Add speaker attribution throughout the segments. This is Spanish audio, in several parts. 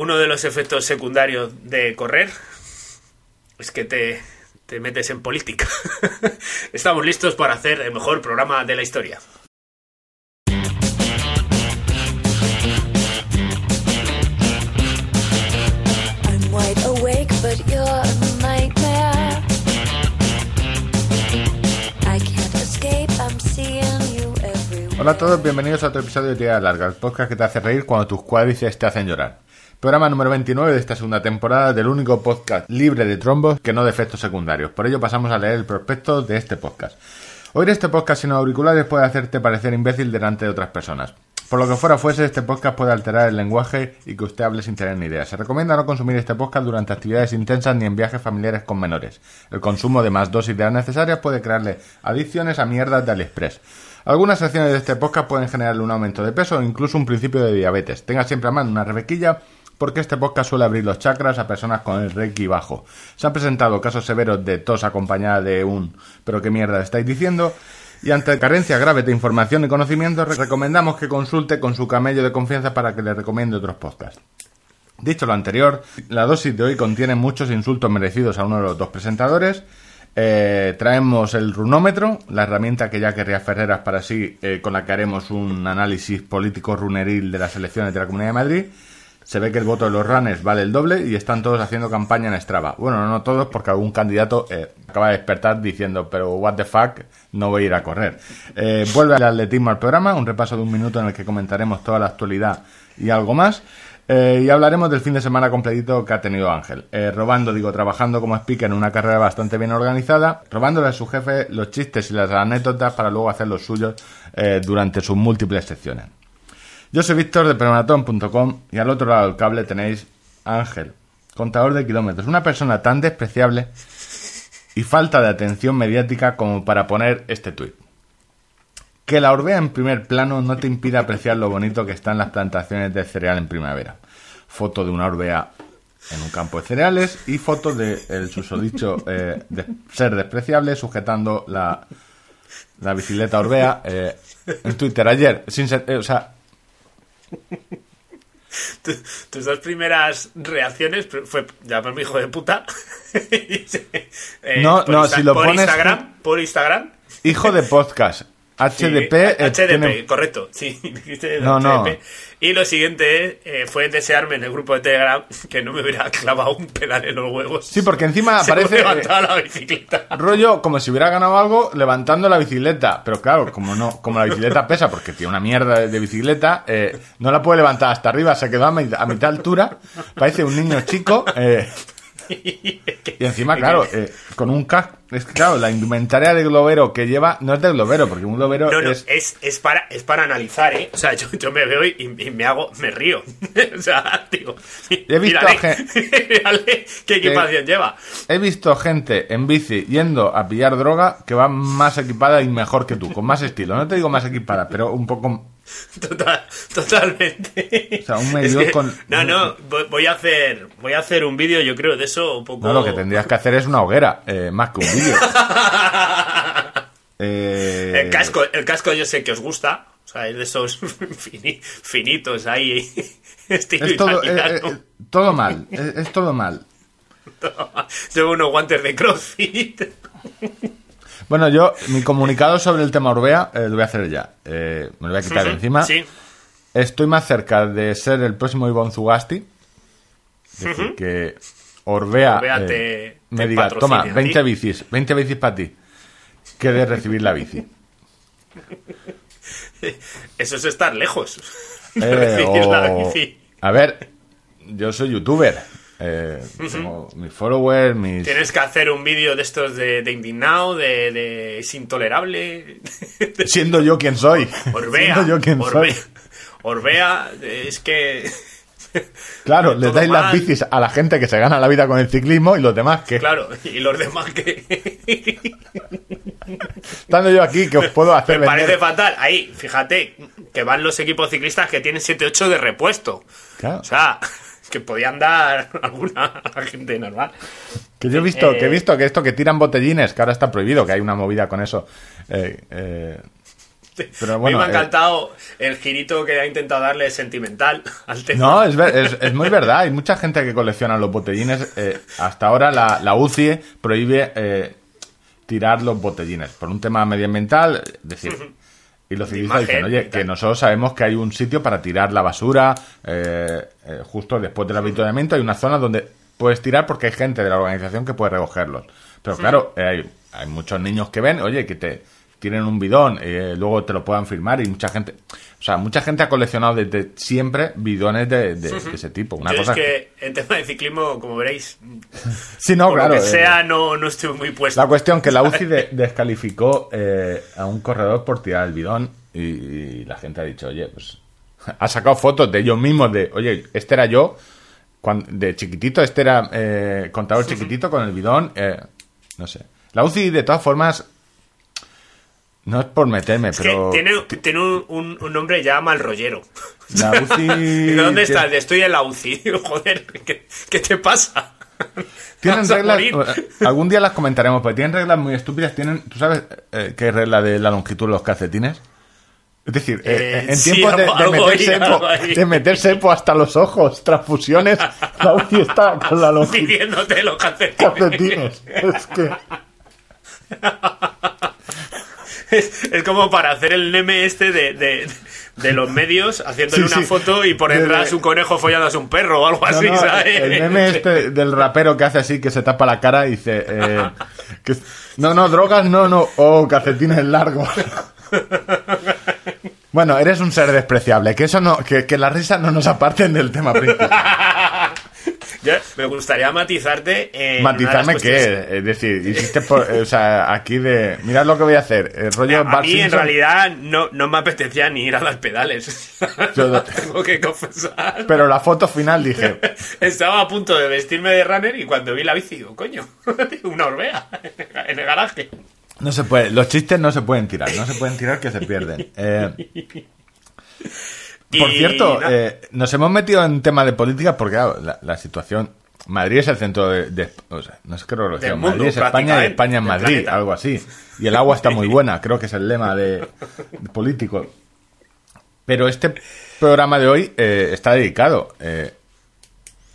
Speaker 1: uno de los efectos secundarios de correr es que te, te metes en política. Estamos listos para hacer el mejor programa de la historia.
Speaker 2: Hola a todos, bienvenidos a otro episodio de Tira Larga, el podcast que te hace reír cuando tus cuádriceps te hacen llorar. Programa número 29 de esta segunda temporada del único podcast libre de trombos que no de efectos secundarios. Por ello pasamos a leer el prospecto de este podcast. Oír este podcast sin auriculares puede hacerte parecer imbécil delante de otras personas. Por lo que fuera fuese, este podcast puede alterar el lenguaje y que usted hable sin tener ni idea. Se recomienda no consumir este podcast durante actividades intensas ni en viajes familiares con menores. El consumo de más dosis de las necesarias puede crearle adicciones a mierdas de AliExpress. Algunas secciones de este podcast pueden generarle un aumento de peso o incluso un principio de diabetes. Tenga siempre a mano una rebequilla porque este podcast suele abrir los chakras a personas con el reiki bajo. Se han presentado casos severos de tos acompañada de un ¿pero qué mierda estáis diciendo? Y ante carencia grave de información y conocimiento, re- recomendamos que consulte con su camello de confianza para que le recomiende otros podcasts. Dicho lo anterior, la dosis de hoy contiene muchos insultos merecidos a uno de los dos presentadores. Eh, traemos el runómetro, la herramienta que ya querría Ferreras para sí, eh, con la que haremos un análisis político runeril de las elecciones de la Comunidad de Madrid. Se ve que el voto de los runners vale el doble y están todos haciendo campaña en Strava. Bueno, no todos, porque algún candidato eh, acaba de despertar diciendo, pero what the fuck, no voy a ir a correr. Eh, vuelve el atletismo al programa, un repaso de un minuto en el que comentaremos toda la actualidad y algo más. Eh, y hablaremos del fin de semana completito que ha tenido Ángel. Eh, robando, digo, trabajando como speaker en una carrera bastante bien organizada, robándole a su jefe los chistes y las anécdotas para luego hacer los suyos durante sus múltiples secciones. Yo soy Víctor de Premonatón.com y al otro lado del cable tenéis Ángel, contador de kilómetros. Una persona tan despreciable y falta de atención mediática como para poner este tuit. Que la orbea en primer plano no te impide apreciar lo bonito que están las plantaciones de cereal en primavera. Foto de una orbea en un campo de cereales y foto del el susodicho eh, de ser despreciable sujetando la, la bicicleta orbea eh, en Twitter ayer. Sin ser- eh, o sea,
Speaker 1: tus dos primeras reacciones fue llamarme hijo de puta. Eh,
Speaker 2: No, no,
Speaker 1: Insta-
Speaker 2: si lo
Speaker 1: por
Speaker 2: pones-
Speaker 1: Instagram, por Instagram.
Speaker 2: hijo de podcast. HDP. eh,
Speaker 1: HDP,
Speaker 2: tiene-
Speaker 1: correcto. Sí,
Speaker 2: No, no.
Speaker 1: HDP. Y lo siguiente eh, fue desearme en el grupo de Telegram que no me hubiera clavado un pedal en los huevos.
Speaker 2: Sí, porque encima
Speaker 1: Según
Speaker 2: aparece. eh,
Speaker 1: levantaba la bicicleta.
Speaker 2: rollo como si hubiera ganado algo levantando la bicicleta. Pero claro, como no, como la bicicleta pesa porque tiene una mierda de, de bicicleta, eh, no la puede levantar hasta arriba, se quedó a, a mitad altura. Parece un niño chico. y encima, claro, eh, con un casco. Es que, claro, la indumentaria de globero que lleva no es de globero, porque un globero
Speaker 1: No, no,
Speaker 2: es.
Speaker 1: es, es, para, es para analizar, ¿eh? O sea, yo, yo me veo y, y me hago, me río. o sea, digo,
Speaker 2: He visto
Speaker 1: mírale qué equipación lleva.
Speaker 2: He visto gente en bici yendo a pillar droga que va más equipada y mejor que tú, con más estilo. No te digo más equipada, pero un poco.
Speaker 1: Total, totalmente.
Speaker 2: O sea, un medio
Speaker 1: Es que-
Speaker 2: con-
Speaker 1: No, no, voy- a hacer, voy a hacer un vídeo, yo creo, de eso un poco.
Speaker 2: No, lo que tendrías que hacer es una hoguera, eh, más que un vídeo. Eh,
Speaker 1: El casco, el casco yo sé que os gusta. O sea, es de esos fini- finitos ahí. Estilo
Speaker 2: Es todo, eh, todo mal, es, es todo mal.
Speaker 1: Llevo unos guantes de crossfit.
Speaker 2: Bueno, yo, mi comunicado sobre el tema Orbea eh, lo voy a hacer ya. Eh, me lo voy a quitar de encima.
Speaker 1: Sí.
Speaker 2: Estoy más cerca de ser el próximo Ivonne Zugasti. Es decir, que Orbea,
Speaker 1: Orbea
Speaker 2: eh,
Speaker 1: te-
Speaker 2: me
Speaker 1: te
Speaker 2: diga, toma,
Speaker 1: a ti".
Speaker 2: 20 bicis, 20 bicis para ti. Que de recibir la bici.
Speaker 1: Eso es estar lejos. de
Speaker 2: Eh,
Speaker 1: recibir la bici.
Speaker 2: A ver, yo soy youtuber. Eh, tengo mis followers, mis...
Speaker 1: Tienes que hacer un vídeo de estos de, de indignado, de, de es intolerable.
Speaker 2: Siendo yo quien soy.
Speaker 1: Orbea.
Speaker 2: Siendo yo quien
Speaker 1: Orbea,
Speaker 2: soy.
Speaker 1: Orbea, es que.
Speaker 2: Claro, le
Speaker 1: Todo
Speaker 2: dais las bicis a la gente que se gana la vida con el ciclismo y los demás que...
Speaker 1: Claro, y los demás que.
Speaker 2: Estando yo aquí que os puedo hacer
Speaker 1: Me parece fatal. Ahí, fíjate, que van los equipos ciclistas que tienen 7-8 de repuesto.
Speaker 2: Claro.
Speaker 1: O sea, que podían dar alguna a gente normal.
Speaker 2: Que yo he visto,
Speaker 1: Eh,
Speaker 2: que he visto que esto que tiran botellines, que ahora está prohibido, que hay una movida con eso. eh, eh, Pero bueno,
Speaker 1: me ha
Speaker 2: eh,
Speaker 1: encantado el girito que ha intentado darle sentimental al tema.
Speaker 2: No, es, ver- es, es muy verdad. Hay mucha gente que colecciona los botellines. eh, hasta ahora la, la UCI prohíbe eh, tirar los botellines por un tema medioambiental. Es decir, y los ciclistas dicen, oye, que nosotros sabemos que hay un sitio para tirar la basura. eh, eh, justo después del avituallamiento hay una zona donde puedes tirar porque hay gente de la organización que puede recogerlos. Pero claro, eh, hay, hay muchos niños que ven, oye, que te tienen un bidón, eh, luego te lo puedan firmar y mucha gente, o sea, mucha gente ha coleccionado desde siempre bidones de, de- de ese tipo. Una
Speaker 1: Yo
Speaker 2: cosa
Speaker 1: es que en tema de ciclismo, como veréis,
Speaker 2: sí, no, claro.
Speaker 1: lo que
Speaker 2: eh,
Speaker 1: sea, no, no estoy muy puesto.
Speaker 2: la cuestión que la UCI de- descalificó eh, a un corredor por tirar el bidón y, y la gente ha dicho, oye, pues ha sacado fotos de ellos mismos de, oye, este era yo, cuan- de chiquitito, este era eh, contador chiquitito con el bidón, eh, no sé. La UCI de todas formas, no es por meterme,
Speaker 1: Es
Speaker 2: pero...
Speaker 1: que tiene, tiene un, un- un nombre ya mal rollero.
Speaker 2: La UCI...
Speaker 1: ¿Dónde
Speaker 2: tiene-
Speaker 1: estás? Estoy en la UCI. Joder, ¿qué, qué te pasa?
Speaker 2: Tienen reglas, algún día las comentaremos, pero tienen reglas muy estúpidas. Tienen, ¿Tú sabes eh, qué regla de la longitud de los calcetines? Es decir, eh,
Speaker 1: Eh,
Speaker 2: en
Speaker 1: sí,
Speaker 2: tiempos de, de
Speaker 1: algo
Speaker 2: meter
Speaker 1: ahí,
Speaker 2: sepo,
Speaker 1: algo ahí.
Speaker 2: de meter sepo hasta los ojos, transfusiones, la UCI está con la longitud
Speaker 1: Pidiéndote los calcetines.
Speaker 2: Es que...
Speaker 1: Es, es como para hacer el meme este de, de, de los medios haciéndole
Speaker 2: Sí,
Speaker 1: una
Speaker 2: sí.
Speaker 1: foto y por
Speaker 2: De-
Speaker 1: detrás
Speaker 2: de-
Speaker 1: un conejo follándose un perro o algo
Speaker 2: No,
Speaker 1: así,
Speaker 2: no,
Speaker 1: ¿sabes?
Speaker 2: el meme este del rapero que hace así, que se tapa la cara y dice... eh, que- no, no, drogas no, no. Oh, calcetines largos. Bueno, eres un ser despreciable. Que eso no, que, que las risas no nos aparten del tema principal.
Speaker 1: Yo me gustaría matizarte en
Speaker 2: Matizarme que, es decir, hiciste por, o sea, aquí de, mirad lo que voy a hacer, el rollo
Speaker 1: A mí en realidad no, no me apetecía ni ir a las pedales.
Speaker 2: Yo-
Speaker 1: Tengo que confesar.
Speaker 2: Pero la foto final dije,
Speaker 1: Estaba a punto de vestirme de runner y cuando vi la bici digo, coño, una orbea en el garaje.
Speaker 2: no se puede, los chistes no se pueden tirar, no se pueden tirar que se pierden. Eh, por cierto, eh, nos hemos metido en tema de política porque claro, la, la situación, Madrid es el centro de, de- o sea, no sé qué lo
Speaker 1: Del
Speaker 2: decía,
Speaker 1: mundo,
Speaker 2: Madrid es España y España es Madrid,
Speaker 1: planeta.
Speaker 2: algo así. Y el agua está muy buena, creo que es el lema de, de político. Pero este programa de hoy eh, está dedicado. eh,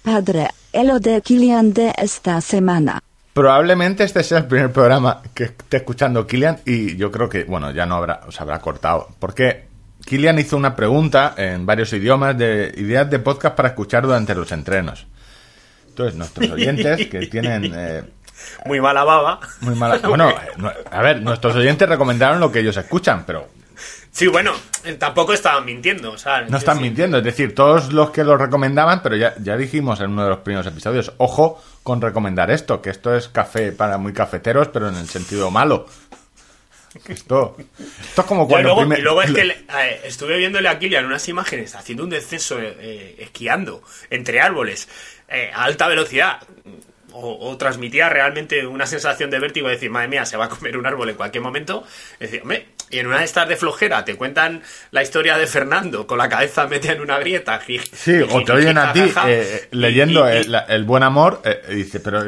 Speaker 3: Padre, el de Kilian de esta semana.
Speaker 2: Probablemente este sea el primer programa que esté escuchando Kilian y yo creo que, bueno, ya no habrá, os habrá cortado. Porque Kilian hizo una pregunta en varios idiomas de ideas de podcast para escuchar durante los entrenos. Entonces, nuestros oyentes que tienen eh,
Speaker 1: Muy mala baba.
Speaker 2: muy mala... Bueno, eh, a ver, nuestros oyentes recomendaron lo que ellos escuchan, pero
Speaker 1: Sí, bueno, eh, tampoco estaban mintiendo. O sea,
Speaker 2: no están
Speaker 1: sí-
Speaker 2: mintiendo. Es decir, todos los que lo recomendaban, pero ya, ya dijimos en uno de los primeros episodios, ojo con recomendar esto, que esto es café para muy cafeteros, pero en el sentido malo. Esto, esto es como cuando...
Speaker 1: luego,
Speaker 2: primer-
Speaker 1: y luego es que eh, estuve viéndole a Kilian unas imágenes haciendo un descenso eh, esquiando entre árboles eh, a alta velocidad o, o transmitía realmente una sensación de vértigo de decir, madre mía, se va a comer un árbol en cualquier momento. Es decir, hombre, y en una de estas de flojera te cuentan la historia de Fernando con la cabeza metida en una grieta.
Speaker 2: Sí, o te oyen a ti eh,
Speaker 1: y-
Speaker 2: leyendo
Speaker 1: y- y-
Speaker 2: el, buen amor eh, y dice, pero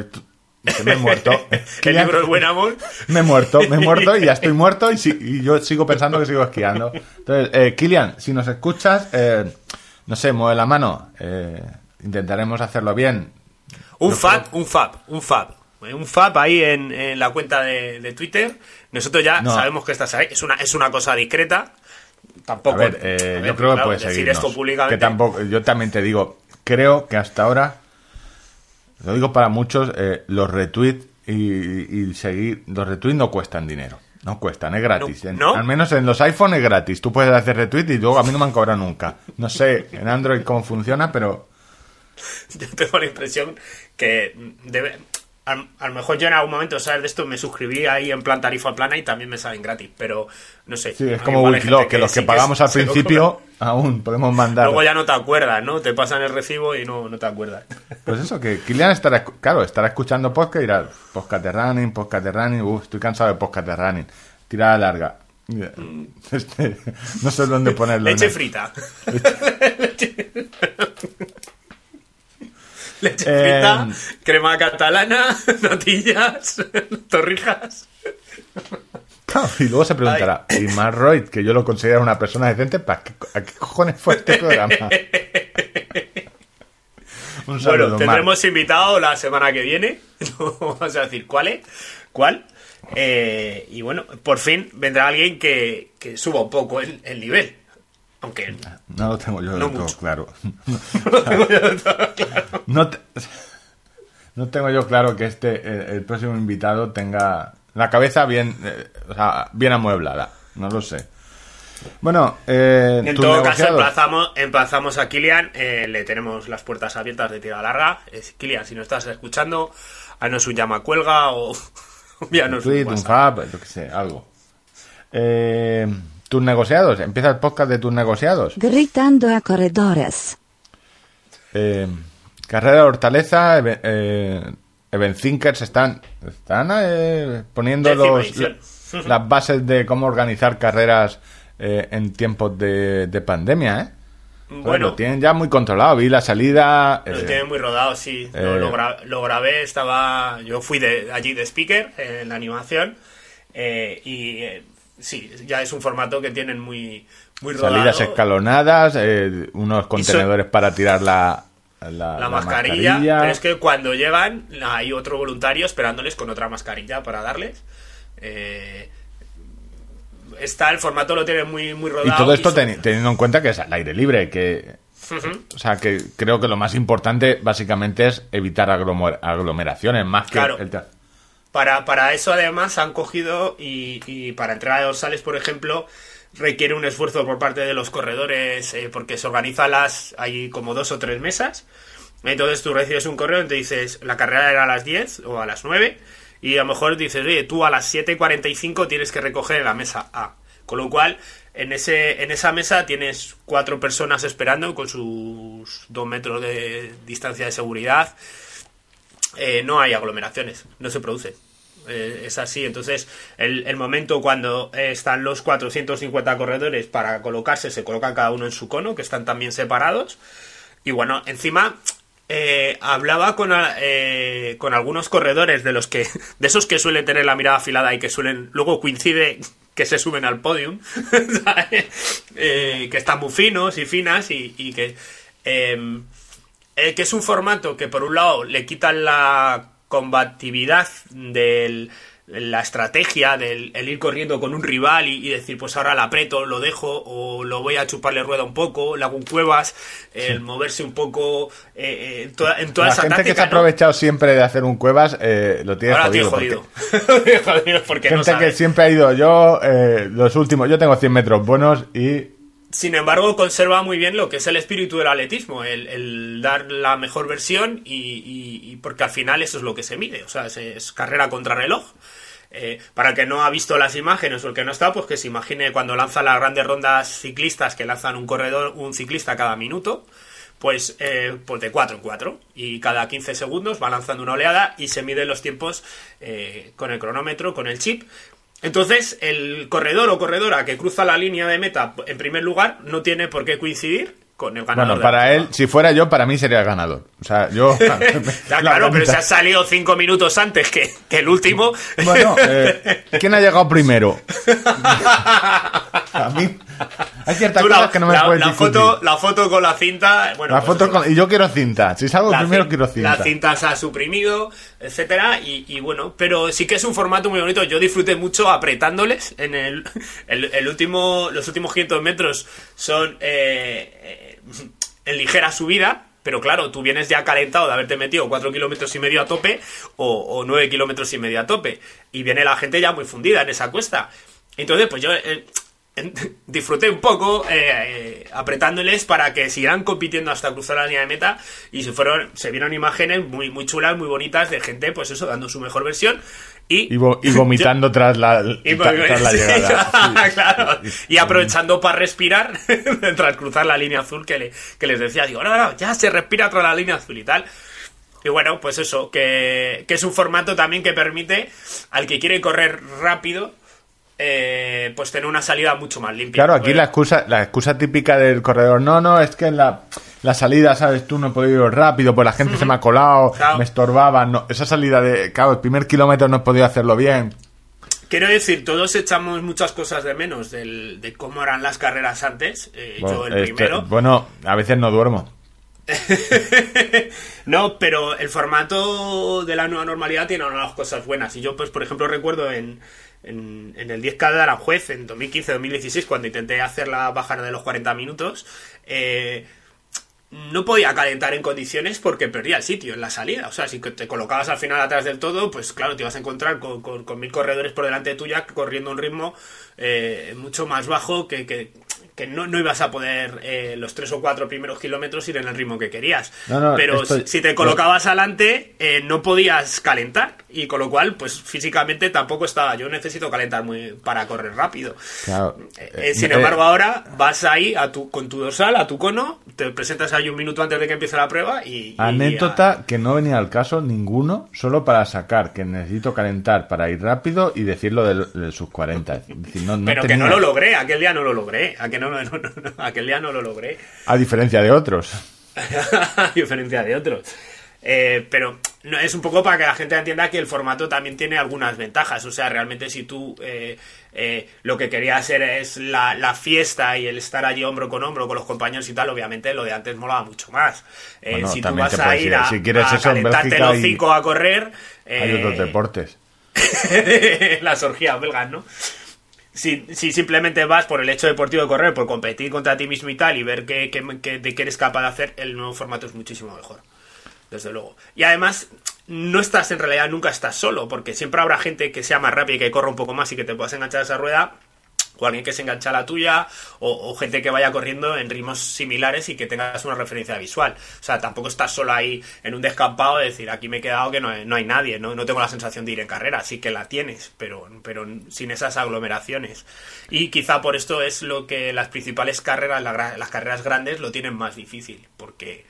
Speaker 2: dice, me he muerto.
Speaker 1: el libro El Buen Amor.
Speaker 2: Me he muerto, me he muerto y ya estoy muerto y, si- y yo sigo pensando que sigo esquiando. Entonces, eh, Kilian, si nos escuchas, eh, no sé, mueve la mano. eh, intentaremos hacerlo bien.
Speaker 1: Un fab, un fab, un fab. Eh, Un fab ahí en, en la cuenta de, de Twitter. Nosotros ya
Speaker 2: No.
Speaker 1: sabemos que estás ahí. Es una, es una cosa discreta.
Speaker 2: A
Speaker 1: Tampoco.
Speaker 2: ver,
Speaker 1: a ver,
Speaker 2: yo creo que puedes
Speaker 1: decir
Speaker 2: seguirnos.
Speaker 1: esto públicamente.
Speaker 2: Que tampoco, yo también te digo, creo que hasta ahora, lo digo para muchos, eh, los retweets y, y seguir, los retweets no cuestan dinero. No cuestan, es gratis.
Speaker 1: No,
Speaker 2: En-
Speaker 1: ¿no?
Speaker 2: Al menos en los iPhone es gratis. Tú puedes hacer retweet y luego a mí no me han cobrado nunca. No sé en Android cómo funciona, pero
Speaker 1: Yo tengo la impresión que debe. A, lo mejor yo en algún momento, ¿sabes? De esto me suscribí ahí en plan tarifa plana y también me salen gratis, pero no sé.
Speaker 2: sí, es como Wikiloc,
Speaker 1: gente
Speaker 2: que los que
Speaker 1: sí
Speaker 2: pagamos al principio aún podemos mandar.
Speaker 1: Luego ya no te acuerdas, ¿no? Te pasan el recibo y no, no te acuerdas.
Speaker 2: Pues eso, que Kilian estará, claro, estará escuchando podcast y dirá, podcast de running, podcast de running, uff, estoy cansado de podcast de running. Tirada larga. Este, no sé dónde ponerlo.
Speaker 1: Leche frita. Leche
Speaker 2: Eh,
Speaker 1: frita, crema catalana, notillas, torrijas.
Speaker 2: Claro, y luego se preguntará, ¿y Marroyd, que yo lo considero una persona decente, ¿para qué, a qué cojones fue este programa? Un saludo,
Speaker 1: Bueno,
Speaker 2: Mar.
Speaker 1: tendremos invitado la semana que viene. No vamos a decir cuál es. ¿Cuál? Eh, y bueno, por fin vendrá alguien que, que suba un poco el, el nivel. Aunque
Speaker 2: No lo tengo yo del
Speaker 1: No
Speaker 2: todo
Speaker 1: mucho.
Speaker 2: claro. No, te- no tengo yo claro que este el, el próximo invitado tenga la cabeza bien, eh, o sea, bien amueblada. No lo sé. Bueno, eh,
Speaker 1: en todo caso emplazamos, emplazamos a Kilian. eh, le tenemos las puertas abiertas de tira larga. Es, Kilian, si no estás escuchando, haznos un llama cuelga o envíanos
Speaker 2: un tweet,
Speaker 1: un
Speaker 2: un yo qué sé, algo. Eh, tus negociados, empieza el podcast de tus negociados.
Speaker 3: Gritando a corredores.
Speaker 2: Eh, carrera de Hortaleza, eh, Event Thinkers están, están eh, poniendo los, las bases de cómo organizar carreras eh, en tiempos de, de pandemia, ¿eh?
Speaker 1: Bueno,
Speaker 2: lo tienen ya muy controlado. Vi la salida.
Speaker 1: Lo
Speaker 2: eh,
Speaker 1: tiene muy rodado, sí. Lo,
Speaker 2: eh,
Speaker 1: lo gra- lo grabé, estaba. Yo fui de allí de speaker eh, en la animación. eh, y eh, sí, ya es un formato que tienen muy, muy rodado.
Speaker 2: salidas escalonadas, eh, unos contenedores para tirar la, la,
Speaker 1: la, mascarilla, Pero es que cuando llegan, hay otro voluntario esperándoles con otra mascarilla para darles. Eh, está, el formato lo tiene muy, muy rodado.
Speaker 2: Y todo esto
Speaker 1: son-
Speaker 2: teni- teniendo en cuenta que es al aire libre, que. O sea, que creo que lo más importante básicamente es evitar aglomer- aglomeraciones, más que
Speaker 1: Claro.
Speaker 2: el...
Speaker 1: Para, para eso además han cogido y, para entrar a dorsales, por ejemplo, requiere un esfuerzo por parte de los corredores eh, porque se organizan las, hay como dos o tres mesas. Entonces tú recibes un correo y te dices, la carrera era a las 10 o a las 9 y a lo mejor dices, oye, tú a las 7.45 tienes que recoger en la mesa A. Con lo cual, en, ese, en esa mesa tienes cuatro personas esperando con sus dos metros de distancia de seguridad eh, no hay aglomeraciones, no se producen. Eh, es así, entonces el, momento cuando están los 450 corredores para colocarse, se colocan cada uno en su cono, que están también separados. Y bueno, encima eh, hablaba con, con algunos corredores de los que, de esos que suelen tener la mirada afilada y que suelen, luego coincide que se suben al podium, que están muy finos y finas y, y que... eh, que es un formato que por un lado le quitan la combatividad de la estrategia del el ir corriendo con un rival y, y decir pues ahora la aprieto, lo dejo o lo voy a chuparle rueda un poco, le hago un cuevas, el moverse un poco eh, eh, en toda, en toda
Speaker 2: La
Speaker 1: esa
Speaker 2: gente que se ha
Speaker 1: ¿no?
Speaker 2: aprovechado siempre de hacer un cuevas eh, lo tiene
Speaker 1: ahora tiene
Speaker 2: jodido.
Speaker 1: jodido.
Speaker 2: porque
Speaker 1: Jodido porque no
Speaker 2: gente
Speaker 1: sabe.
Speaker 2: que siempre ha ido yo, eh, los últimos, yo tengo 100 metros buenos y
Speaker 1: Sin embargo, conserva muy bien lo que es el espíritu del atletismo, el, dar la mejor versión y, porque al final eso es lo que se mide, o sea, es, es carrera contra reloj. Eh, para el que no ha visto las imágenes o el que no está, pues que se imagine cuando lanzan las grandes rondas ciclistas que lanzan un corredor, un ciclista cada minuto, pues, eh, pues de 4 en 4 y cada 15 segundos va lanzando una oleada y se miden los tiempos eh, con el cronómetro, con el chip. Entonces, el corredor o corredora que cruza la línea de meta en primer lugar no tiene por qué coincidir con el ganador.
Speaker 2: bueno, para él, si fuera yo, para mí sería el ganador. O sea, yo...
Speaker 1: Ya, claro, pero se ha salido 5 minutos antes que, que el último.
Speaker 2: Bueno, eh, ¿quién ha llegado primero? A mí hay ciertas
Speaker 1: Tú,
Speaker 2: cosas
Speaker 1: la,
Speaker 2: que no me
Speaker 1: la-
Speaker 2: puedes
Speaker 1: la
Speaker 2: discutir.
Speaker 1: foto, la foto con la cinta. Bueno,
Speaker 2: la
Speaker 1: pues
Speaker 2: foto con... Y yo quiero cinta. Si salgo primero,
Speaker 1: cin-
Speaker 2: quiero cinta.
Speaker 1: la cinta se ha suprimido, etcétera, y, y bueno, pero sí que es un formato muy bonito. Yo disfruté mucho apretándoles en el, el, el último, los últimos 500 metros son eh, eh, en ligera subida. Pero claro, tú vienes ya calentado de haberte metido 4 kilómetros y medio a tope o, o 9 kilómetros y medio a tope. Y viene la gente ya muy fundida en esa cuesta. Entonces, pues yo eh, disfruté un poco eh, eh, apretándoles para que siguieran compitiendo hasta cruzar la línea de meta y se fueron se vieron imágenes muy muy chulas muy bonitas de gente pues eso dando su mejor versión y
Speaker 2: Y, vo- y vomitando tras la,
Speaker 1: y,
Speaker 2: tra- tras la
Speaker 1: sí,
Speaker 2: llegada.
Speaker 1: claro. y aprovechando para respirar tras cruzar la línea azul que, le, que les decía digo no no ya se respira tras la línea azul y tal y bueno, pues eso, que, que es un formato también que permite al que quiere correr rápido, eh, pues tener una salida mucho más limpia.
Speaker 2: Claro, aquí la excusa, la excusa típica del corredor, no, no, es que en la, la salida, sabes, tú no he podido ir rápido, pues la gente se me ha colado,
Speaker 1: Claro.
Speaker 2: me estorbaba, no, esa salida de, claro, el primer kilómetro no he podido hacerlo bien.
Speaker 1: quiero decir, todos echamos muchas cosas de menos del- de cómo eran las carreras antes. Eh,
Speaker 2: Bueno,
Speaker 1: yo el
Speaker 2: este-
Speaker 1: primero.
Speaker 2: bueno, a veces no duermo.
Speaker 1: no, pero el formato de la nueva normalidad tiene unas cosas buenas. Y yo, pues, por ejemplo, recuerdo en, en, el 10K de Aranjuez, en 2015-2016, cuando intenté hacer la bajada de los 40 minutos, eh, no podía calentar en condiciones porque perdía el sitio en la salida. O sea, si te colocabas al final atrás del todo, pues claro, te ibas a encontrar con, con- mil corredores por delante tuya corriendo un ritmo eh, mucho más bajo que, que, que no, no ibas a poder eh, los tres o cuatro primeros kilómetros ir en el ritmo que querías.
Speaker 2: No, no,
Speaker 1: Pero si te colocabas adelante, eh, no podías calentar. Y con lo cual, pues físicamente tampoco estaba. Yo necesito calentar muy para correr rápido.
Speaker 2: Claro.
Speaker 1: Eh,
Speaker 2: Eh,
Speaker 1: sin
Speaker 2: eh,
Speaker 1: embargo, ahora vas ahí a tu, con tu dorsal, a tu cono, te presentas ahí un minuto antes de que empiece la prueba y... y
Speaker 2: Anécdota que no venía al caso ninguno, solo para sacar que necesito calentar para ir rápido y decirlo de, de sus 40. Es decir, no- no
Speaker 1: pero que no lo logré, aquel día no lo logré, no, aquel día no lo logré,
Speaker 2: A diferencia de otros.
Speaker 1: a diferencia de otros. Eh, pero no, es un poco para que la gente entienda que el formato también tiene algunas ventajas. O sea, realmente si tú eh, eh, lo que querías hacer es la, la fiesta y el estar allí hombro con hombro con los compañeros y tal, obviamente lo de antes molaba mucho más. Eh,
Speaker 2: Bueno,
Speaker 1: si tú vas a ir
Speaker 2: ir.
Speaker 1: a,
Speaker 2: Si quieres
Speaker 1: a calentarte los cinco a correr...
Speaker 2: Hay
Speaker 1: eh,
Speaker 2: otros deportes.
Speaker 1: las orgías belgas, ¿no? Si, si simplemente vas por el hecho deportivo de correr, por competir contra ti mismo y tal, y ver qué, qué- qué- de qué eres capaz de hacer, el nuevo formato es muchísimo mejor. Desde luego. Y además, no estás en realidad, nunca estás solo, porque siempre habrá gente que sea más rápida y que corra un poco más y que te puedas enganchar a esa rueda, o alguien que se engancha a la tuya, o, gente que vaya corriendo en ritmos similares y que tengas una referencia visual. O sea, tampoco estás solo ahí en un descampado de decir, aquí me he quedado que no, no hay nadie, ¿no? no tengo la sensación de ir en carrera, sí que la tienes, pero, pero sin esas aglomeraciones. Y quizá por esto es lo que las principales carreras, la gra- las carreras grandes, lo tienen más difícil, porque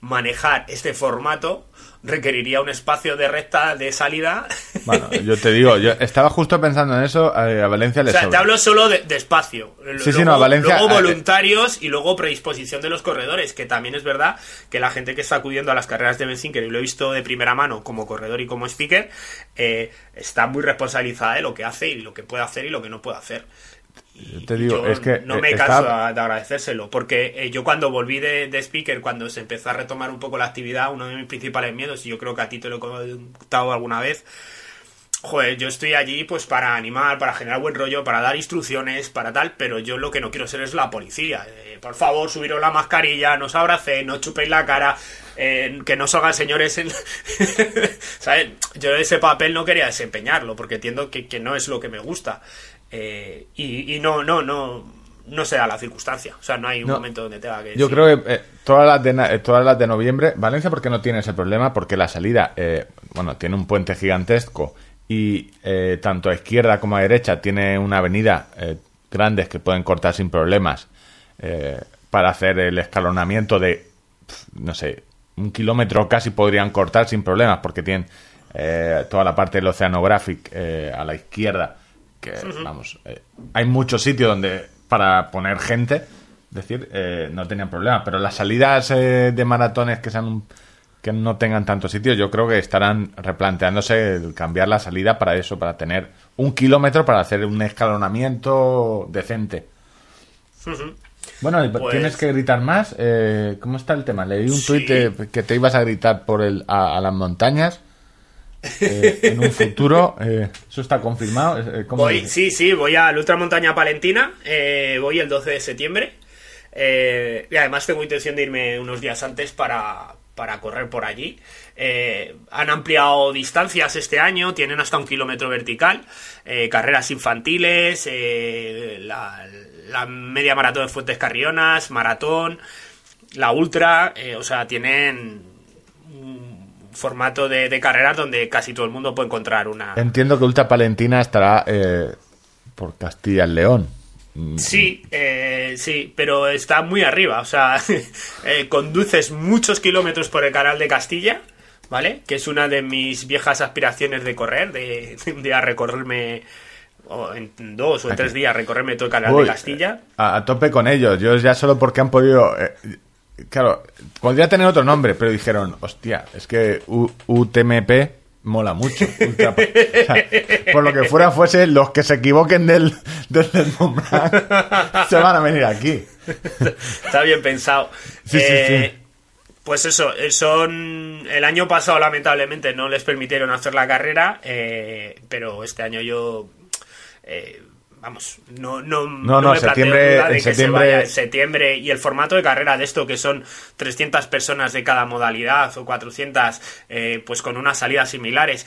Speaker 1: manejar este formato requeriría un espacio de recta de salida
Speaker 2: Bueno, yo te digo, yo estaba justo pensando en eso, eh, a Valencia le
Speaker 1: O sea,
Speaker 2: sobra.
Speaker 1: te hablo solo de, de espacio.
Speaker 2: Sí, sí, no, a Valencia-
Speaker 1: luego
Speaker 2: eh,
Speaker 1: voluntarios y luego predisposición de los corredores, que también es verdad que la gente que está acudiendo a las carreras de Benzinker, y lo he visto de primera mano como corredor y como speaker, eh, está muy responsabilizada de lo que hace y lo que puede hacer y lo que no puede hacer.
Speaker 2: Yo te digo,
Speaker 1: Yo
Speaker 2: es que
Speaker 1: no me
Speaker 2: estaba-
Speaker 1: canso de agradecérselo, porque eh, yo cuando volví de, de speaker, cuando se empezó a retomar un poco la actividad, uno de mis principales miedos, y yo creo que a ti te lo he contado alguna vez, joder, yo estoy allí pues para animar, para generar buen rollo, para dar instrucciones, para tal, pero yo lo que no quiero ser es la policía. Eh, por favor, subiros la mascarilla, no os abracéis, no chupéis la cara, eh, que no salgan señores en... ¿Sabes? Yo ese papel no quería desempeñarlo, porque entiendo que, que no es lo que me gusta. Eh, y, y no, no, no, no se da la circunstancia. O sea, no hay un
Speaker 2: No.
Speaker 1: momento donde tenga que...
Speaker 2: Yo
Speaker 1: decir-
Speaker 2: creo que eh, todas, las de, eh, todas las de noviembre, Valencia porque no tiene ese problema, porque la salida, eh, bueno, tiene un puente gigantesco y eh, tanto a izquierda como a derecha tiene una avenida eh, grandes que pueden cortar sin problemas eh, para hacer el escalonamiento de, no sé, un kilómetro casi podrían cortar sin problemas porque tienen eh, toda la parte del Oceanographic eh, a la izquierda que vamos eh, hay muchos sitios donde para poner gente es decir eh, no tenían problemas pero las salidas eh, de maratones que sean un- que no tengan tantos sitios yo creo que estarán replanteándose el cambiar la salida para eso para tener un kilómetro para hacer un escalonamiento decente bueno,
Speaker 1: Pues-
Speaker 2: tienes que gritar más. Eh, ¿Cómo está el tema? Leí un
Speaker 1: Sí.
Speaker 2: tuit de- que te ibas a gritar por el, a, a las montañas eh, en un futuro. eh, ¿Eso está confirmado? Eh, ¿cómo
Speaker 1: Voy, sí, sí, voy a la Ultramontaña Palentina, eh, voy el 12 de septiembre. y además tengo intención de irme unos días antes para, para correr por allí. Han ampliado distancias este año, tienen hasta un kilómetro vertical, carreras infantiles, la, la media maratón de Fuentes Carrionas, maratón, la ultra, o sea, tienen formato de, de carreras donde casi todo el mundo puede encontrar una...
Speaker 2: Entiendo que Ultra Palentina estará eh, por Castilla y León.
Speaker 1: Sí, eh, sí, pero está muy arriba. O sea, eh, conduces muchos kilómetros por el canal de Castilla, ¿vale? Que es una de mis viejas aspiraciones de correr, de, de a recorrerme o en dos o en tres días recorrerme todo el canal
Speaker 2: Uy,
Speaker 1: de Castilla.
Speaker 2: A, a tope con ellos. Yo ya solo porque han podido. eh, claro, podría tener otro nombre, pero dijeron, hostia, es que U- UTMP mola mucho. Ultra- o sea, por lo que fuera fuese, los que se equivoquen del, del, del Blanc se van a venir aquí.
Speaker 1: Está bien pensado.
Speaker 2: Sí, sí,
Speaker 1: Eh,
Speaker 2: sí.
Speaker 1: Pues eso, eh, son. El año pasado, lamentablemente, no les permitieron hacer la carrera, eh, pero este año yo. eh, vamos, no, no,
Speaker 2: No, no,
Speaker 1: me planteo
Speaker 2: septiembre-
Speaker 1: duda de
Speaker 2: en
Speaker 1: que se
Speaker 2: septiembre-
Speaker 1: vaya en septiembre. Y el formato de carrera de esto, que son 300 personas de cada modalidad o 400, eh, pues con unas salidas similares.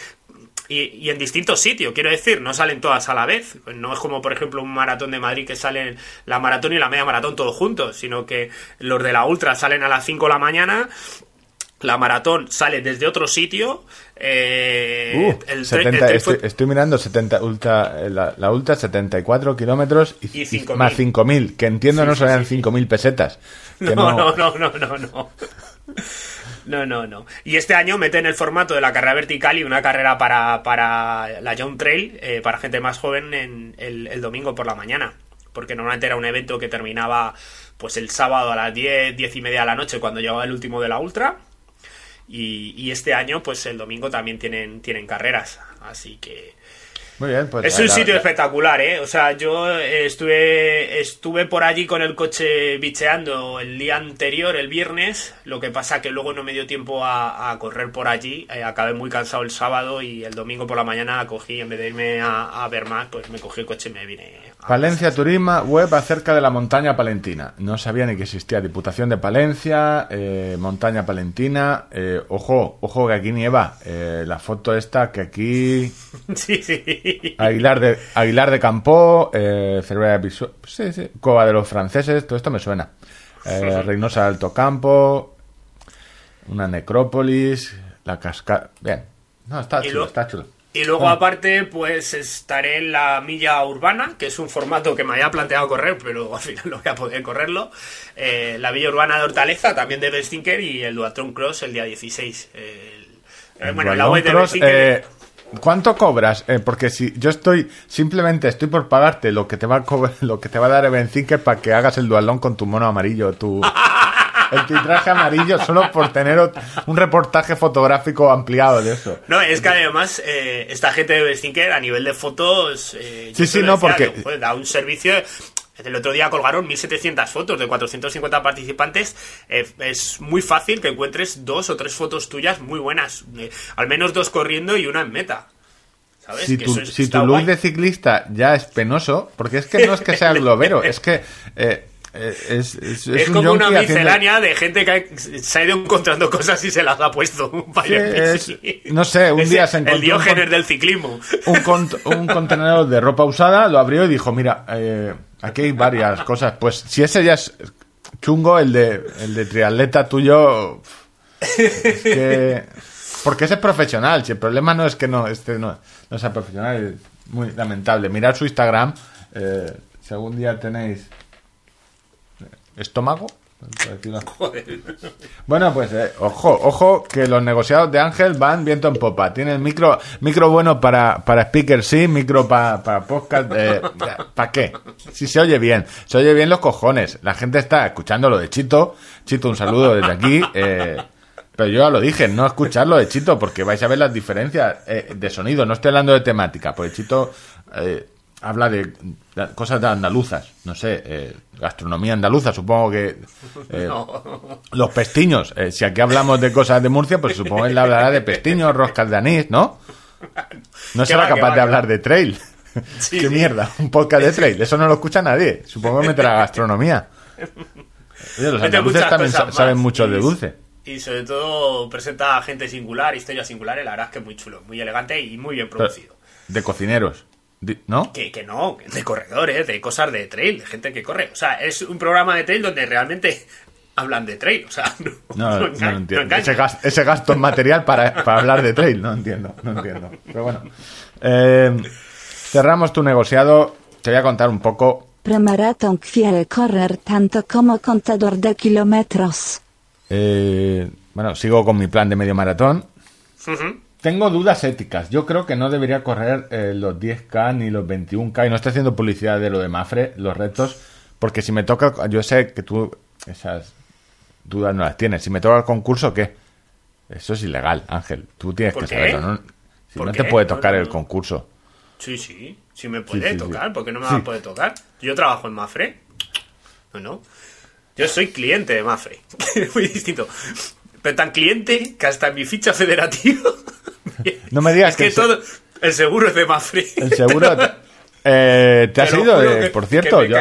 Speaker 1: Y, y en distintos sitios, quiero decir, no salen todas a la vez. No es como, por ejemplo, un maratón de Madrid que salen la maratón y la media maratón todos juntos, sino que los de la ultra salen a las 5 de la mañana, la maratón sale desde otro sitio. eh,
Speaker 2: Uh,
Speaker 1: el, tre-
Speaker 2: 70,
Speaker 1: el tren
Speaker 2: estoy, mirando 70 ultra, eh, la, la ultra 74 kilómetros y,
Speaker 1: Y
Speaker 2: y
Speaker 1: 5.000.
Speaker 2: más 5.000, que entiendo
Speaker 1: Sí,
Speaker 2: no
Speaker 1: sí,
Speaker 2: serían
Speaker 1: sí, sí.
Speaker 2: 5.000 pesetas. que
Speaker 1: No, no, no, no, no, no. No, no, no. Y este año meten el formato de la carrera vertical y una carrera para, para la Young Trail, eh, para gente más joven, en el, el domingo por la mañana. Porque normalmente era un evento que terminaba pues el sábado a las 10, 10 y media de la noche cuando llegaba el último de la Ultra. Y, y este año, pues el domingo también tienen, tienen carreras. Así que
Speaker 2: Muy bien, pues.
Speaker 1: es un
Speaker 2: la-
Speaker 1: sitio
Speaker 2: la-
Speaker 1: espectacular, ¿eh? O sea, yo eh, estuve, estuve por allí con el coche bicheando el día anterior, el viernes. Lo que pasa que luego no me dio tiempo a, a correr por allí. Eh, acabé muy cansado el sábado y el domingo por la mañana cogí, en vez de irme a, a ver más, pues me cogí el coche y me vine. a
Speaker 2: Palencia Turismo, web acerca de la montaña palentina. No sabía ni que existía Diputación de Palencia, eh, montaña palentina. eh, ojo, ojo que aquí nieva. eh, la foto esta que aquí
Speaker 1: Sí, sí.
Speaker 2: Aguilar de Aguilar de Campo, eh, Cervera de Pisu- sí, sí, Cova de los franceses, todo esto me suena. Eh, Reynosa de Alto Campo, una necrópolis, la cascada. Bien, no está chulo,
Speaker 1: lo-
Speaker 2: está chulo.
Speaker 1: Y luego aparte, pues estaré en la milla urbana, que es un formato que me había planteado correr, pero al final no voy a poder correrlo. Eh, la milla urbana de Hortaleza, también de Bestinker, y el Duatron Cross el día 16. El- eh, bueno, en la web de
Speaker 2: Cross, eh, ¿Cuánto cobras? Eh, porque si yo estoy simplemente estoy por pagarte lo que te va a cobrar, lo que te va a dar Evencinker para que hagas el dualón con tu mono amarillo, tu el tu traje amarillo solo por tener un reportaje fotográfico ampliado de eso.
Speaker 1: No, es que además eh, esta gente de Bestinker a nivel de fotos... eh,
Speaker 2: Sí, sí, no, porque-
Speaker 1: da un servicio... El otro día colgaron 1.700 fotos de 450 participantes. Eh, es muy fácil que encuentres dos o tres fotos tuyas muy buenas. Eh, al menos dos corriendo y una en meta. ¿Sabes?
Speaker 2: Si
Speaker 1: Que
Speaker 2: tu,
Speaker 1: es-
Speaker 2: si tu look
Speaker 1: guay.
Speaker 2: de ciclista ya es penoso, porque es que no es que sea globero, es que eh, es, es, es
Speaker 1: Es
Speaker 2: un
Speaker 1: como una
Speaker 2: haciendo-
Speaker 1: miscelánea de gente que ha- se ha ido encontrando cosas y se las ha puesto.
Speaker 2: Sí, es- no sé, un día se encontró
Speaker 1: El Diógenes del ciclismo.
Speaker 2: un contenedor de ropa usada, lo abrió y dijo, mira, eh, aquí hay varias cosas. Pues si ese ya es chungo, el de, el de triatleta tuyo... Es que... Porque ese es profesional, si el problema no es que no, este no, no sea profesional, es muy lamentable. Mirad su Instagram, eh, si algún día tenéis estómago, bueno, pues eh, ojo, ojo, que los negociados de Ángel van viento en popa. Tienen micro, micro bueno para, para speaker, sí, micro pa- para podcast. Eh, ¿Para qué? Si se oye bien, se oye bien los cojones. La gente está escuchando lo de Chito. Chito, un saludo desde aquí. eh, pero yo ya lo dije, no escuchar lo de Chito, porque vais a ver las diferencias eh, de sonido. No estoy hablando de temática, porque Chito eh, habla de, cosas de andaluzas, no sé, eh, gastronomía andaluza, supongo que. eh, los pestiños. Eh, si aquí hablamos de cosas de Murcia, pues supongo que él hablará de pestiños, roscas de anís, ¿no? No será
Speaker 1: va,
Speaker 2: capaz
Speaker 1: va,
Speaker 2: de hablar de trail.
Speaker 1: Sí,
Speaker 2: Qué
Speaker 1: sí.
Speaker 2: mierda, un podcast de trail. Eso no lo escucha nadie. Supongo que meterá gastronomía. Oye, los andaluces también saben
Speaker 1: más.
Speaker 2: mucho de dulce.
Speaker 1: Y sobre todo presenta gente singular, historias singulares. La verdad es que es muy chulo, muy elegante y muy bien producido.
Speaker 2: De cocineros, ¿no?
Speaker 1: Que, que no, de corredores, de cosas de trail, de gente que corre. O sea, es un programa de trail donde realmente hablan de trail. O sea, no,
Speaker 2: No, entiendo. ese, gas- ese gasto en material para, para hablar de trail, no entiendo, no entiendo. Pero bueno. Eh, cerramos tu negociado. Te voy a contar un poco
Speaker 3: Premaratón quiere correr tanto como contador de kilómetros.
Speaker 2: Eh, bueno, sigo con mi plan de medio maratón.
Speaker 1: Ujú.
Speaker 2: Tengo dudas éticas. Yo creo que no debería correr eh, los 10K ni los 21K. Y no estoy haciendo publicidad de lo de Mafre, los retos. Porque si me toca, yo sé que tú esas dudas no las tienes. Si me toca el concurso, ¿qué? Eso es ilegal, Ángel. Tú tienes
Speaker 1: ¿Por
Speaker 2: que
Speaker 1: qué?
Speaker 2: saberlo, ¿no? Si
Speaker 1: ¿Por
Speaker 2: no
Speaker 1: qué?
Speaker 2: te puede tocar
Speaker 1: no,
Speaker 2: el concurso.
Speaker 1: Sí, sí, sí me puede
Speaker 2: sí, sí.
Speaker 1: tocar, porque no me va a poder tocar. Yo trabajo en Mafre. No, no. Yo soy cliente de Mafre. Muy distinto. Pero tan cliente que hasta en mi ficha federativa.
Speaker 2: No me digas
Speaker 1: es
Speaker 2: que
Speaker 1: todo. El seguro es de Mafre.
Speaker 2: El seguro. te- eh, ¿Te has ido de.? por cierto, yo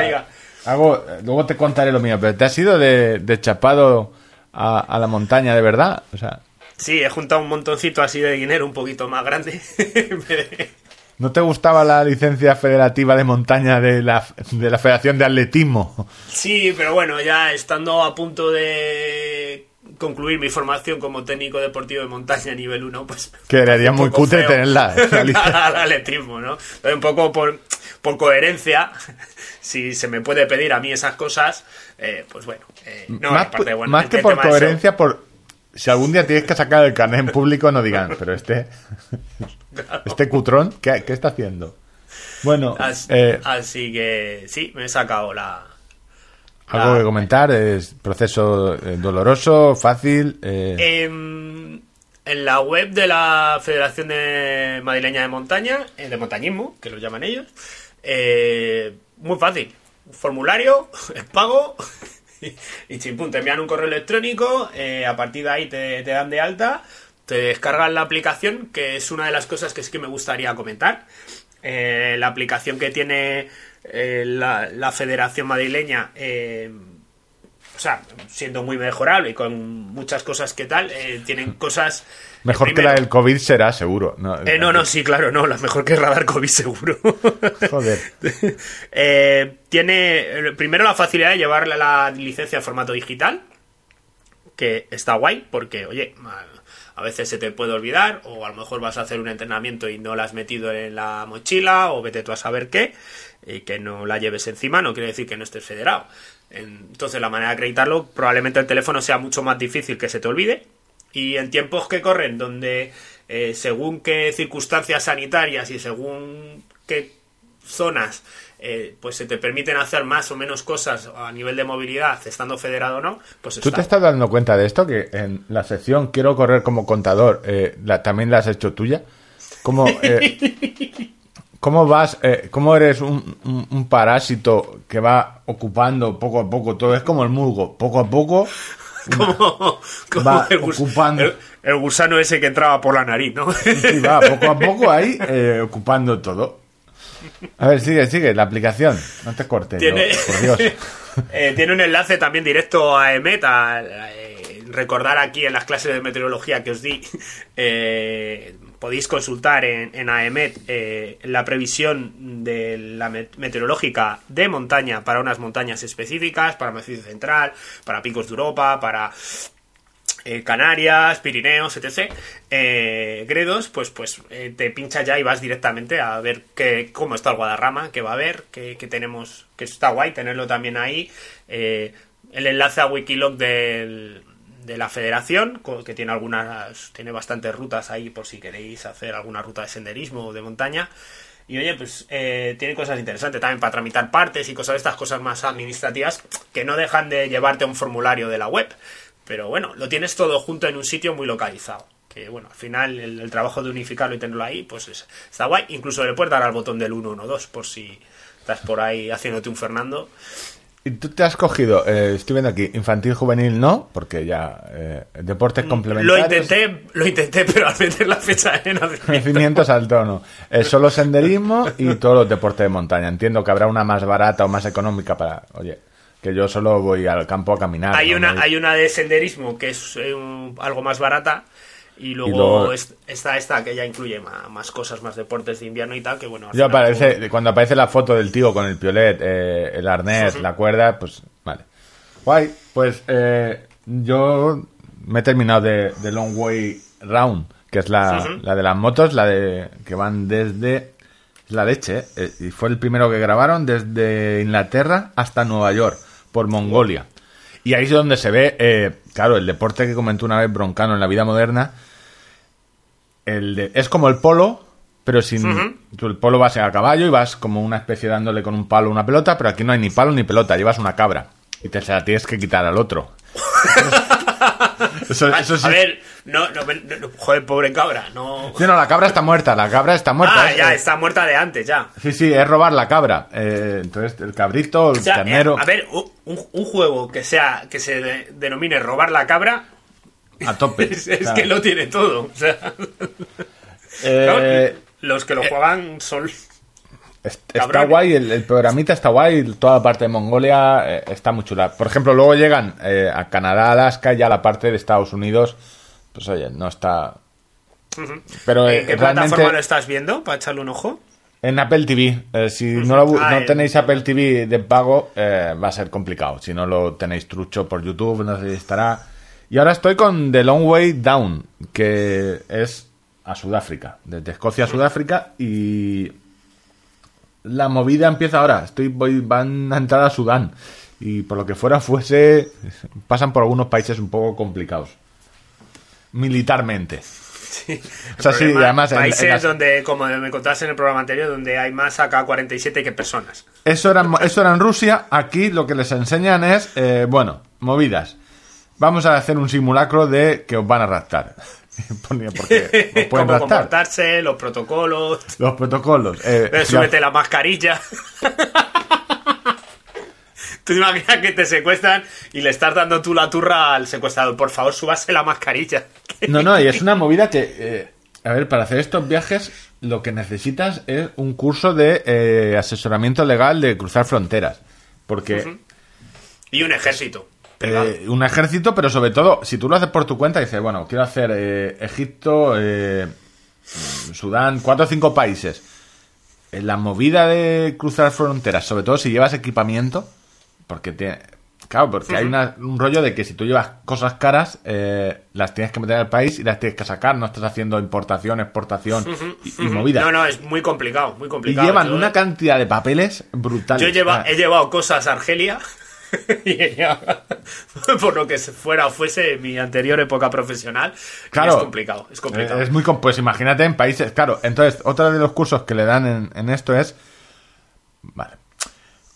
Speaker 2: hago. Luego te contaré lo mío, pero ¿te has ido de, de chapado a, a la montaña de verdad? O sea,
Speaker 1: Sí, he juntado un montoncito así de dinero un poquito más grande.
Speaker 2: ¿no te gustaba la licencia federativa de montaña de la, de la Federación de Atletismo?
Speaker 1: sí, pero bueno, ya estando a punto de concluir mi formación como técnico deportivo de montaña nivel 1, pues...
Speaker 2: Que haría
Speaker 1: un
Speaker 2: muy cutre tenerla,
Speaker 1: al atletismo, ¿no? Pero un poco por, por coherencia, si se me puede pedir a mí esas cosas, eh, pues bueno. eh, no,
Speaker 2: más
Speaker 1: aparte, bueno,
Speaker 2: más que por coherencia, por. Si algún día tienes que sacar el carnet en público, no digan, pero este. Este cutrón, ¿qué, qué está haciendo? Bueno, eh,
Speaker 1: Así que sí, me he sacado la...
Speaker 2: algo que comentar, es proceso eh, doloroso, fácil. eh,
Speaker 1: Em, en la web de la Federación de Madrileña de Montaña, eh, de montañismo, que lo llaman ellos, eh, muy fácil. Formulario, el pago y, y chimpún, te envían un correo electrónico, eh, a partir de ahí te, te dan de alta, te descargan la aplicación, que es una de las cosas que sí que me gustaría comentar. Eh, la aplicación que tiene eh, la, la Federación Madrileña eh, o sea, siendo muy mejorable y con muchas cosas que tal, eh, tienen cosas...
Speaker 2: mejor que la del COVID será, seguro. No,
Speaker 1: Eh, no, no, sí, claro, no, la mejor que Radar COVID seguro.
Speaker 2: Joder.
Speaker 1: Tiene primero la facilidad de llevar la, la licencia en formato digital, que está guay, porque, oye, a- veces se te puede olvidar, o a lo mejor vas a hacer un entrenamiento y no la has metido en la mochila, o vete tú a saber qué, y que no la lleves encima, no quiere decir que no estés federado. Entonces, la manera de acreditarlo, probablemente el teléfono sea mucho más difícil que se te olvide, y en tiempos que corren, donde eh, según qué circunstancias sanitarias y según qué zonas eh, pues se te permiten hacer más o menos cosas a nivel de movilidad, estando federado o no, pues
Speaker 2: ¿Tú
Speaker 1: está.
Speaker 2: te estás dando cuenta de esto? Que en la sección Quiero correr como contador, eh, la- también la has hecho tuya. ¿Cómo, eh, ¿cómo vas? eh, ¿Cómo eres un, un- un parásito que va ocupando poco a poco todo? Es como el musgo, poco a poco.
Speaker 1: como, como
Speaker 2: Va
Speaker 1: el,
Speaker 2: ocupando.
Speaker 1: el- el gusano ese que entraba por la nariz, ¿no?
Speaker 2: Y va poco a poco ahí ocupando todo. A ver, sigue, sigue, la aplicación. No te cortes,
Speaker 1: Tiene,
Speaker 2: yo, por Dios.
Speaker 1: Eh, tiene un enlace también directo a EMET. a- eh, recordar aquí en las clases de meteorología que os di, eh, podéis consultar en, en AEMET la previsión de la met- meteorológica de montaña para unas montañas específicas, para Macizo Central, para Picos de Europa, para eh, Canarias, Pirineos, etc. Eh, Gredos, pues, pues eh, te pincha ya y vas directamente a ver qué, cómo está el Guadarrama, qué va a haber, qué, tenemos, que está guay tenerlo también ahí. El enlace a Wikilog del- de la federación, que tiene algunas, tiene bastantes rutas ahí por si queréis hacer alguna ruta de senderismo o de montaña. Y oye, pues tiene cosas interesantes también para tramitar partes y cosas de estas cosas más administrativas que no dejan de llevarte a un formulario de la web. Pero bueno, lo tienes todo junto en un sitio muy localizado. Que bueno, al final el, el trabajo de unificarlo y tenerlo ahí, pues es- está guay. Incluso le puedes dar al botón del 112 por si estás por ahí haciéndote un Fernando.
Speaker 2: ¿Y tú te has cogido, eh, estoy viendo aquí, infantil, juvenil no, porque ya eh, deportes
Speaker 1: Lo
Speaker 2: complementarios.
Speaker 1: intenté, lo intenté, pero al meter la fecha de nacimiento.
Speaker 2: Nacimiento saltó, no. Es solo senderismo y todos los deportes de montaña. Entiendo que habrá una más barata o más económica para. Oye, que yo solo voy al campo a caminar.
Speaker 1: Hay
Speaker 2: ¿no?
Speaker 1: una, hay una de senderismo que es eh, un- algo más barata. Y luego,
Speaker 2: luego-
Speaker 1: es- está esta que ya incluye ma- más, cosas, más deportes de invierno y tal. Que bueno,
Speaker 2: Yo aparece, cuando aparece la foto del tío con el piolet, eh, el arnés, la cuerda, pues vale. Guay, pues eh, yo me he terminado de, de Long Way Round, que es la, la de las motos, la de que van desde es la leche. Eh, y fue el primero que grabaron desde Inglaterra hasta Nueva York, por Mongolia. Y ahí es donde se ve, eh, claro, el deporte que comentó una vez Broncano en la vida moderna, el de- es como el polo, pero sin. tú el polo vas a caballo y vas como una especie dándole con un palo una pelota, pero aquí no hay ni palo ni pelota, llevas una cabra. Y te la tienes que quitar al otro. Eso-
Speaker 1: a,
Speaker 2: eso sí.
Speaker 1: a ver, no, no, joder, pobre cabra, no.
Speaker 2: Sí, no, la cabra está muerta, la cabra está muerta.
Speaker 1: ah,
Speaker 2: es-
Speaker 1: ya, está muerta de antes, ya.
Speaker 2: Sí, sí, es robar la cabra. Eh, entonces, el cabrito, el
Speaker 1: O sea, eh, a ver, un, juego que sea que se de- denomine robar la cabra
Speaker 2: a tope.
Speaker 1: es, que lo tiene todo. O sea,
Speaker 2: eh,
Speaker 1: los que lo juegan son.
Speaker 2: Est- está
Speaker 1: cabrones.
Speaker 2: guay, el, el programita está guay, toda la parte de Mongolia eh, está muy chula. Por ejemplo, luego llegan eh, a Canadá, Alaska, y ya la parte de Estados Unidos, pues oye, no está... Pero eh,
Speaker 1: ¿En qué plataforma lo estás viendo? Para echarle un ojo.
Speaker 2: en Apple TV, eh, si no, lo
Speaker 1: Ah,
Speaker 2: no
Speaker 1: en-
Speaker 2: tenéis Apple TV de pago, eh, va a ser complicado. Si no lo tenéis trucho por YouTube, no sé si estará. Y ahora estoy con The Long Way Down, que es a Sudáfrica, desde Escocia a Sudáfrica y la movida empieza ahora. Estoy voy van a entrar a Sudán y por lo que fuera fuese pasan por algunos países un poco complicados militarmente. O sea, sí, además en- en
Speaker 1: países
Speaker 2: las-
Speaker 1: donde, como me contaste en el programa anterior, donde hay más AK-47 que personas.
Speaker 2: Eso era, en- eso era en Rusia. Aquí lo que les enseñan es, eh, bueno, movidas. Vamos a hacer un simulacro de que os van a raptar. Porque pueden
Speaker 1: Cómo comportarse, los protocolos.
Speaker 2: Los protocolos. eh,
Speaker 1: Eh, súbete la mascarilla. Tú imaginas que te secuestran y le estás dando tú la turra al secuestrador. Por favor, súbase la mascarilla.
Speaker 2: No, no, y es una movida que, eh, a ver, para hacer estos viajes lo que necesitas es un curso de eh, asesoramiento legal de cruzar fronteras. Porque
Speaker 1: Y un ejército.
Speaker 2: Eh, un ejército, pero sobre todo, si tú lo haces por tu cuenta, dices, bueno, quiero hacer eh, Egipto, eh, Sudán, cuatro o cinco países. En la movida de cruzar fronteras, sobre todo si llevas equipamiento, porque tiene, claro, porque hay una- un rollo de que si tú llevas cosas caras, eh, las tienes que meter al país y las tienes que sacar, no estás haciendo importación, exportación y, y movidas.
Speaker 1: No, no, es muy complicado, muy
Speaker 2: y
Speaker 1: complicado.
Speaker 2: llevan
Speaker 1: Yo-
Speaker 2: una cantidad de papeles brutales.
Speaker 1: Yo lleva-
Speaker 2: Ah.
Speaker 1: he llevado cosas a Argelia. por lo que fuera o fuese mi anterior época profesional.
Speaker 2: Claro.
Speaker 1: es complicado, es complicado.
Speaker 2: Eh, Es muy pues imagínate en países, claro. Entonces, otro de los cursos que le dan en, en esto es vale,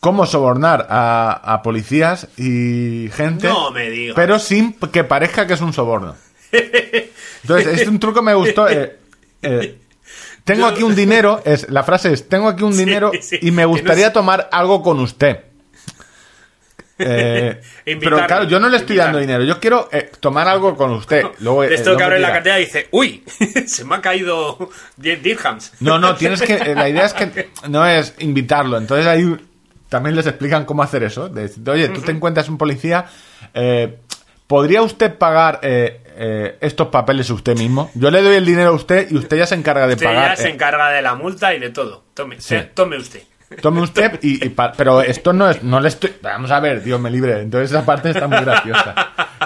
Speaker 2: cómo sobornar a, a policías y gente,
Speaker 1: No me digas.
Speaker 2: pero sin que parezca que es un soborno. Entonces, es un truco que me gustó. eh, eh, tengo aquí un dinero, es la frase es tengo aquí un dinero
Speaker 1: sí,
Speaker 2: y me
Speaker 1: no
Speaker 2: gustaría
Speaker 1: sé.
Speaker 2: tomar algo con usted. Eh, pero claro, yo no le estoy dando dinero, yo quiero eh, tomar algo con usted. Luego,
Speaker 1: de
Speaker 2: eh,
Speaker 1: esto que abre la cartera y dice, uy, se me ha caído 10 dirhams.
Speaker 2: No, no, tienes que. La idea es que no es invitarlo. Entonces ahí también les explican cómo hacer eso. De decir, Oye, tú te encuentras un policía. eh, ¿Podría usted pagar estos papeles usted mismo? Yo le doy el dinero a usted y usted ya se encarga de
Speaker 1: Usted
Speaker 2: pagar.
Speaker 1: ya se encarga de la multa y de todo. Tome,
Speaker 2: Sí.
Speaker 1: tome usted.
Speaker 2: Tome usted y, y pa- pero esto no es, no le estoy, vamos a ver, Dios me libre, entonces esa parte está muy graciosa.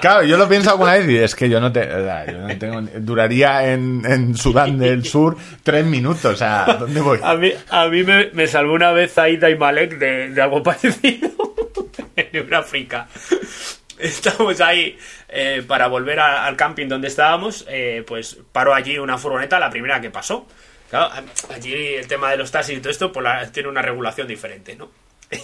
Speaker 2: Claro, yo lo pienso alguna vez y es que yo no te, yo no tengo, duraría en, en Sudán del Sur tres minutos, o sea, ¿dónde voy?
Speaker 1: A mí, a mí me, me salvó una vez Aida y Malek de, de algo parecido en África. Estamos ahí eh, para volver a- al camping donde estábamos, eh, pues paró allí una furgoneta, la primera que pasó. Claro, allí el tema de los taxis y todo esto pues la- tiene una regulación diferente, ¿no?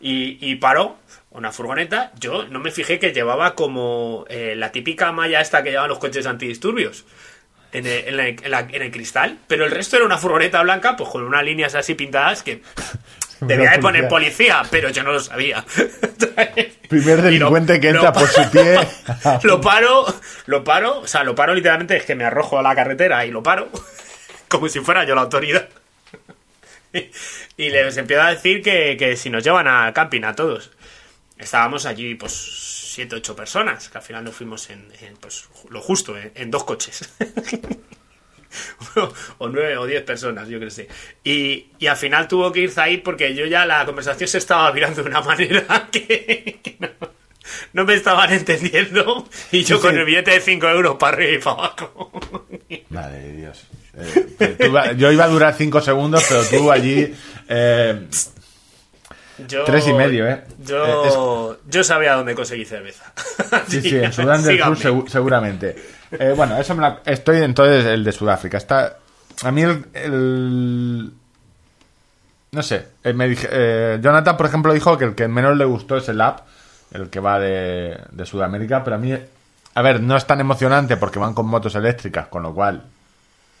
Speaker 1: y, y paró una furgoneta, yo no me fijé que llevaba como eh, la típica malla esta que llevan los coches antidisturbios en el, en la- en la- en el cristal, pero el resto era una furgoneta blanca, pues con unas líneas así pintadas que debía de poner policía, pero yo no lo sabía.
Speaker 2: Primer
Speaker 1: lo-
Speaker 2: delincuente que entra por su pie.
Speaker 1: lo paro, lo paro, o sea, lo paro literalmente, es que me arrojo a la carretera y lo paro, como si fuera yo la autoridad. Y les empiezo a decir que, que si nos llevan al camping a todos. Estábamos allí, pues, siete, ocho personas, que al final nos fuimos en, en, pues, lo justo, en, en dos coches. o nueve o diez personas, yo creo que sé. Y, y al final tuvo que ir Zaid porque yo ya la conversación se estaba virando de una manera que, que no, no me estaban entendiendo. Y yo
Speaker 2: Sí,
Speaker 1: con
Speaker 2: sí.
Speaker 1: el billete de 5 euros para arriba y para abajo.
Speaker 2: Madre de Dios. Eh, tú yo iba a durar cinco segundos, pero tú allí. eh,
Speaker 1: Yo,
Speaker 2: Tres y medio, ¿eh?
Speaker 1: Yo, yo sabía dónde conseguí cerveza.
Speaker 2: sí, sí, en Sudán del Sur seguramente. Eh, bueno, eso me la- estoy entonces el de Sudáfrica. Está, a mí el, el- no sé, eh, me dije- eh, Jonathan, por ejemplo, dijo que el que menos le gustó es el app, el que va de, de Sudamérica, pero a mí A ver, no es tan emocionante porque van con motos eléctricas, con lo cual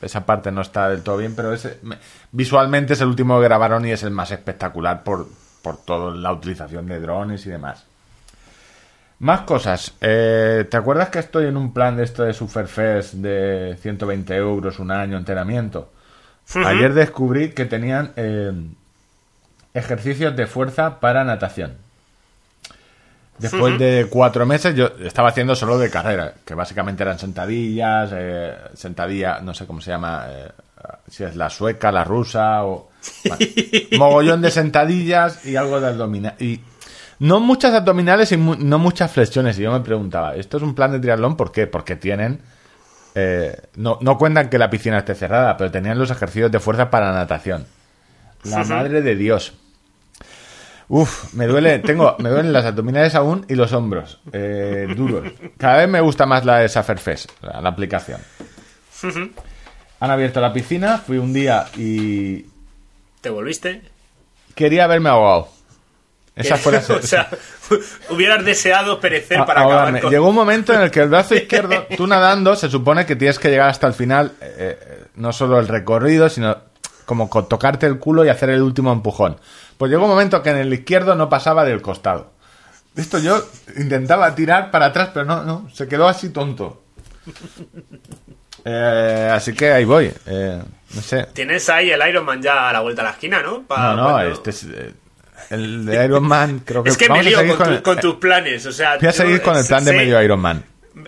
Speaker 2: esa parte no está del todo bien, pero es, me- visualmente es el último que grabaron y es el más espectacular por, por toda la utilización de drones y demás. Más cosas. Eh, ¿Te acuerdas que estoy en un plan de esto de Superfest de 120 euros un año entrenamiento? Ayer descubrí que tenían eh, ejercicios de fuerza para natación. Después de cuatro meses yo estaba haciendo solo de carrera, que básicamente eran sentadillas, eh, sentadilla, no sé cómo se llama, eh, si es la sueca, la rusa o... bueno, mogollón de sentadillas y algo de abdominal. Y no muchas abdominales y mu- no muchas flexiones. Y yo me preguntaba, ¿esto es un plan de triatlón? ¿Por qué? Porque tienen... eh, no, no cuentan que la piscina esté cerrada, pero tenían los ejercicios de fuerza para natación. La madre de Dios. Uf, me duele, tengo, me duelen las abdominales aún y los hombros, eh, duros. Cada vez me gusta más la de Sufferfest, la, la aplicación. Han abierto la piscina, fui un día y
Speaker 1: ¿Te volviste?
Speaker 2: quería haberme ahogado. Esa fue la
Speaker 1: o sea, hubieras deseado perecer para
Speaker 2: ahogarme.
Speaker 1: acabar con...
Speaker 2: Llegó un momento en el que el brazo izquierdo, tú nadando, se supone que tienes que llegar hasta el final, eh, eh, no solo el recorrido, sino como tocarte el culo y hacer el último empujón. Pues llegó un momento que en el izquierdo no pasaba del costado. Esto yo intentaba tirar para atrás, pero no, no, se quedó así tonto. Eh, así que ahí voy. eh, no sé.
Speaker 1: Tienes ahí el Iron Man ya a la vuelta de la esquina, ¿no? Pa-
Speaker 2: No, no,
Speaker 1: cuando-
Speaker 2: este es. eh, el de Iron Man, creo que
Speaker 1: Es que me
Speaker 2: a
Speaker 1: lío con, tu-
Speaker 2: el-
Speaker 1: con tus planes, o sea...
Speaker 2: Voy a seguir con el plan de medio Iron Man.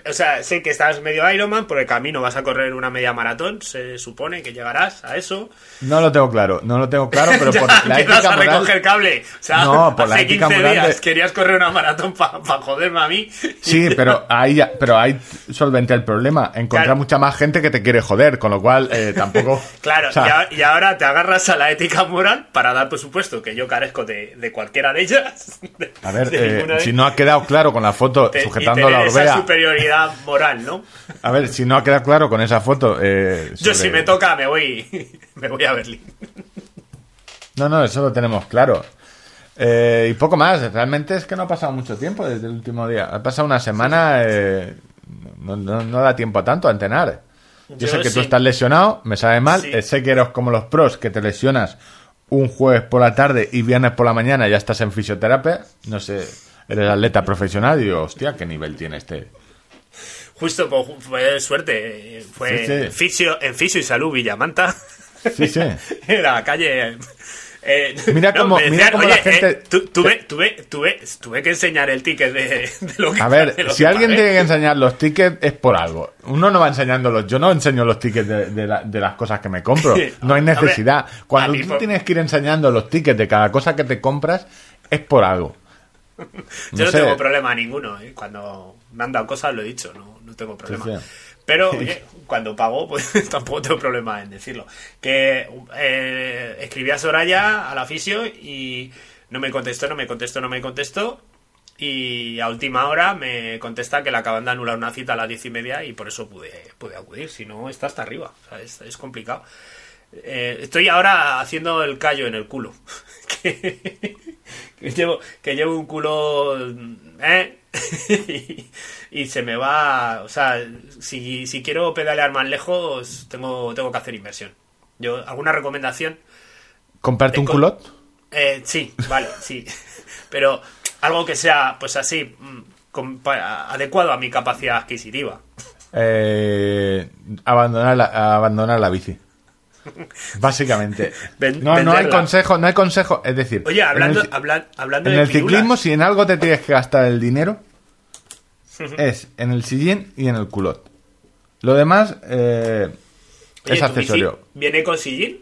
Speaker 1: O sea, sé que estás medio Ironman, por el camino vas a correr una media maratón, se supone que llegarás a eso.
Speaker 2: No lo tengo claro, no lo tengo claro, pero
Speaker 1: ya
Speaker 2: por la ética
Speaker 1: a
Speaker 2: moral.
Speaker 1: recoger cable. O sea,
Speaker 2: No, por la
Speaker 1: hace
Speaker 2: ética
Speaker 1: 15
Speaker 2: moral
Speaker 1: días
Speaker 2: de-
Speaker 1: querías correr una maratón para joderme a mí.
Speaker 2: Sí, pero ahí, pero ahí solventé el problema. Encontrar
Speaker 1: Claro.
Speaker 2: mucha más gente que te quiere joder, con lo cual eh, tampoco.
Speaker 1: Claro,
Speaker 2: o sea,
Speaker 1: y, a- y ahora te agarras a la ética moral para dar por supuesto que yo carezco de, de cualquiera de ellas.
Speaker 2: a ver, eh,
Speaker 1: de
Speaker 2: si no ha quedado claro con la foto
Speaker 1: te-
Speaker 2: sujetando la orbea.
Speaker 1: Superioridad moral, ¿no?
Speaker 2: A ver, si no ha quedado claro con esa foto. eh,
Speaker 1: Yo si me toca me voy me voy a Berlín.
Speaker 2: No, no, eso lo tenemos claro. Eh, y poco más, realmente es que no ha pasado mucho tiempo desde el último día. Ha pasado una semana, eh, no, no- no da tiempo a tanto a entrenar. Yo,
Speaker 1: Yo
Speaker 2: sé que
Speaker 1: sí.
Speaker 2: tú estás lesionado, me sabe mal.
Speaker 1: Sí.
Speaker 2: eh, sé que eres como los pros, que te lesionas un jueves por la tarde y viernes por la mañana ya estás en fisioterapia. No sé, eres atleta profesional y digo, hostia, ¿qué nivel tiene este?
Speaker 1: Justo pues, fue suerte, eh, fue
Speaker 2: Sí, sí.
Speaker 1: en Fisio, en Fisio y Salud Villamanta.
Speaker 2: Sí, sí.
Speaker 1: en la calle. eh,
Speaker 2: Mira cómo-
Speaker 1: me
Speaker 2: mira cómo la
Speaker 1: "Oye,
Speaker 2: gente-
Speaker 1: eh, tu- tuve, tuve, tuve, tuve que enseñar el ticket de, de lo que
Speaker 2: A
Speaker 1: de
Speaker 2: ver,
Speaker 1: lo
Speaker 2: si
Speaker 1: que
Speaker 2: alguien
Speaker 1: pagué".
Speaker 2: tiene que enseñar los tickets es por algo. Uno no va enseñándolos. Yo no enseño los tickets de, de la- de las cosas que me compro. No hay necesidad. Cuando tú
Speaker 1: por-
Speaker 2: tienes que ir enseñando los tickets de cada cosa que te compras, es por algo.
Speaker 1: Yo no,
Speaker 2: sé.
Speaker 1: tengo problema ninguno. eh. Cuando me han dado cosas lo he dicho, no, no tengo problema.
Speaker 2: Sí, sí.
Speaker 1: Pero oye, cuando pago, pues tampoco tengo problema en decirlo. Que eh, escribí a Soraya, a la fisio, y no me contestó, no me contestó, no me contestó. Y a última hora me contesta que le acaban de anular una cita a las diez y media y por eso pude, pude acudir. Si no, está hasta arriba. O sea, es, es complicado. Eh, estoy ahora haciendo el callo en el culo. que, que llevo, que llevo un culo. ¿eh? y, y se me va. O sea, si, si quiero pedalear más lejos, tengo, tengo que hacer inversión. Yo, ¿Alguna recomendación?
Speaker 2: ¿Comprarte un culot?
Speaker 1: Eh, sí, vale, sí. Pero algo que sea, pues así, mm, adecuado a mi capacidad adquisitiva.
Speaker 2: Eh, abandonar, la, abandonar la bici. Básicamente.
Speaker 1: Ven-
Speaker 2: no, no hay consejo, no hay consejo. Es decir,
Speaker 1: Oye, hablando,
Speaker 2: en el,
Speaker 1: hablan- hablando
Speaker 2: en
Speaker 1: de
Speaker 2: el
Speaker 1: pirulas,
Speaker 2: ciclismo, si en algo te tienes que gastar el dinero, es en el sillín y en el culot. Lo demás eh,
Speaker 1: oye,
Speaker 2: es
Speaker 1: ¿tu
Speaker 2: accesorio.
Speaker 1: ¿Viene con sillín?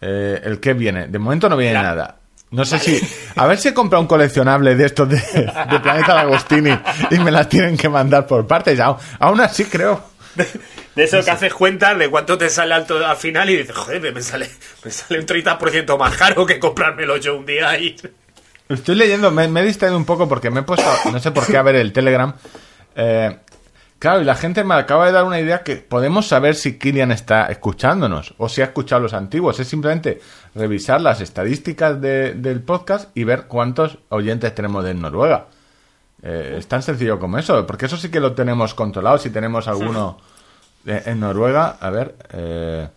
Speaker 2: Eh, ¿El que viene? De momento no viene nada. No sé si. A ver si he comprado un coleccionable de estos de, de Planeta Lagostini y me las tienen que mandar por partes. Aún, aún así creo.
Speaker 1: De eso que haces cuentas de cuánto te sale alto al final y dices, joder, me sale, me sale un 30% más caro que comprármelo yo un día y...
Speaker 2: Estoy leyendo, me, me he distraído un poco porque me he puesto, no sé por qué, a ver el Telegram. Eh, claro, y la gente me acaba de dar una idea que podemos saber si Kilian está escuchándonos o si ha escuchado los antiguos. Es simplemente revisar las estadísticas de- del podcast y ver cuántos oyentes tenemos de Noruega. Eh, es tan sencillo como eso, porque eso sí que lo tenemos controlado. Si tenemos alguno en Noruega, a ver, eh,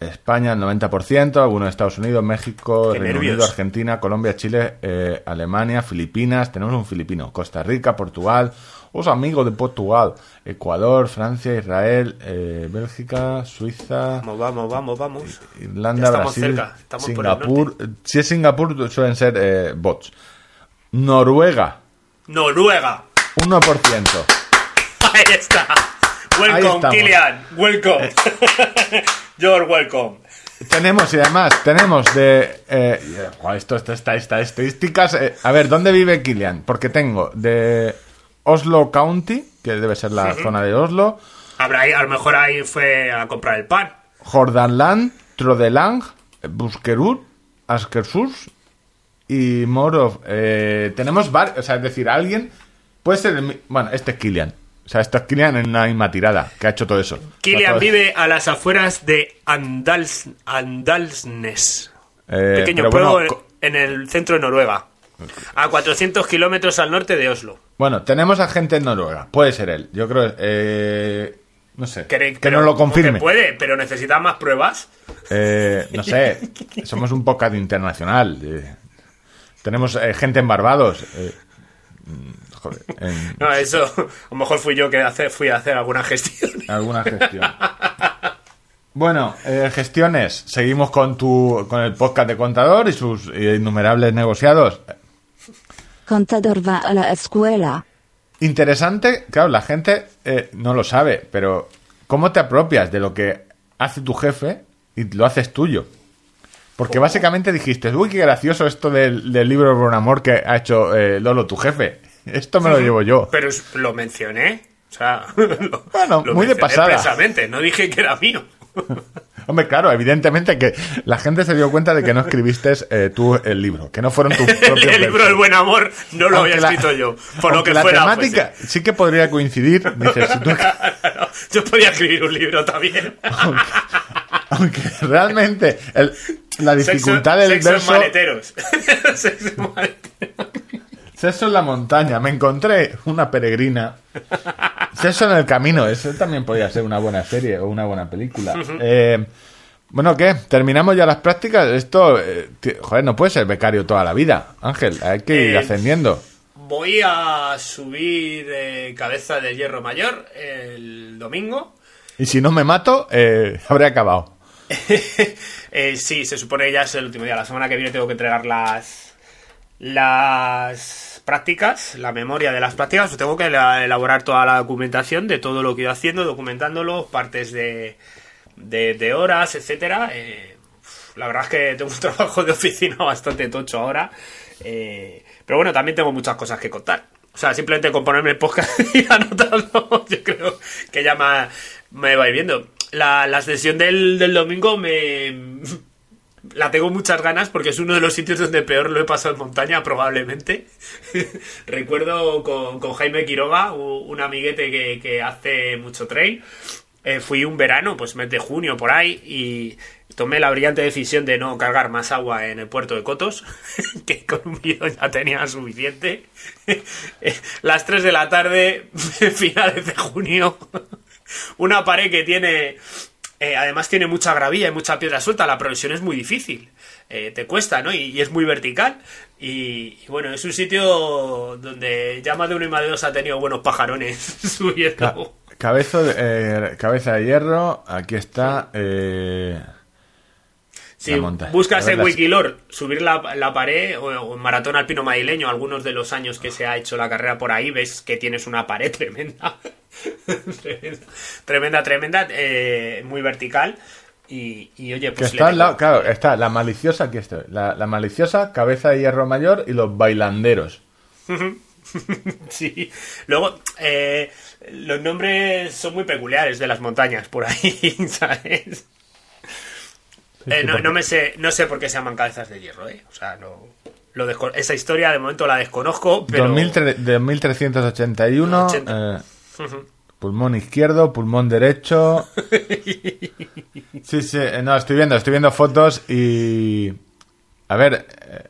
Speaker 2: España el 90%, algunos de Estados Unidos, México,
Speaker 1: Qué
Speaker 2: Reino
Speaker 1: nervios.
Speaker 2: Unido, Argentina, Colombia, Chile, eh, Alemania, Filipinas, tenemos un filipino, Costa Rica, Portugal, los amigos de Portugal, Ecuador, Francia, Israel, eh, Bélgica, Suiza,
Speaker 1: Vamos, vamos, vamos, vamos.
Speaker 2: Irlanda, Brasil,
Speaker 1: cerca, estamos por el
Speaker 2: Singapur. Si es Singapur, suelen ser eh, bots. Noruega,
Speaker 1: Noruega.
Speaker 2: 1%.
Speaker 1: Ahí está. Welcome. Kilian. Welcome. You're welcome.
Speaker 2: Tenemos, y además, tenemos de. Eh, esto, esto, esta- esta- estadísticas. eh, a ver, ¿dónde vive Kilian? Porque tengo de Oslo County, que debe ser la zona de Oslo,
Speaker 1: Habrá ahí- a lo mejor ahí fue a comprar el pan.
Speaker 2: Jordanland, Trodelang, Buskerud, Askersus y Morov. Eh, tenemos varios, o sea, es decir, alguien puede ser. el bueno, este es Kilian. O sea, esto es Kilian en una misma tirada que ha hecho todo eso.
Speaker 1: Kilian
Speaker 2: Todo-
Speaker 1: vive a las afueras de Andals, Andalsnes.
Speaker 2: eh,
Speaker 1: pequeño pueblo
Speaker 2: bueno,
Speaker 1: en el centro de Noruega. A 400 kilómetros al norte de Oslo.
Speaker 2: Bueno, tenemos a gente en Noruega. Puede ser él. Yo creo. Eh, no sé.
Speaker 1: Que,
Speaker 2: que nos lo confirme.
Speaker 1: puede, pero necesita más pruebas.
Speaker 2: Eh, no sé. Somos un podcast internacional. Tenemos eh, gente en Barbados. eh, mm, joder, en
Speaker 1: No, eso, a lo mejor fui yo que hace- fui a hacer alguna gestión.
Speaker 2: alguna gestión. Bueno, eh, gestiones. Seguimos con tu con el podcast de contador y sus innumerables negociados.
Speaker 3: Contador va a la escuela.
Speaker 2: Interesante, claro, la gente eh, no lo sabe, pero ¿cómo te apropias de lo que hace tu jefe y lo haces tuyo? Porque básicamente dijiste, uy, qué gracioso esto del, del libro Buen Amor que ha hecho eh, Lolo, tu jefe. Esto me lo llevo yo.
Speaker 1: Pero lo mencioné. O sea, lo-
Speaker 2: Bueno,
Speaker 1: lo
Speaker 2: muy de pasada.
Speaker 1: expresamente, no dije que era mío.
Speaker 2: Hombre, claro, evidentemente que la gente se dio cuenta de que no escribiste eh, tú el libro, que no fueron tus propios
Speaker 1: El libro
Speaker 2: versos.
Speaker 1: El Buen Amor no lo
Speaker 2: Aunque
Speaker 1: había
Speaker 2: la-
Speaker 1: escrito yo. Por lo que
Speaker 2: la
Speaker 1: fuera.
Speaker 2: temática sí que podría coincidir. Dices, si tú-.
Speaker 1: Yo podía escribir un libro también.
Speaker 2: aunque realmente el- la dificultad
Speaker 1: sexo,
Speaker 2: del
Speaker 1: sexo en
Speaker 2: verso
Speaker 1: maleteros. Sexo en maleteros.
Speaker 2: Sexo en la montaña. Me encontré una peregrina. Sexo en el camino. Eso también podría ser una buena serie o una buena película. Eh, bueno, ¿qué? ¿Terminamos ya las prácticas? Esto, eh, joder, no puede ser becario toda la vida, Ángel. Hay que ir
Speaker 1: Eh,
Speaker 2: ascendiendo.
Speaker 1: Voy a subir Cabeza de Hierro Mayor el domingo.
Speaker 2: Y si no me mato, habré acabado.
Speaker 1: Eh, sí, se supone ya es el último día. La semana que viene tengo que entregar las las prácticas, la memoria de las prácticas. Tengo que ela- elaborar toda la documentación de todo lo que ido haciendo, documentándolo, partes de, de, horas, etcétera. Eh, la verdad es que tengo un trabajo de oficina bastante tocho ahora. Eh, pero bueno, también tengo muchas cosas que contar. O sea, simplemente con ponerme el podcast y anotarlo, yo creo que ya me, me va viendo. La, la sesión del, del domingo me... La tengo muchas ganas porque es uno de los sitios donde peor lo he pasado en montaña, probablemente. Recuerdo con, con Jaime Quiroga, un amiguete que, que hace mucho trail. Eh, fui un verano, pues mes de junio por ahí, y tomé la brillante decisión de no cargar más agua en el puerto de Cotos, que con ya tenía suficiente. Eh, Las 3 de la tarde, finales de junio, una pared que tiene eh, además tiene mucha gravilla y mucha piedra suelta, la progresión es muy difícil, eh, te cuesta, ¿no? Y, y es muy vertical. Y, y bueno, es un sitio donde ya más de uno y más de dos ha tenido buenos pajarones subiendo.
Speaker 2: Ca- cabezo eh, cabeza de hierro, aquí está. Eh,
Speaker 1: Si
Speaker 2: la
Speaker 1: buscas en
Speaker 2: las-
Speaker 1: Wikilor subir la, la pared o, o Maratón Alpino Madrileño, algunos de los años que se ha hecho la carrera por ahí, ves que tienes una pared tremenda. tremenda, tremenda, tremenda, eh, muy vertical. Y, y, oye,
Speaker 2: Que
Speaker 1: pues le
Speaker 2: está lado, claro, está la maliciosa, aquí estoy. La, la maliciosa, cabeza de hierro mayor y los bailanderos.
Speaker 1: Sí. Luego, eh, los nombres son muy peculiares de las montañas por ahí, ¿sabes? Eh,
Speaker 2: sí,
Speaker 1: no, no me sé, no sé por qué se llaman cabezas de hierro, ¿eh? O sea, no. Lo esa historia de momento la desconozco, pero.
Speaker 2: 2003 2381,
Speaker 1: 80.
Speaker 2: eh, pulmón izquierdo, pulmón derecho. Sí, sí, eh, no, estoy viendo, estoy viendo fotos y... A ver, eh,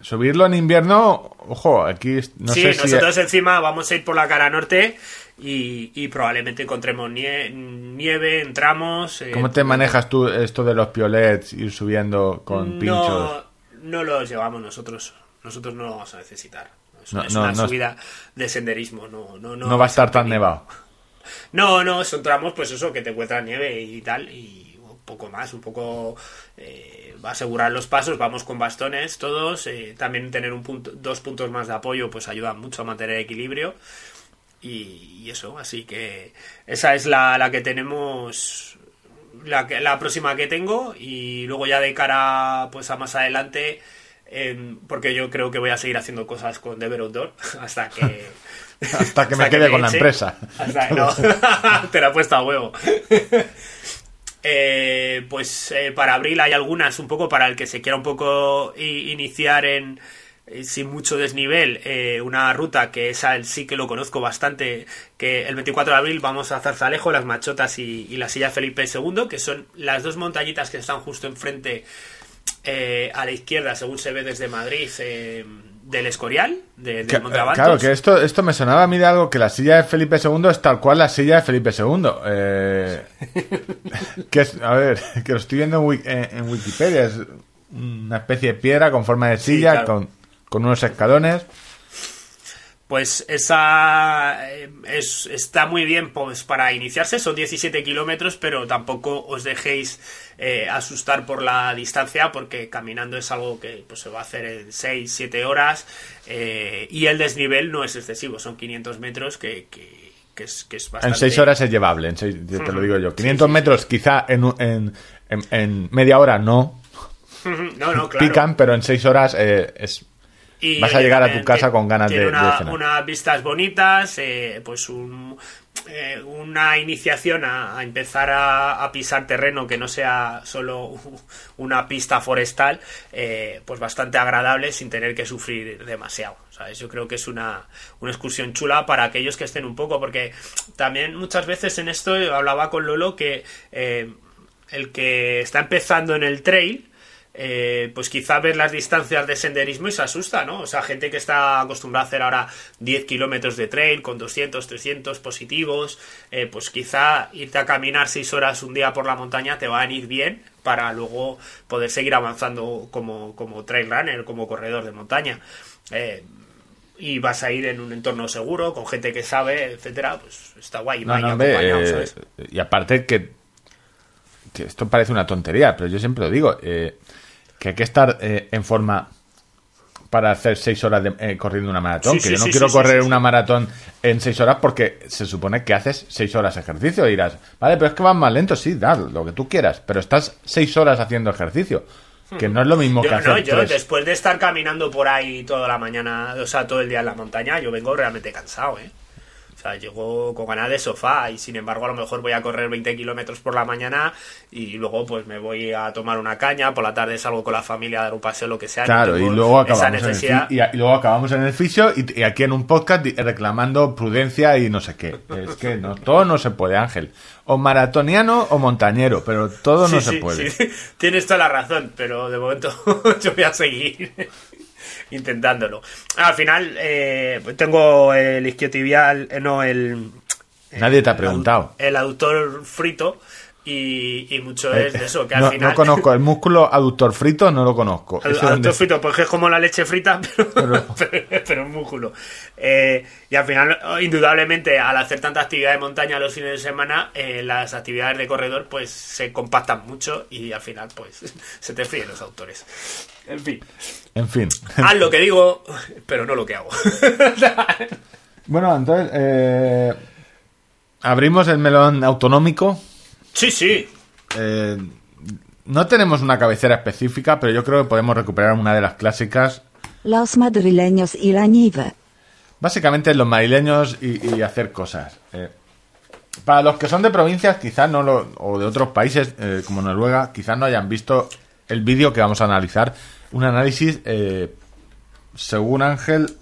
Speaker 2: subirlo en invierno, ojo, aquí no
Speaker 1: sí,
Speaker 2: sé si...
Speaker 1: nosotros encima vamos a ir por la cara norte y, y probablemente encontremos nie- nieve, entramos. eh,
Speaker 2: ¿Cómo te manejas tú esto de los piolets, ir subiendo con pinchos?
Speaker 1: No, no los llevamos nosotros. Nosotros no lo vamos a necesitar. Es,
Speaker 2: No,
Speaker 1: es
Speaker 2: no,
Speaker 1: una subida de senderismo. No, no, no,
Speaker 2: No va a estar tan nevado.
Speaker 1: No, no, son tramos, pues eso, que te encuentras nieve y tal, y un poco más, un poco eh, va a asegurar los pasos, vamos con bastones todos, eh, también tener un punto, dos puntos más de apoyo pues ayuda mucho a mantener equilibrio y, y eso, así que esa es la, la que tenemos, la, que- la próxima que tengo y luego ya de cara pues a más adelante, em, porque yo creo que voy a seguir haciendo cosas con Dever Outdoor hasta que...
Speaker 2: Hasta que me quede con la empresa.
Speaker 1: Hasta- no, te la he puesto a huevo. Eh, pues eh, para abril hay algunas, un poco para el que se quiera un poco iniciar en eh, sin mucho desnivel, eh, una ruta que esa sí que lo conozco bastante, que el 24 de abril vamos a Zarzalejo, las Machotas y, y la silla Felipe II, que son las dos montañitas que están justo enfrente eh, a la izquierda, según se ve desde Madrid, eh, del Escorial, de, Montabantos.
Speaker 2: claro, que esto, esto me sonaba a mí de algo que la silla de Felipe II es tal cual la silla de Felipe II. Eh, que es, a ver, que lo estoy viendo en, en- Wikipedia. Es una especie de piedra con forma de silla,
Speaker 1: claro.
Speaker 2: con, con unos escalones.
Speaker 1: Pues esa eh, es, está muy bien pues para iniciarse, son 17 kilómetros, pero tampoco os dejéis eh, asustar por la distancia, porque caminando es algo que pues, se va a hacer en 6, 7 horas, eh, y el desnivel no es excesivo, son 500 metros que, que, que es, que es
Speaker 2: En
Speaker 1: bastante...
Speaker 2: seis horas es llevable, en seis- te lo digo yo.
Speaker 1: Sí,
Speaker 2: 500
Speaker 1: sí,
Speaker 2: metros quizá en, en, en- en media hora no
Speaker 1: No, no, claro.
Speaker 2: pican, pero en seis horas eh, es...
Speaker 1: Y,
Speaker 2: Vas a llegar a tu casa con ganas
Speaker 1: tiene
Speaker 2: de- de
Speaker 1: una-
Speaker 2: cenar.
Speaker 1: unas vistas bonitas, eh, pues un, eh, una iniciación a, a empezar a, a pisar terreno que no sea solo una pista forestal, eh, pues bastante agradable sin tener que sufrir demasiado. ¿sabes? Yo creo que es una, una excursión chula para aquellos que estén un poco, porque también muchas veces en esto hablaba con Lolo que eh, el que está empezando en el trail, eh, pues quizá ver las distancias de senderismo y se asusta, ¿no? O sea, gente que está acostumbrada a hacer ahora 10 kilómetros de trail con 200, 300 positivos, eh, pues quizá irte a caminar 6 horas un día por la montaña te va a ir bien para luego poder seguir avanzando como, como trail runner, como corredor de montaña. Eh, y vas a ir en un entorno seguro, con gente que sabe, etcétera, pues está guay,
Speaker 2: No,
Speaker 1: vaya
Speaker 2: no, hombre,
Speaker 1: acompañado,
Speaker 2: eh,
Speaker 1: ¿sabes?
Speaker 2: y aparte que, que esto parece una tontería, pero yo siempre lo digo, eh, que hay que estar eh, en forma para hacer seis horas de- eh, corriendo una maratón.
Speaker 1: Sí,
Speaker 2: que
Speaker 1: sí,
Speaker 2: yo no
Speaker 1: sí,
Speaker 2: quiero correr una maratón en seis horas porque se supone que haces seis horas de ejercicio. Y dirás, vale, pero es que vas más lento, sí, da lo que tú quieras, pero estás seis horas haciendo ejercicio. Que no es lo mismo que hacer
Speaker 1: no, yo
Speaker 2: tres.
Speaker 1: después de estar caminando por ahí toda la mañana, o sea, todo el día en la montaña, yo vengo realmente cansado, ¿eh? Sea, llego con ganas de sofá y sin embargo a lo mejor voy a correr 20 kilómetros por la mañana y luego pues me voy a tomar una caña, por la tarde salgo con la familia a dar un paseo, lo que sea.
Speaker 2: Claro, y luego, acabamos en el, y, y luego acabamos en el fisio y, y aquí en un podcast reclamando prudencia y no sé qué. Es que no, todo no se puede, Ángel. O maratoniano o montañero, pero todo no
Speaker 1: Sí,
Speaker 2: se puede.
Speaker 1: sí. Tienes toda la razón, pero de momento yo voy a seguir intentándolo. Al final eh, tengo el isquiotibial, eh, no el...
Speaker 2: Nadie te ha preguntado.
Speaker 1: El aductor frito y, y mucho es de eso, que al
Speaker 2: no,
Speaker 1: final...
Speaker 2: no conozco el músculo aductor frito, no lo conozco.
Speaker 1: Aductor
Speaker 2: donde-
Speaker 1: frito, pues es como la leche frita, pero, pero, pero un músculo. Eh, y al final, indudablemente, al hacer tanta actividad de montaña los fines de semana, eh, las actividades de corredor pues se compactan mucho y al final pues se te fríen los autores. En fin,
Speaker 2: En fin.
Speaker 1: haz lo que digo, pero no lo que hago.
Speaker 2: bueno, entonces, eh, abrimos el melón autonómico.
Speaker 1: Sí, sí.
Speaker 2: Eh, no tenemos una cabecera específica, pero yo creo que podemos recuperar una de las clásicas
Speaker 3: Los madrileños y la nieve.
Speaker 2: Básicamente los madrileños y, y hacer cosas. Eh, para los que son de provincias, quizás no lo, o de otros países eh, como Noruega, quizás no hayan visto el vídeo que vamos a analizar. Un análisis, eh, según Ángel,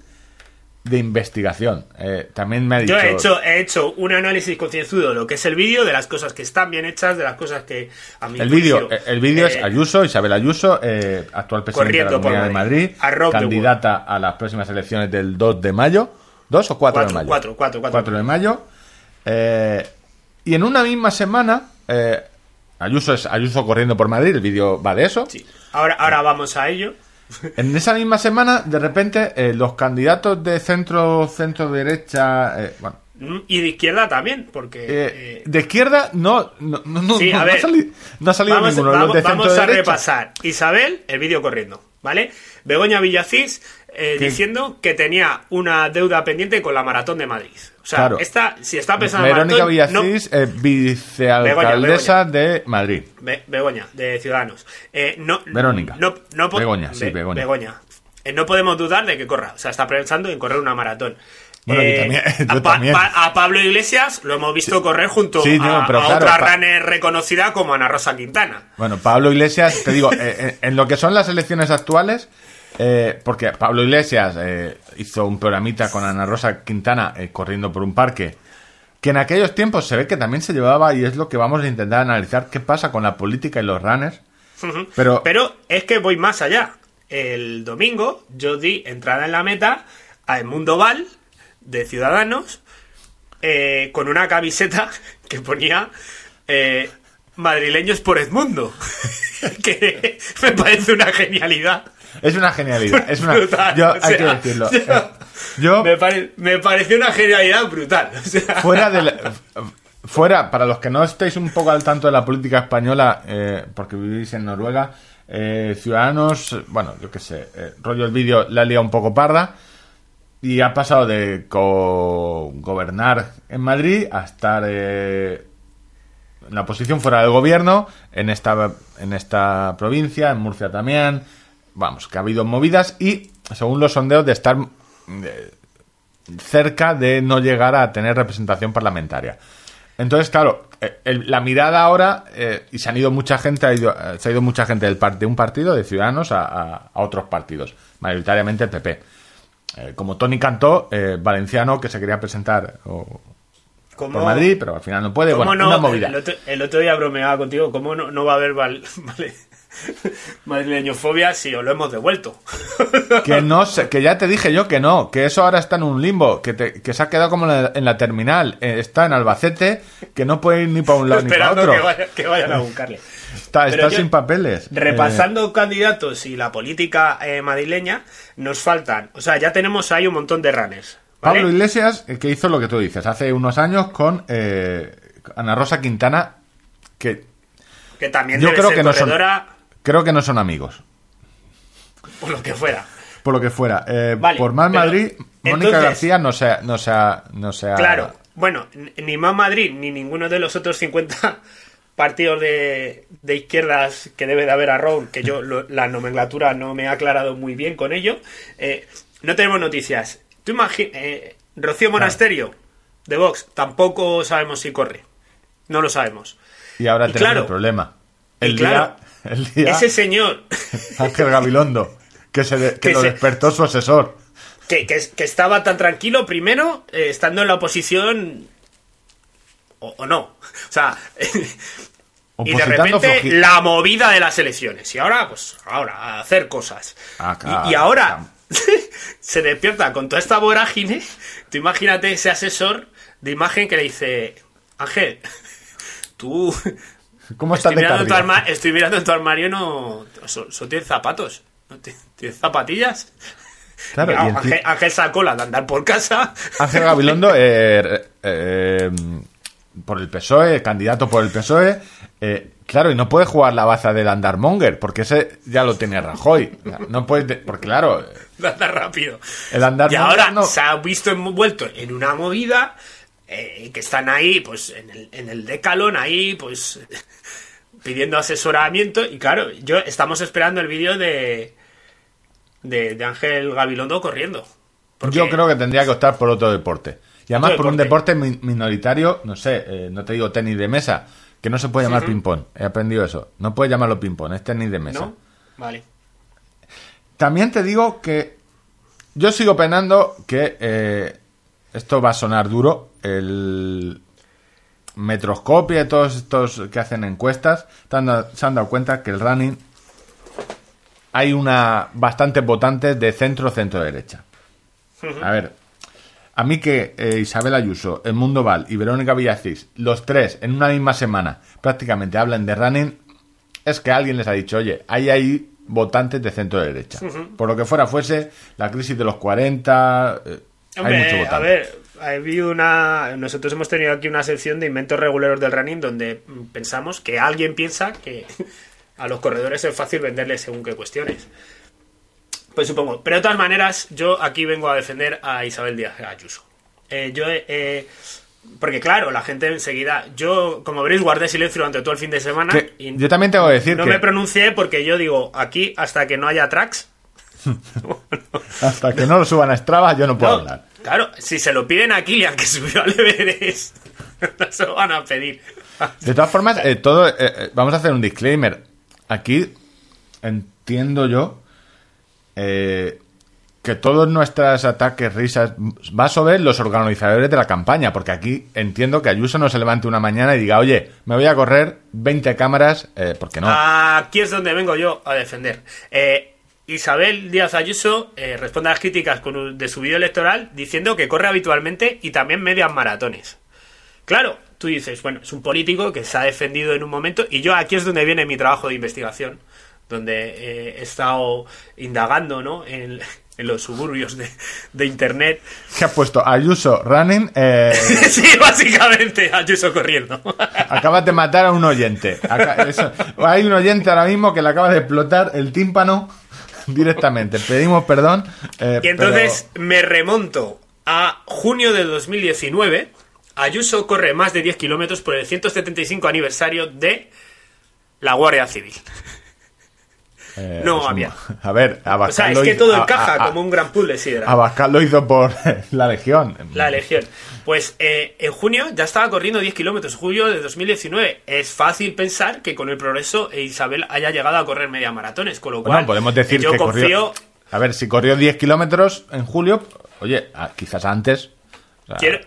Speaker 2: de investigación. Eh, también me ha dicho...
Speaker 1: Yo he hecho, he hecho un análisis concienzudo de lo que es el vídeo, de las cosas que están bien hechas, de las cosas que a mi
Speaker 2: El vídeo,
Speaker 1: juicio,
Speaker 2: el vídeo es
Speaker 1: eh,
Speaker 2: Ayuso, Isabel Ayuso, eh, actual presidenta de la Comunidad de
Speaker 1: Madrid.
Speaker 2: Candidata a las próximas elecciones del 2 de mayo. ¿2 o 4 de
Speaker 1: Cuatro,
Speaker 2: mayo?
Speaker 1: cuatro, cuatro, cuatro.
Speaker 2: 4 de mayo. Eh, y en una misma semana, eh, Ayuso es Ayuso corriendo por Madrid, el vídeo va de eso.
Speaker 1: sí. Ahora, ahora vamos a ello.
Speaker 2: En esa misma semana, de repente, eh, los candidatos de centro, centro derecha, eh, bueno,
Speaker 1: Y de izquierda también, porque...
Speaker 2: eh,
Speaker 1: eh,
Speaker 2: de izquierda no, no, no, no,
Speaker 1: Sí,
Speaker 2: no
Speaker 1: a
Speaker 2: ha
Speaker 1: ver.
Speaker 2: sali- no ha salido
Speaker 1: vamos,
Speaker 2: ninguno.
Speaker 1: vamos-
Speaker 2: de
Speaker 1: vamos a
Speaker 2: derecha.
Speaker 1: repasar. Isabel, el vídeo corriendo, ¿vale? Begoña Villacís eh, diciendo que tenía una deuda pendiente con la Maratón de Madrid. O sea,
Speaker 2: Claro.
Speaker 1: esta, si está pensando en
Speaker 2: Verónica
Speaker 1: maratón, no-
Speaker 2: Villacís, eh, vicealcaldesa de Madrid.
Speaker 1: Be- Begoña, de Ciudadanos. Eh, no,
Speaker 2: Verónica.
Speaker 1: No, no
Speaker 2: Begoña, sí,
Speaker 1: Be-
Speaker 2: Begoña.
Speaker 1: Eh, no podemos dudar de que corra. O sea, está pensando en correr una maratón.
Speaker 2: Bueno,
Speaker 1: Eh,
Speaker 2: yo también- yo
Speaker 1: a, Pa-
Speaker 2: también.
Speaker 1: Pa- a Pablo Iglesias lo hemos visto correr junto
Speaker 2: Sí,
Speaker 1: a,
Speaker 2: no, pero
Speaker 1: a
Speaker 2: claro,
Speaker 1: otra runner reconocida como Ana Rosa Quintana.
Speaker 2: Bueno, Pablo Iglesias, te digo, eh, en lo que son las elecciones actuales, eh, porque Pablo Iglesias eh, hizo un programita con Ana Rosa Quintana eh, corriendo por un parque, que en aquellos tiempos se ve que también se llevaba, y es lo que vamos a intentar analizar, qué pasa con la política y los runners. Pero,
Speaker 1: Pero es que voy más allá. El domingo yo di entrada en la meta a Edmundo Val, de Ciudadanos, eh, con una camiseta que ponía eh, madrileños por Edmundo. que me parece una genialidad.
Speaker 2: Es una genialidad, es una...
Speaker 1: Brutal,
Speaker 2: yo,
Speaker 1: o
Speaker 2: hay que decirlo.
Speaker 1: yo-
Speaker 2: yo,
Speaker 1: Me, pare- me pareció una genialidad brutal. O sea,
Speaker 2: fuera del fuera para los que no estéis un poco al tanto de la política española eh, porque vivís en Noruega eh, ciudadanos bueno yo qué sé eh, rollo el vídeo la lía un poco parda y ha pasado de co- gobernar en Madrid a estar eh, en la posición fuera del gobierno en esta en esta provincia en Murcia también vamos que ha habido movidas y según los sondeos de estar eh, cerca de no llegar a tener representación parlamentaria. Entonces, claro, eh, el- la mirada ahora, eh, y se han ido mucha gente, ha ido- se ha ido mucha gente del de un partido, de Ciudadanos, a, a- a otros partidos, mayoritariamente el PP. Eh, como Tony Cantó, valenciano, que se quería presentar o-
Speaker 1: ¿cómo-
Speaker 2: por Madrid, pero al final no puede. Bueno,
Speaker 1: no-
Speaker 2: una movida.
Speaker 1: El otro, el otro día bromeaba contigo, ¿cómo no, no va a haber val- vale, madrileñofobia si os lo hemos devuelto?
Speaker 2: Que no sé, que ya te dije yo que no, que eso ahora está en un limbo, que, te- que se ha quedado como en la, en la terminal, eh, está en Albacete, que no puede ir ni para un lado ni para
Speaker 1: Esperando
Speaker 2: otro.
Speaker 1: que, vaya- que vayan a buscarle.
Speaker 2: Está,
Speaker 1: Pero
Speaker 2: está
Speaker 1: yo-
Speaker 2: sin papeles. Eh,
Speaker 1: Repasando candidatos y la política eh, madrileña, nos faltan. O sea, ya tenemos ahí un montón de runners. ¿vale?
Speaker 2: Pablo Iglesias, que hizo lo que tú dices, hace unos años con Ana Rosa Quintana, que
Speaker 1: que también
Speaker 2: yo
Speaker 1: debe
Speaker 2: creo
Speaker 1: ser
Speaker 2: que no son,
Speaker 1: corredora
Speaker 2: creo que no son amigos,
Speaker 1: o lo que fuera.
Speaker 2: por lo que fuera. Eh,
Speaker 1: Vale,
Speaker 2: por más
Speaker 1: pero,
Speaker 2: Madrid, Mónica
Speaker 1: entonces-
Speaker 2: García no se, ha- no se, ha- no se ha-
Speaker 1: Claro, bueno, ni más Madrid ni ninguno de los otros 50 partidos de, de izquierdas que debe de haber a Ron, que yo lo- la nomenclatura no me ha aclarado muy bien con ello, eh, no tenemos noticias. Tú imaginas, Rocío Monasterio, de Vox, tampoco sabemos si corre. No lo sabemos.
Speaker 2: Y ahora
Speaker 1: Y
Speaker 2: tenemos
Speaker 1: claro,
Speaker 2: el problema. El
Speaker 1: claro,
Speaker 2: día, el día
Speaker 1: Ese señor
Speaker 2: Ángel Gabilondo, que, se de- que
Speaker 1: Que
Speaker 2: lo
Speaker 1: se-
Speaker 2: despertó su asesor.
Speaker 1: que, que, que estaba tan tranquilo, primero, eh, estando en la oposición, o, o no. O sea, y de repente la movida de las elecciones. Y ahora, pues, ahora, a hacer cosas.
Speaker 2: Ah,
Speaker 1: Y- ahora se despierta con toda esta vorágine. Tú imagínate ese asesor de imagen que le dice, Ángel, tú...
Speaker 2: ¿Cómo estás
Speaker 1: Estoy
Speaker 2: de
Speaker 1: mirando, tu arma- estoy mirando en tu armario, no... Son, son zapatos. ¿No ti- ¿Tienes zapatillas?
Speaker 2: Claro,
Speaker 1: Ángel, Ángel sacó la de andar por casa.
Speaker 2: Ángel Gabilondo, eh, eh, por el PSOE, candidato por el PSOE, eh, claro, y no puede jugar la baza del Andarmonger, porque ese ya lo tiene Rajoy. No puede, porque claro,
Speaker 1: de andar rápido.
Speaker 2: el Andarmonger
Speaker 1: Y ahora
Speaker 2: no.
Speaker 1: se ha visto envuelto en una movida eh, que están ahí, pues, en el, en el decalón, ahí, pues, pidiendo asesoramiento. Y claro, yo estamos esperando el vídeo de, de, de Ángel Gabilondo corriendo. Porque-
Speaker 2: Yo creo que tendría que optar por otro deporte. Y además por un
Speaker 1: deporte.
Speaker 2: deporte mi- minoritario, no sé, eh, no te digo tenis de mesa, que no se puede llamar ping-pong. He aprendido eso. No puedes llamarlo ping-pong, es tenis de mesa.
Speaker 1: ¿No? Vale.
Speaker 2: También te digo que yo sigo penando que eh, esto va a sonar duro. El Metroscopia y todos estos que hacen encuestas se han dado- se han dado cuenta que el running hay una bastantes votantes de centro centro derecha. A ver, a mí que eh, Isabel Ayuso, El Mundo Val y Verónica Villacís, los tres en una misma semana prácticamente hablan de running, es que alguien les ha dicho, oye, ahí hay votantes de centro derecha. Por lo que fuera fuese, la crisis de los 40, eh, hay mucho votante.
Speaker 1: a ver, ha habido una. Nosotros hemos tenido aquí una sección de inventos reguleros del running donde pensamos que alguien piensa que a los corredores es fácil venderles según qué cuestiones. Pues supongo. Pero de todas maneras, yo aquí vengo a defender a Isabel Díaz Ayuso. Eh, yo, eh, porque claro, la gente enseguida. Yo, como veréis, guardé silencio durante todo el fin de semana.
Speaker 2: Que
Speaker 1: y
Speaker 2: yo también tengo que decir
Speaker 1: no
Speaker 2: que
Speaker 1: me pronuncié porque yo digo, aquí hasta que no haya tracks.
Speaker 2: hasta que no lo suban a Strava yo no puedo
Speaker 1: No,
Speaker 2: hablar.
Speaker 1: Claro, si se lo piden a Kilian que subió al Everest, no se lo van a pedir.
Speaker 2: De todas formas, eh, todo, eh, eh, vamos a hacer un disclaimer. Aquí entiendo yo eh, que todos nuestros ataques, risas, va sobre los organizadores de la campaña, porque aquí entiendo que Ayuso no se levante una mañana y diga, oye, me voy a correr 20 cámaras, eh, porque no.
Speaker 1: Aquí es donde vengo yo a defender. Eh, Isabel Díaz Ayuso eh, responde a las críticas con un- de su vídeo electoral diciendo que corre habitualmente y también medias maratones. Claro, tú dices, bueno, es un político que se ha defendido en un momento y yo aquí es donde viene mi trabajo de investigación, donde eh, he estado indagando ¿no? en, en los suburbios de, de Internet.
Speaker 2: Que ha puesto Ayuso running, eh,
Speaker 1: sí, básicamente, Ayuso corriendo.
Speaker 2: acabas de matar a un oyente. Acá- eso- hay un oyente ahora mismo que le acaba de explotar el tímpano directamente. Pedimos perdón. eh,
Speaker 1: Y entonces me remonto a junio de 2019. Ayuso corre más de 10 kilómetros por el 175 aniversario de la Guardia Civil.
Speaker 2: Eh,
Speaker 1: no
Speaker 2: es un-
Speaker 1: había.
Speaker 2: A ver,
Speaker 1: O
Speaker 2: Abascal
Speaker 1: sea, es
Speaker 2: lo
Speaker 1: que
Speaker 2: hizo-
Speaker 1: todo encaja
Speaker 2: a- a-
Speaker 1: como un gran puzzle, sí, era.
Speaker 2: Abascal lo hizo por la Legión.
Speaker 1: La Legión. Pues eh, en junio ya estaba corriendo 10 kilómetros, julio de 2019. Es fácil pensar que con el progreso eh, Isabel haya llegado a correr media maratones, con lo
Speaker 2: Bueno,
Speaker 1: cual
Speaker 2: podemos decir
Speaker 1: yo
Speaker 2: que
Speaker 1: confío...
Speaker 2: corrió. A ver, si corrió 10 kilómetros en julio, oye, quizás antes. o sea,
Speaker 1: Quiero,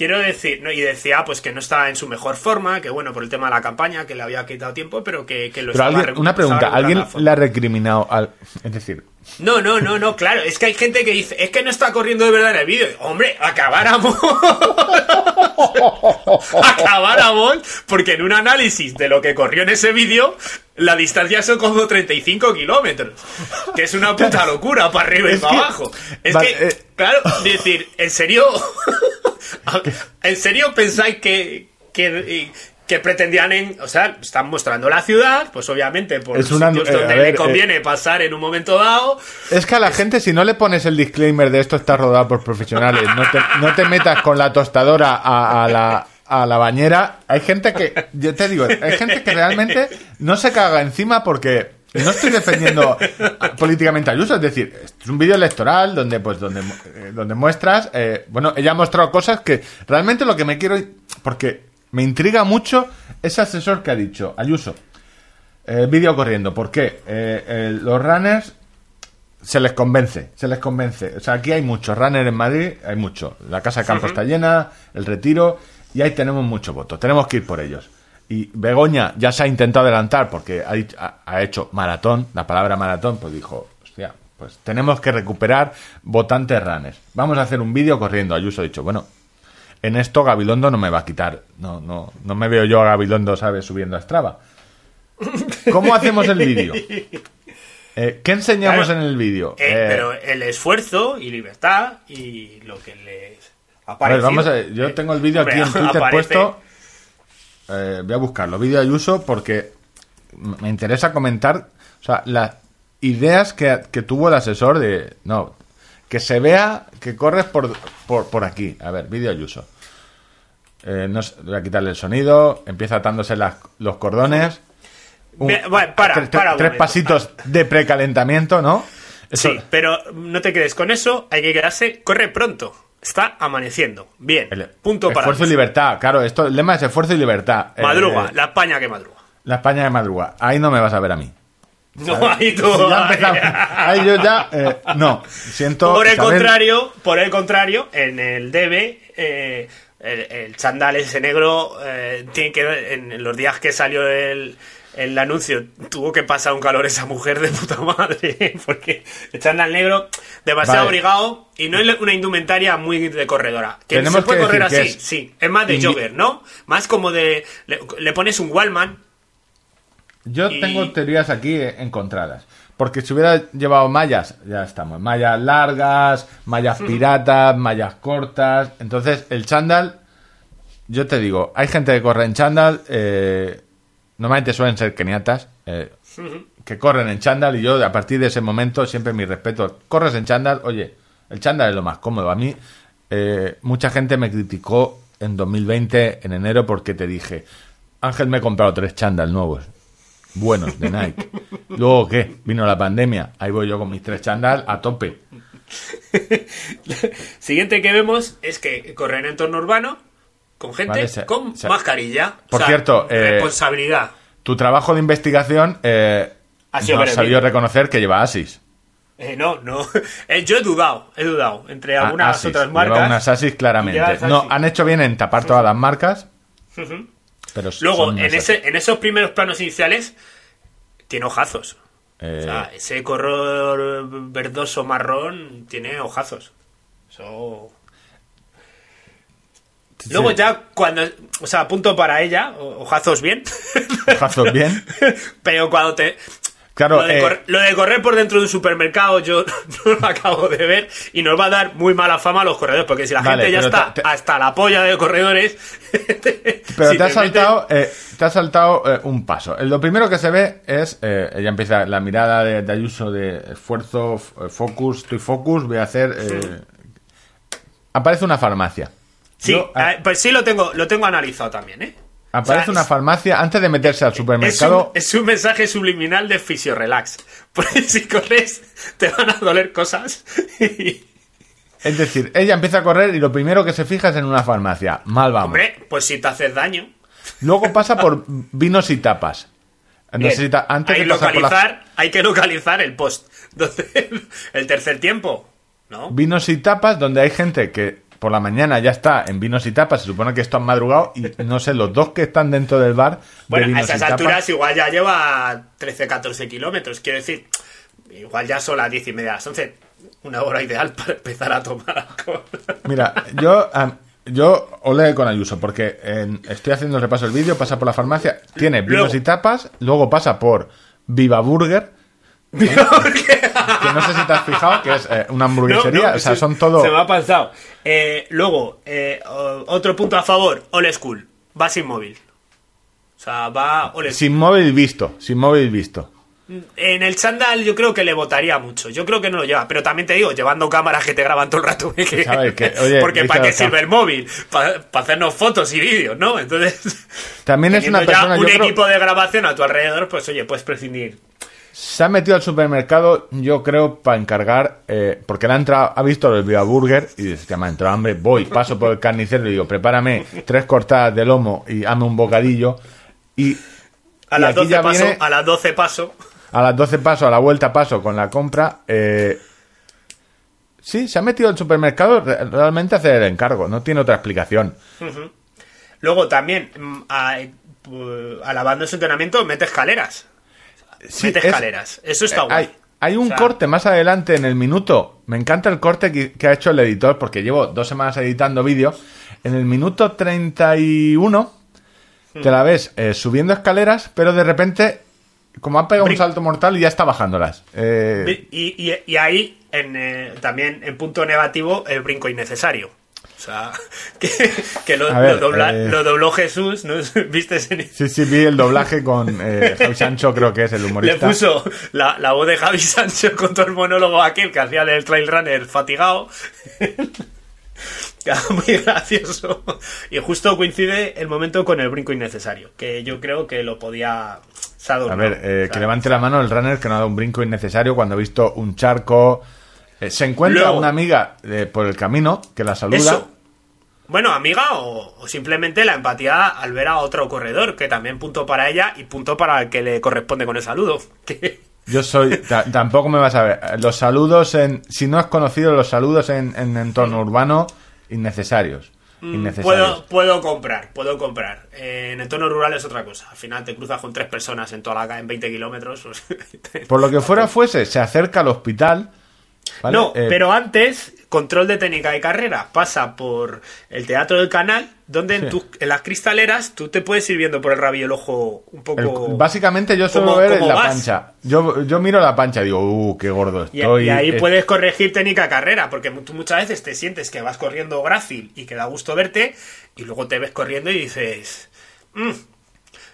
Speaker 1: quiero decir, ¿no? y decía pues que no estaba en su mejor forma, que bueno, por el tema de la campaña, que le había quitado tiempo, pero que, que lo
Speaker 2: Pero
Speaker 1: estaba
Speaker 2: alguien, una pregunta, ¿alguien le ha recriminado al. Es decir,
Speaker 1: No, no, no, no, claro, es que hay gente que dice, es que no está corriendo de verdad en el vídeo. Hombre, acabáramos. acabáramos, porque en un análisis de lo que corrió en ese vídeo, la distancia son como 35 kilómetros. Que es una puta locura para arriba y para abajo. Es que,
Speaker 2: eh.
Speaker 1: claro, decir, ¿en serio? ¿En serio pensáis que, que, que pretendían en. O sea, están mostrando la ciudad, pues obviamente por
Speaker 2: Es una-
Speaker 1: sitios
Speaker 2: eh,
Speaker 1: donde
Speaker 2: ver,
Speaker 1: le conviene pasar en un momento dado.
Speaker 2: es que a la gente, si no le pones el disclaimer de esto está rodado por profesionales, no te, no te metas con la tostadora a, a la. A la bañera, hay gente que, yo te digo, hay gente que realmente no se caga encima porque no estoy defendiendo políticamente a Ayuso, es decir, es un vídeo electoral donde, pues, donde, eh, donde muestras, eh, bueno, ella ha mostrado cosas que realmente lo que me quiero, porque me intriga mucho ese asesor que ha dicho, Ayuso, eh, vídeo corriendo, ¿por qué? Eh, eh, los runners se les convence, se les convence. O sea, aquí hay muchos runners en Madrid, hay mucho. La Casa de Campo está llena, el retiro, y ahí tenemos muchos votos. Tenemos que ir por ellos. Y Begoña ya se ha intentado adelantar porque ha, ha hecho maratón, la palabra maratón, pues dijo, hostia, pues tenemos que recuperar votantes runners. Vamos a hacer un vídeo corriendo. Ayuso ha dicho, bueno, en esto Gabilondo no me va a quitar. No, no, no me veo yo a Gabilondo, ¿sabes? Subiendo a Strava. ¿Cómo hacemos el vídeo? Eh, ¿Qué enseñamos
Speaker 1: Claro.
Speaker 2: en el vídeo?
Speaker 1: Eh,
Speaker 2: Eh,
Speaker 1: pero el esfuerzo y libertad y lo que les ha
Speaker 2: a ver,
Speaker 1: parecido.
Speaker 2: vamos a ver, yo tengo el vídeo aquí en Twitter
Speaker 1: aparece-
Speaker 2: puesto. Voy a buscarlo, vídeo de Ayuso, porque me interesa comentar o sea, las ideas que, que tuvo el asesor de. No, que se vea que corres por, por, por aquí. A ver, vídeo Ayuso. Eh, no voy a quitarle el sonido, empieza atándose las- los cordones. Un-
Speaker 1: Ve- bueno, para,
Speaker 2: tres,
Speaker 1: para
Speaker 2: pasitos de precalentamiento, ¿no? Eso-
Speaker 1: Sí, pero no te quedes con eso, hay que quedarse. Corre pronto. Está amaneciendo. Bien.
Speaker 2: el-
Speaker 1: Punto para.
Speaker 2: Esfuerzo y libertad, claro, esto, el lema es esfuerzo y libertad. Eh,
Speaker 1: Madruga, la España que madruga.
Speaker 2: La España de madruga. Ahí no me vas a ver a mí.
Speaker 1: No,
Speaker 2: ¿sabes?
Speaker 1: ahí tú.
Speaker 2: Ya empezamos- ahí yo ya. eh, no, siento.
Speaker 1: Por el contrario, por el contrario, en el DB, eh, el, el chándal ese negro eh, tiene que en, los días que salió el, el anuncio tuvo que pasar un calor esa mujer de puta madre porque el chándal negro demasiado
Speaker 2: Vale.
Speaker 1: abrigado y no es una indumentaria muy de corredora que
Speaker 2: Tenemos
Speaker 1: se puede
Speaker 2: que
Speaker 1: correr así
Speaker 2: es
Speaker 1: sí es más de jogger no más como de le, le pones un wallman
Speaker 2: Yo
Speaker 1: y-
Speaker 2: tengo teorías aquí eh, encontradas. Porque si hubiera llevado mallas, ya estamos. Mallas largas, mallas piratas, mallas cortas. Entonces, el chándal, yo te digo, hay gente que corre en chándal, eh, normalmente suelen ser keniatas, eh, que corren en chándal y yo a partir de ese momento siempre mi respeto. Corres en chándal, oye, el chándal es lo más cómodo. A mí, eh, mucha gente me criticó en 2020, en enero, porque te dije, Ángel me he comprado tres chándal nuevos buenos de Nike. Luego, ¿qué? Vino la pandemia. Ahí voy yo con mis tres chándal a tope.
Speaker 1: Siguiente que vemos es que correr en entorno urbano con gente
Speaker 2: Vale, se-
Speaker 1: con
Speaker 2: se-
Speaker 1: mascarilla.
Speaker 2: Por cierto, eh,
Speaker 1: responsabilidad.
Speaker 2: Tu trabajo de investigación eh,
Speaker 1: Ha sido
Speaker 2: no sabido reconocer que lleva Asis.
Speaker 1: Eh, no, no. Eh, yo he dudado, he dudado entre
Speaker 2: Ah,
Speaker 1: algunas
Speaker 2: Asis.
Speaker 1: otras
Speaker 2: Lleva
Speaker 1: marcas.
Speaker 2: unas Asis claramente.
Speaker 1: Lleva Asis.
Speaker 2: No, han hecho bien en tapar todas las marcas. Pero
Speaker 1: Luego, en,
Speaker 2: unas
Speaker 1: ese, en esos primeros planos iniciales, tiene ojazos.
Speaker 2: Eh,
Speaker 1: O sea, ese color verdoso marrón tiene ojazos. Eso.
Speaker 2: sí,
Speaker 1: Luego ya cuando, o sea, punto para ella, o- ojazos bien,
Speaker 2: ojazos bien.
Speaker 1: pero cuando te...
Speaker 2: Claro,
Speaker 1: lo, de
Speaker 2: eh,
Speaker 1: correr, lo de correr por dentro de un supermercado yo no lo acabo de ver y nos va a dar muy mala fama a los corredores, porque si la
Speaker 2: Vale,
Speaker 1: gente ya está
Speaker 2: te- te-
Speaker 1: hasta la polla de corredores...
Speaker 2: Pero
Speaker 1: si
Speaker 2: te, has
Speaker 1: meten-
Speaker 2: saltado, eh, te has saltado eh, un paso. Eh, Lo primero que se ve es, eh, ella empieza la mirada de, de Ayuso de esfuerzo, eh, focus, estoy focus, voy a hacer... eh, Aparece una farmacia.
Speaker 1: Sí,
Speaker 2: Yo, ah,
Speaker 1: eh, pues sí lo tengo, lo tengo analizado también, ¿eh?
Speaker 2: Aparece
Speaker 1: O sea,
Speaker 2: una farmacia antes de meterse al
Speaker 1: Es
Speaker 2: supermercado.
Speaker 1: un, es un mensaje subliminal de Fisiorelax. Porque si corres, te van a doler cosas. Y,
Speaker 2: Es decir, ella empieza a correr y lo primero que se fija es en una farmacia. Mal vamos.
Speaker 1: hombre, pues si te haces daño.
Speaker 2: Luego pasa por vinos y tapas. Necesita, antes
Speaker 1: hay,
Speaker 2: de
Speaker 1: localizar,
Speaker 2: las
Speaker 1: hay que localizar el post. Donde el tercer tiempo. ¿No?
Speaker 2: vinos y tapas, donde hay gente que por la mañana ya está en vinos y tapas, se supone que esto han madrugado y no sé, los dos que están dentro del bar de
Speaker 1: Bueno, a
Speaker 2: vinos
Speaker 1: esas
Speaker 2: y tapas,
Speaker 1: alturas igual ya lleva 13, 14 kilómetros. Quiero decir, igual ya son las 10 y media, las 11. Una hora ideal para empezar a tomar alcohol.
Speaker 2: Mira, yo, am, yo ole con Ayuso, porque en- estoy haciendo el repaso del vídeo, pasa por la farmacia, tiene vinos
Speaker 1: Luego.
Speaker 2: y tapas, luego pasa por Viva Burger, que no sé si te has fijado, que es eh, una hamburguesería,
Speaker 1: No, no,
Speaker 2: o sea,
Speaker 1: se-
Speaker 2: son todo...
Speaker 1: Se me ha pasado. Eh, luego, eh, otro punto a favor, Old School. Va sin móvil. O sea, va Old School.
Speaker 2: Sin móvil visto, sin móvil visto.
Speaker 1: En el chándal yo creo que le votaría mucho. Yo creo que no lo lleva. Pero también te digo, llevando cámaras que te graban todo el rato. que-
Speaker 2: Sabes que, oye,
Speaker 1: porque ¿para qué sirve el móvil? Para hacernos fotos y vídeos, ¿no? Entonces,
Speaker 2: También es una
Speaker 1: ya
Speaker 2: persona, yo
Speaker 1: un
Speaker 2: creo,
Speaker 1: equipo de grabación a tu alrededor, pues oye, puedes prescindir.
Speaker 2: Se ha metido al supermercado, yo creo, para encargar, eh, porque le ha entrado, ha visto el Viva Burger y dice, "Hostia, me ha entrado hambre, voy, paso por el carnicero y digo, prepárame tres cortadas de lomo y hazme un bocadillo. Y,
Speaker 1: A las,
Speaker 2: aquí
Speaker 1: 12
Speaker 2: ya
Speaker 1: paso,
Speaker 2: viene-
Speaker 1: a las 12 paso.
Speaker 2: a las 12 paso, a la vuelta paso con la compra. Eh, sí, se ha metido al supermercado re- realmente a hacer el encargo, no tiene otra explicación.
Speaker 1: Luego también, mm, a- pu- alabando su entrenamiento, mete escaleras.
Speaker 2: Sí,
Speaker 1: mete
Speaker 2: es-
Speaker 1: escaleras. Eso está
Speaker 2: Eh,
Speaker 1: guay.
Speaker 2: Hay, hay un
Speaker 1: O sea,
Speaker 2: corte más adelante en el minuto. Me encanta el corte que, que ha hecho el editor porque llevo dos semanas editando vídeo. En el minuto 31
Speaker 1: Hmm.
Speaker 2: te la ves eh, subiendo escaleras, pero de repente, como ha pegado un salto mortal y ya está bajándolas. Eh,
Speaker 1: Y, y- y ahí, en, eh, también en punto negativo, el brinco innecesario. O sea, que, que lo,
Speaker 2: A ver,
Speaker 1: lo dobla-
Speaker 2: eh,
Speaker 1: lo dobló Jesús, ¿no? ¿Viste ese-
Speaker 2: sí, sí, vi el doblaje con eh, Javi Sancho, creo que es el
Speaker 1: Le
Speaker 2: humorista.
Speaker 1: puso la, la voz de Javi Sancho con todo el monólogo aquel que hacía del trail runner fatigado. Queda muy gracioso. Y justo coincide el momento con el brinco innecesario, que yo creo que lo podía... ha
Speaker 2: A ver, eh, que levante la mano el runner que no ha dado un brinco innecesario cuando ha visto un charco. Eh, se encuentra
Speaker 1: Luego-
Speaker 2: una amiga eh, por el camino que la saluda.
Speaker 1: Eso. Bueno, amiga, o, o simplemente la empatía al ver a otro corredor, que también punto para ella y punto para el que le corresponde con el saludo. Que,
Speaker 2: Yo soy. ta- tampoco me vas a ver. Los saludos en. Si no has conocido los saludos en, en entorno urbano, innecesarios. Innecesarios.
Speaker 1: Puedo, puedo comprar, puedo comprar. Eh, en entorno rural es otra cosa. Al final te cruzas con tres personas en toda la en 20 kilómetros. pues,
Speaker 2: Por lo que fuera fuese, se acerca al hospital. ¿Vale?
Speaker 1: No,
Speaker 2: Eh,
Speaker 1: pero antes, control de técnica de carrera pasa por el teatro del canal, donde en, en las cristaleras tú te puedes ir viendo por el rabillo el ojo un
Speaker 2: el-
Speaker 1: poco.
Speaker 2: básicamente yo suelo
Speaker 1: ¿Cómo-
Speaker 2: ver
Speaker 1: cómo
Speaker 2: la
Speaker 1: vas?
Speaker 2: pancha. Yo, yo miro la pancha y digo, uh, qué gordo estoy.
Speaker 1: y ahí puedes corregir técnica de carrera, porque tú muchas veces te sientes que vas corriendo grácil y que da gusto verte, y luego te ves corriendo y dices. "Mm".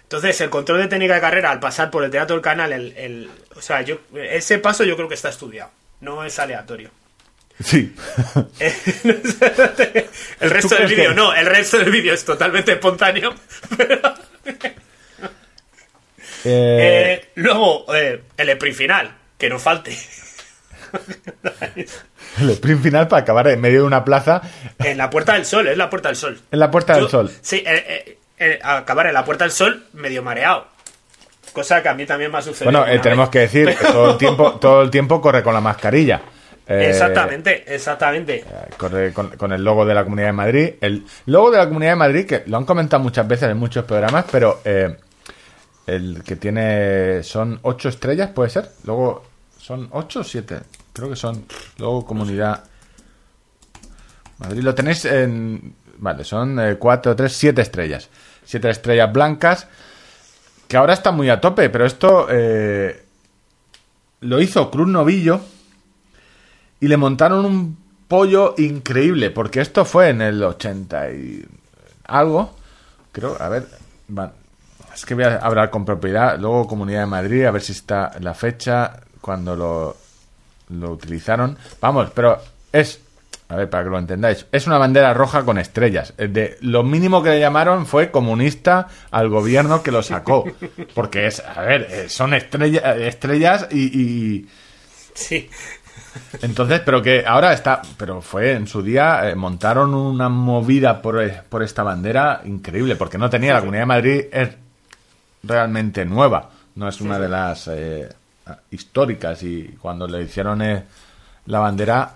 Speaker 1: Entonces, el control de técnica de carrera al pasar por el teatro del canal, el, el- o sea, yo ese paso yo creo que está estudiado, no es aleatorio.
Speaker 2: Sí.
Speaker 1: el resto
Speaker 2: ¿Tú
Speaker 1: del vídeo
Speaker 2: que-
Speaker 1: no, el resto del vídeo es totalmente espontáneo. pero-
Speaker 2: Eh,
Speaker 1: Eh, luego, eh, el sprint final, que no falte.
Speaker 2: el sprint final para acabar en medio de una plaza
Speaker 1: En la Puerta del Sol, es la Puerta del Sol.
Speaker 2: en la Puerta del Sol.
Speaker 1: Sí, acabar en la Puerta del Sol medio mareado. Cosa que a mí también me ha sucedido.
Speaker 2: Bueno, eh, tenemos
Speaker 1: vez.
Speaker 2: que decir todo el tiempo, todo el tiempo corre con la mascarilla. Eh,
Speaker 1: Exactamente, exactamente.
Speaker 2: Corre con, con el logo de la Comunidad de Madrid. El logo de la Comunidad de Madrid, que lo han comentado muchas veces en muchos programas, pero eh, el que tiene son ocho estrellas, ¿puede ser? Luego, ¿son ocho o siete? Creo que son. Luego Comunidad Madrid. Lo tenéis en... Vale, son eh, cuatro, tres, siete estrellas. Siete estrellas blancas, que ahora está muy a tope, pero esto eh, lo hizo Cruz Novillo y le montaron un pollo increíble, porque esto fue en el 80 y algo. Creo, a ver, es que voy a hablar con propiedad. Luego Comunidad de Madrid, a ver si está la fecha cuando lo, lo utilizaron. Vamos, pero es, a ver, para que lo entendáis, es una bandera roja con estrellas. Es De, lo mínimo que le llamaron fue comunista al gobierno que lo sacó. Porque es, a ver, eh, son estrella- estrellas y- y
Speaker 1: Sí.
Speaker 2: entonces, pero que ahora está, pero fue en su día, eh, montaron una movida por, eh, por esta bandera increíble, porque no tenía, la Comunidad de Madrid es realmente nueva, no es una de las eh, históricas y cuando le hicieron eh, la bandera,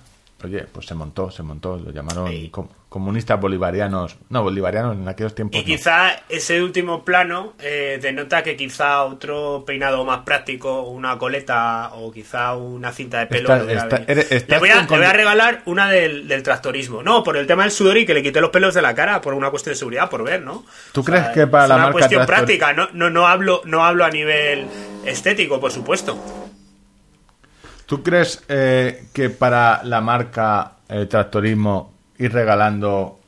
Speaker 2: oye, pues se montó, se montó, lo llamaron
Speaker 1: Sí.
Speaker 2: com- comunistas bolivarianos, no, bolivarianos en aquellos tiempos.
Speaker 1: Y
Speaker 2: no.
Speaker 1: quizá ese último plano eh, denota que quizá otro peinado más práctico, una coleta o quizá una cinta de pelo.
Speaker 2: Está- está-
Speaker 1: venido.
Speaker 2: eres- estás
Speaker 1: le, voy a,
Speaker 2: con-
Speaker 1: le voy a regalar una del, del tractorismo. No, por el tema del sudor y que le quité los pelos de la cara por una cuestión de seguridad, por ver, ¿no?
Speaker 2: ¿Tú crees que para
Speaker 1: es
Speaker 2: la
Speaker 1: una
Speaker 2: marca
Speaker 1: cuestión
Speaker 2: Tractor-
Speaker 1: práctica, no, no, no, hablo, no hablo a nivel estético, por supuesto.
Speaker 2: ¿Tú crees eh, que para la marca eh, Tractorismo ir regalando,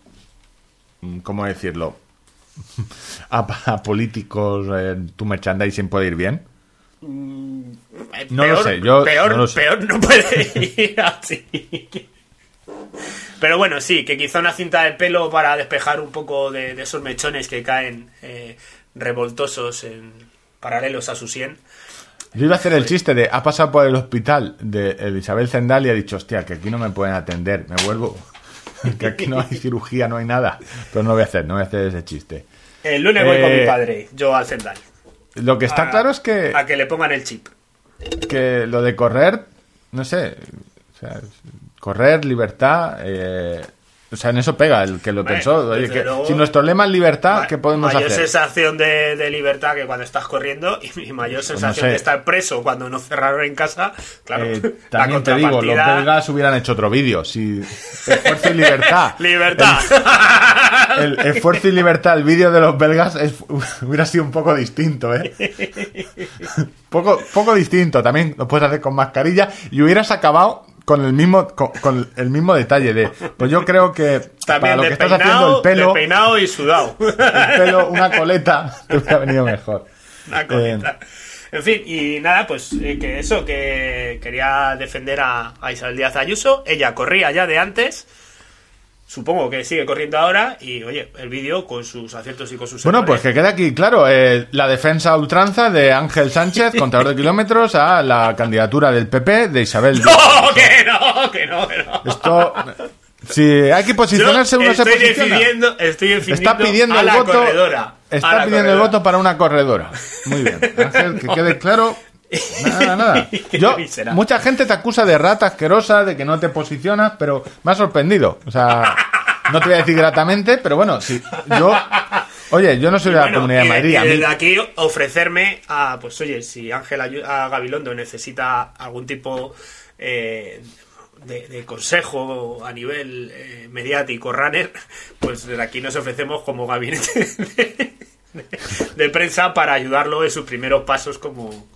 Speaker 2: mm, ¿cómo decirlo? a, a políticos eh, tu merchandising puede ir bien?
Speaker 1: Eh,
Speaker 2: No lo sé, yo
Speaker 1: peor,
Speaker 2: no lo sé.
Speaker 1: peor no puede ir así. Pero bueno, sí, que quizá una cinta de pelo para despejar un poco de, de esos mechones que caen eh, revoltosos en paralelos a su sien.
Speaker 2: Yo iba a hacer el chiste de, ha pasado por el hospital de el Isabel Zendal y ha dicho, hostia, que aquí no me pueden atender, me vuelvo, que aquí no hay cirugía, no hay nada. Pero no voy a hacer, no voy a hacer ese chiste.
Speaker 1: El lunes voy con
Speaker 2: Eh,
Speaker 1: mi padre, yo al Zendal.
Speaker 2: Lo que está
Speaker 1: a-
Speaker 2: claro es que,
Speaker 1: A que le pongan el chip.
Speaker 2: que lo de correr, no sé, o sea, correr, libertad, eh, o sea, en eso pega el que lo pensó. Oye,
Speaker 1: desde
Speaker 2: que
Speaker 1: luego-
Speaker 2: si nuestro lema es libertad,
Speaker 1: Ma-
Speaker 2: ¿qué podemos
Speaker 1: mayor
Speaker 2: hacer?
Speaker 1: sensación de, de libertad que cuando estás corriendo y mayor sensación
Speaker 2: sé.
Speaker 1: de estar preso cuando no cerraron en casa. Claro,
Speaker 2: Eh,
Speaker 1: la
Speaker 2: también te digo, los belgas hubieran hecho otro vídeo. Si esfuerzo y libertad.
Speaker 1: Libertad.
Speaker 2: El esfuerzo y libertad, el vídeo de los belgas es- hubiera sido un poco distinto, ¿eh? poco, poco distinto. También lo puedes hacer con mascarilla y hubieras acabado con el mismo, con, con el mismo detalle de, pues yo creo que para
Speaker 1: También
Speaker 2: lo que estás haciendo el pelo,
Speaker 1: despeinado y sudado.
Speaker 2: el pelo, una coleta, te hubiera venido mejor.
Speaker 1: Una coleta. En fin, y nada, pues eh, que eso, que quería defender a, a Isabel Díaz Ayuso. Ella corría ya de antes. Supongo que sigue corriendo ahora. Y oye, el vídeo con sus aciertos y con sus
Speaker 2: Bueno, pues que quede aquí claro, eh, la defensa ultranza de Ángel Sánchez, contador de kilómetros, a la candidatura del PP de Isabel Díaz.
Speaker 1: ¡No, que no, que no, que no!
Speaker 2: Esto, si hay que posicionarse, uno se
Speaker 1: estoy
Speaker 2: posiciona.
Speaker 1: definiendo, estoy definiendo
Speaker 2: Está pidiendo
Speaker 1: a
Speaker 2: el
Speaker 1: la
Speaker 2: voto.
Speaker 1: corredora.
Speaker 2: Está pidiendo el voto para una corredora. Muy bien. Ángel, que quede claro. Nada, nada. Yo, mucha gente te acusa de rata asquerosa, de que no te posicionas, pero me ha sorprendido. O sea, no te voy a decir gratamente, pero bueno, si yo. Oye, yo no soy de la
Speaker 1: Bueno,
Speaker 2: Comunidad de Madrid.
Speaker 1: y desde aquí ofrecerme a, pues oye, si Ángel a Gabilondo necesita algún tipo eh, de, de consejo a nivel eh, mediático, runner, pues desde aquí nos ofrecemos como gabinete de prensa para ayudarlo en sus primeros pasos como,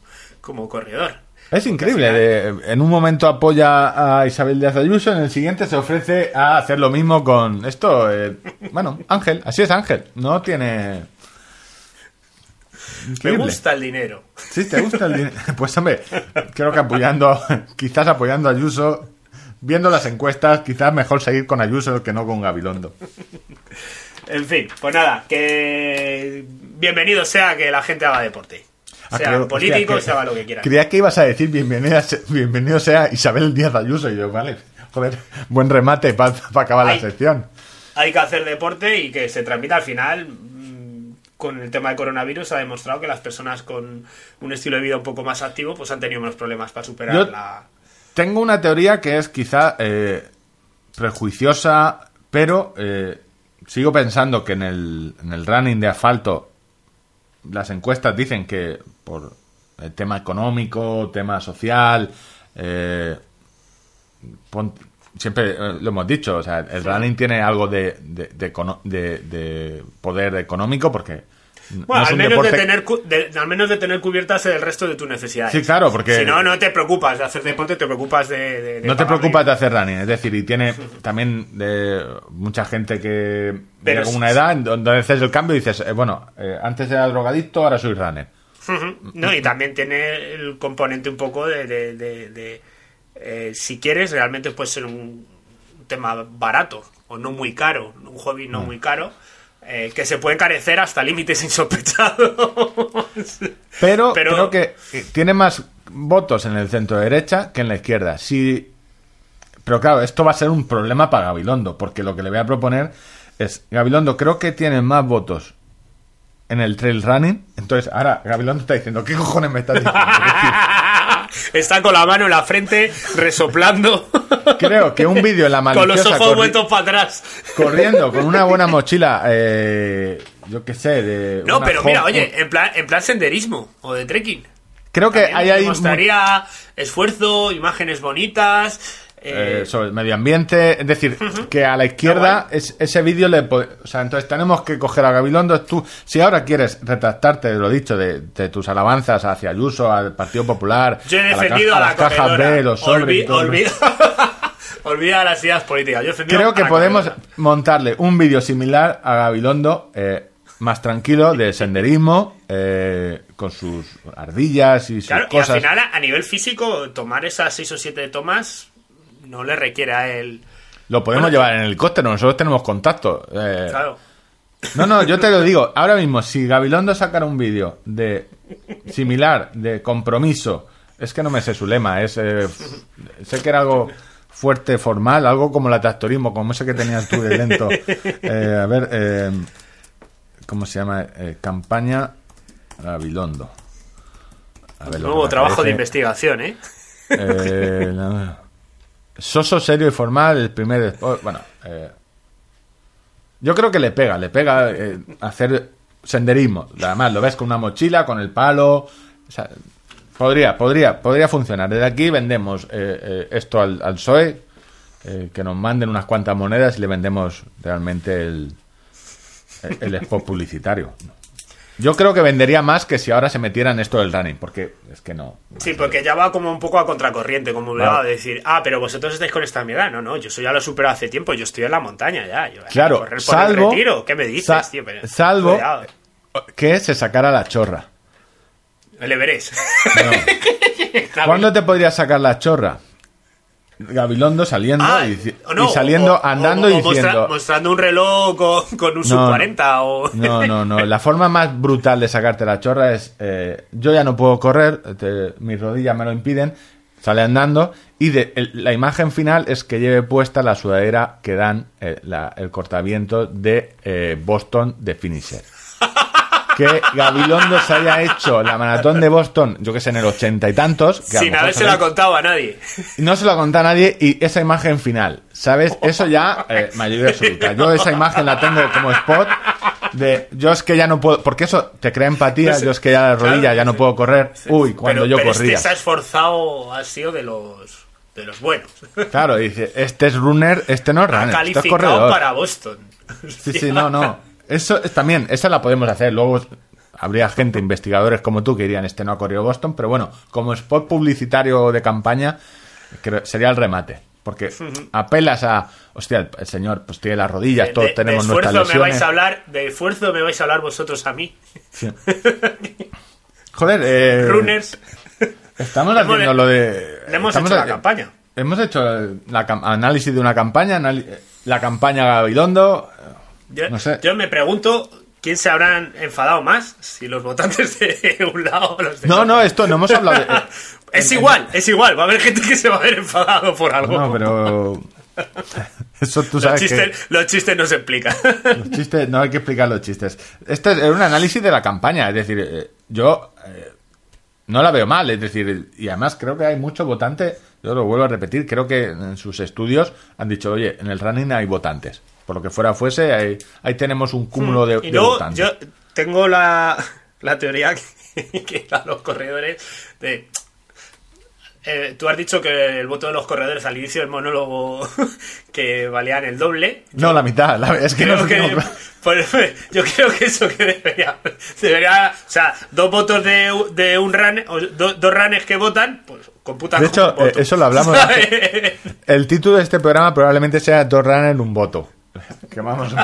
Speaker 1: como corredor.
Speaker 2: Es increíble. de- en un momento apoya a Isabel Díaz Ayuso, en el siguiente se ofrece a hacer lo mismo con esto. eh, bueno, Ángel, así es Ángel. No tiene.
Speaker 1: Me
Speaker 2: Increíble.
Speaker 1: gusta el dinero.
Speaker 2: Sí, te gusta el dinero. Pues hombre, creo que apoyando, quizás apoyando a Ayuso, viendo las encuestas, quizás mejor seguir con Ayuso que no con Gabilondo.
Speaker 1: En fin, pues nada, que bienvenido sea que la gente haga deporte. Sea
Speaker 2: creo-
Speaker 1: político,
Speaker 2: hostia, que-
Speaker 1: se haga lo que quiera.
Speaker 2: Creía que ibas a decir bienvenida, bienvenido sea Isabel Díaz Ayuso. Y yo, vale, joder, buen remate para acabar
Speaker 1: Ay.
Speaker 2: la sección.
Speaker 1: hay que hacer deporte y que se transmita al final. mm, Con el tema del coronavirus ha demostrado que las personas con un estilo de vida un poco más activo pues han tenido menos problemas para superar
Speaker 2: Yo-
Speaker 1: la...
Speaker 2: Tengo una teoría que es quizá eh, prejuiciosa, pero eh, sigo pensando que en el, en el running de asfalto las encuestas dicen que por el tema económico, tema social, eh, pon- siempre eh, lo hemos dicho, o sea, el running tiene algo de, de, de de- de poder económico porque no
Speaker 1: Bueno, al menos,
Speaker 2: deporte...
Speaker 1: de tener, de- al menos de tener cubiertas el resto de tus necesidades.
Speaker 2: Sí, claro, porque-
Speaker 1: Si no, no te preocupas de hacer deporte, te preocupas de... de- de
Speaker 2: No te preocupas de hacer running, es decir, y tiene también de mucha gente que
Speaker 1: Pero
Speaker 2: llega a
Speaker 1: sí-
Speaker 2: una edad donde haces el cambio y dices, eh, bueno, eh, antes era drogadicto, ahora soy runner.
Speaker 1: No, y también tiene el componente un poco de... de- de- de, eh, si quieres, realmente puede ser un tema barato o no muy caro, un hobby
Speaker 2: Mm.
Speaker 1: no muy caro, eh, que se puede encarecer hasta límites insospechados.
Speaker 2: Pero,
Speaker 1: Pero-
Speaker 2: creo que eh, tiene más votos en el centro derecha que en la izquierda. Sí, pero claro, esto va a ser un problema para Gabilondo, porque lo que le voy a proponer es, Gabilondo creo que tiene más votos en el trail running. Entonces, ahora Gabilondo está diciendo, ¿qué cojones me estás diciendo?
Speaker 1: Está con la mano en la frente, resoplando,
Speaker 2: creo que un vídeo en la
Speaker 1: con los
Speaker 2: maliciosa
Speaker 1: ojos vueltos para atrás.
Speaker 2: corriendo con una buena mochila, eh, yo qué sé, de...
Speaker 1: No, pero mira, oye, en plan, en plan senderismo o de trekking.
Speaker 2: creo que
Speaker 1: También
Speaker 2: hay ahí...
Speaker 1: demostraría esfuerzo, imágenes bonitas. Eh,
Speaker 2: eh, sobre el medio ambiente, es decir, que a la izquierda es- ese vídeo le... po- O sea, entonces tenemos que coger a Gabilondo. Tú, si ahora quieres retractarte de lo dicho, de, de tus alabanzas hacia Ayuso, al Partido Popular,
Speaker 1: Yo he
Speaker 2: a, la
Speaker 1: defendido a la,
Speaker 2: las cajas
Speaker 1: corredora.
Speaker 2: B, los
Speaker 1: Olvi- olvida, olvida las ideas políticas. Yo
Speaker 2: Creo que podemos montarle un vídeo similar a Gabilondo, eh, más tranquilo, de senderismo, eh, con sus ardillas y sus
Speaker 1: Claro, y al final, a, a nivel físico, tomar esas 6 o 7 tomas no le requiere a él.
Speaker 2: Lo podemos
Speaker 1: Bueno,
Speaker 2: llevar en el helicóptero, nosotros tenemos contacto. eh,
Speaker 1: Claro.
Speaker 2: No, no, yo te lo digo. Ahora mismo, si Gabilondo sacara un vídeo de similar, de compromiso, es que no me sé su lema, es eh, sé que era algo fuerte, formal, algo como la tractorismo, como ese que tenías tú de lento. Eh, a ver, eh, ¿cómo se llama? Eh, campaña Gabilondo. A ver
Speaker 1: Nuevo trabajo de investigación, ¿eh?
Speaker 2: Eh, no. Soso, serio y formal, el primer... despo- Bueno, eh, yo creo que le pega, le pega eh, hacer senderismo. Además, lo ves con una mochila, con el palo... o sea, podría, podría, podría funcionar. Desde aquí vendemos eh, eh, esto al, al PSOE, eh, que nos manden unas cuantas monedas y le vendemos realmente el, el spot publicitario. Yo creo que vendería más que si ahora se metieran esto del running, porque es que no.
Speaker 1: Sí, porque ya va como un poco a contracorriente, como me va a decir, ah, pero vosotros estáis con esta edad. No, no, yo soy ya lo superado hace tiempo, yo estoy en la montaña ya. Yo,
Speaker 2: Claro,
Speaker 1: correr por
Speaker 2: salvo.
Speaker 1: el retiro, ¿qué me dices,
Speaker 2: sa-
Speaker 1: tío? Pero-
Speaker 2: salvo
Speaker 1: cuidado,
Speaker 2: que se sacara la chorra.
Speaker 1: El Everest.
Speaker 2: No. ¿Cuándo te podrías sacar la chorra? Gabilondo saliendo
Speaker 1: Ah,
Speaker 2: y,
Speaker 1: no,
Speaker 2: saliendo,
Speaker 1: o-
Speaker 2: andando
Speaker 1: o
Speaker 2: y
Speaker 1: mostra-
Speaker 2: diciendo.
Speaker 1: mostrando un reloj con, con un
Speaker 2: No,
Speaker 1: sub 40 o...
Speaker 2: No, no, no. La forma más brutal de sacarte la chorra es: eh, yo ya no puedo correr, te- mis rodillas me lo impiden, sale andando. Y de, el- la imagen final es que lleve puesta la sudadera que dan eh, la- el cortaviento de eh, Boston de Finisher. Que Gabilondo se haya hecho la maratón de Boston, yo que sé, en el ochenta y tantos. Que
Speaker 1: Sin haberse la contado a nadie.
Speaker 2: No se lo ha contado a nadie y esa imagen final, ¿sabes? Eso ya, eh, mayoría absoluta. Yo esa imagen la tengo como spot de yo es que ya no puedo, porque eso te crea empatía,
Speaker 1: No sé,
Speaker 2: yo es que ya la rodilla
Speaker 1: claro,
Speaker 2: ya no
Speaker 1: sí.
Speaker 2: puedo correr. Uy, cuando
Speaker 1: pero,
Speaker 2: yo
Speaker 1: pero
Speaker 2: corría.
Speaker 1: Este se ha esforzado, ha sido de los, de los buenos.
Speaker 2: Claro, dice, este es runner, este no es
Speaker 1: Ha
Speaker 2: runner, este es
Speaker 1: calificado
Speaker 2: corredor.
Speaker 1: para Boston.
Speaker 2: Sí, sí, no, no. Eso es también, esa la podemos hacer. Luego habría gente, investigadores como tú, que dirían, este no ha corrido Boston, pero bueno, como spot publicitario de campaña, creo- sería el remate. Porque apelas a, hostia, el, el señor pues tiene las rodillas,
Speaker 1: De-
Speaker 2: todos
Speaker 1: de-
Speaker 2: tenemos
Speaker 1: de
Speaker 2: nuestras
Speaker 1: esfuerzo me vais
Speaker 2: lesiones.
Speaker 1: a hablar, de esfuerzo me vais a hablar vosotros a mí.
Speaker 2: Sí. Joder, eh,
Speaker 1: Runners,
Speaker 2: estamos
Speaker 1: Hemos-
Speaker 2: haciendo lo de...
Speaker 1: le hemos hecho la
Speaker 2: a-
Speaker 1: campaña.
Speaker 2: Hemos hecho la cam- análisis de una campaña, la campaña Gabilondo.
Speaker 1: Yo,
Speaker 2: No sé.
Speaker 1: yo me pregunto quién se habrán enfadado más, si los votantes de un lado o los de
Speaker 2: No,
Speaker 1: otro.
Speaker 2: no, esto no hemos hablado de... eh,
Speaker 1: Es igual, es igual. Va a haber gente que se va a ver enfadado por algo.
Speaker 2: No, pero... Eso tú
Speaker 1: los,
Speaker 2: sabes que...
Speaker 1: chistes, los chistes no se explican.
Speaker 2: Los chistes, no hay que explicar los chistes. Este es un análisis de la campaña, es decir, eh, yo eh, no la veo mal, es decir, y además creo que hay mucho votante, yo lo vuelvo a repetir, creo que en sus estudios han dicho, oye, en el running hay votantes, por lo que fuera fuese, ahí, ahí tenemos un cúmulo de,
Speaker 1: Hmm. y
Speaker 2: de
Speaker 1: luego
Speaker 2: votantes.
Speaker 1: yo tengo la, la teoría que, que a los corredores de... eh, tú has dicho que el voto de los corredores al inicio del monólogo que valían el doble.
Speaker 2: No, la mitad, la- es que no
Speaker 1: Creo que, por- yo creo que eso que debería, debería o sea, dos votos de, de un run, o do- dos runners que votan, pues computan
Speaker 2: De hecho,
Speaker 1: como un voto.
Speaker 2: eh, eso lo hablamos. El título de este programa probablemente sea Dos runners, un voto. Que vamos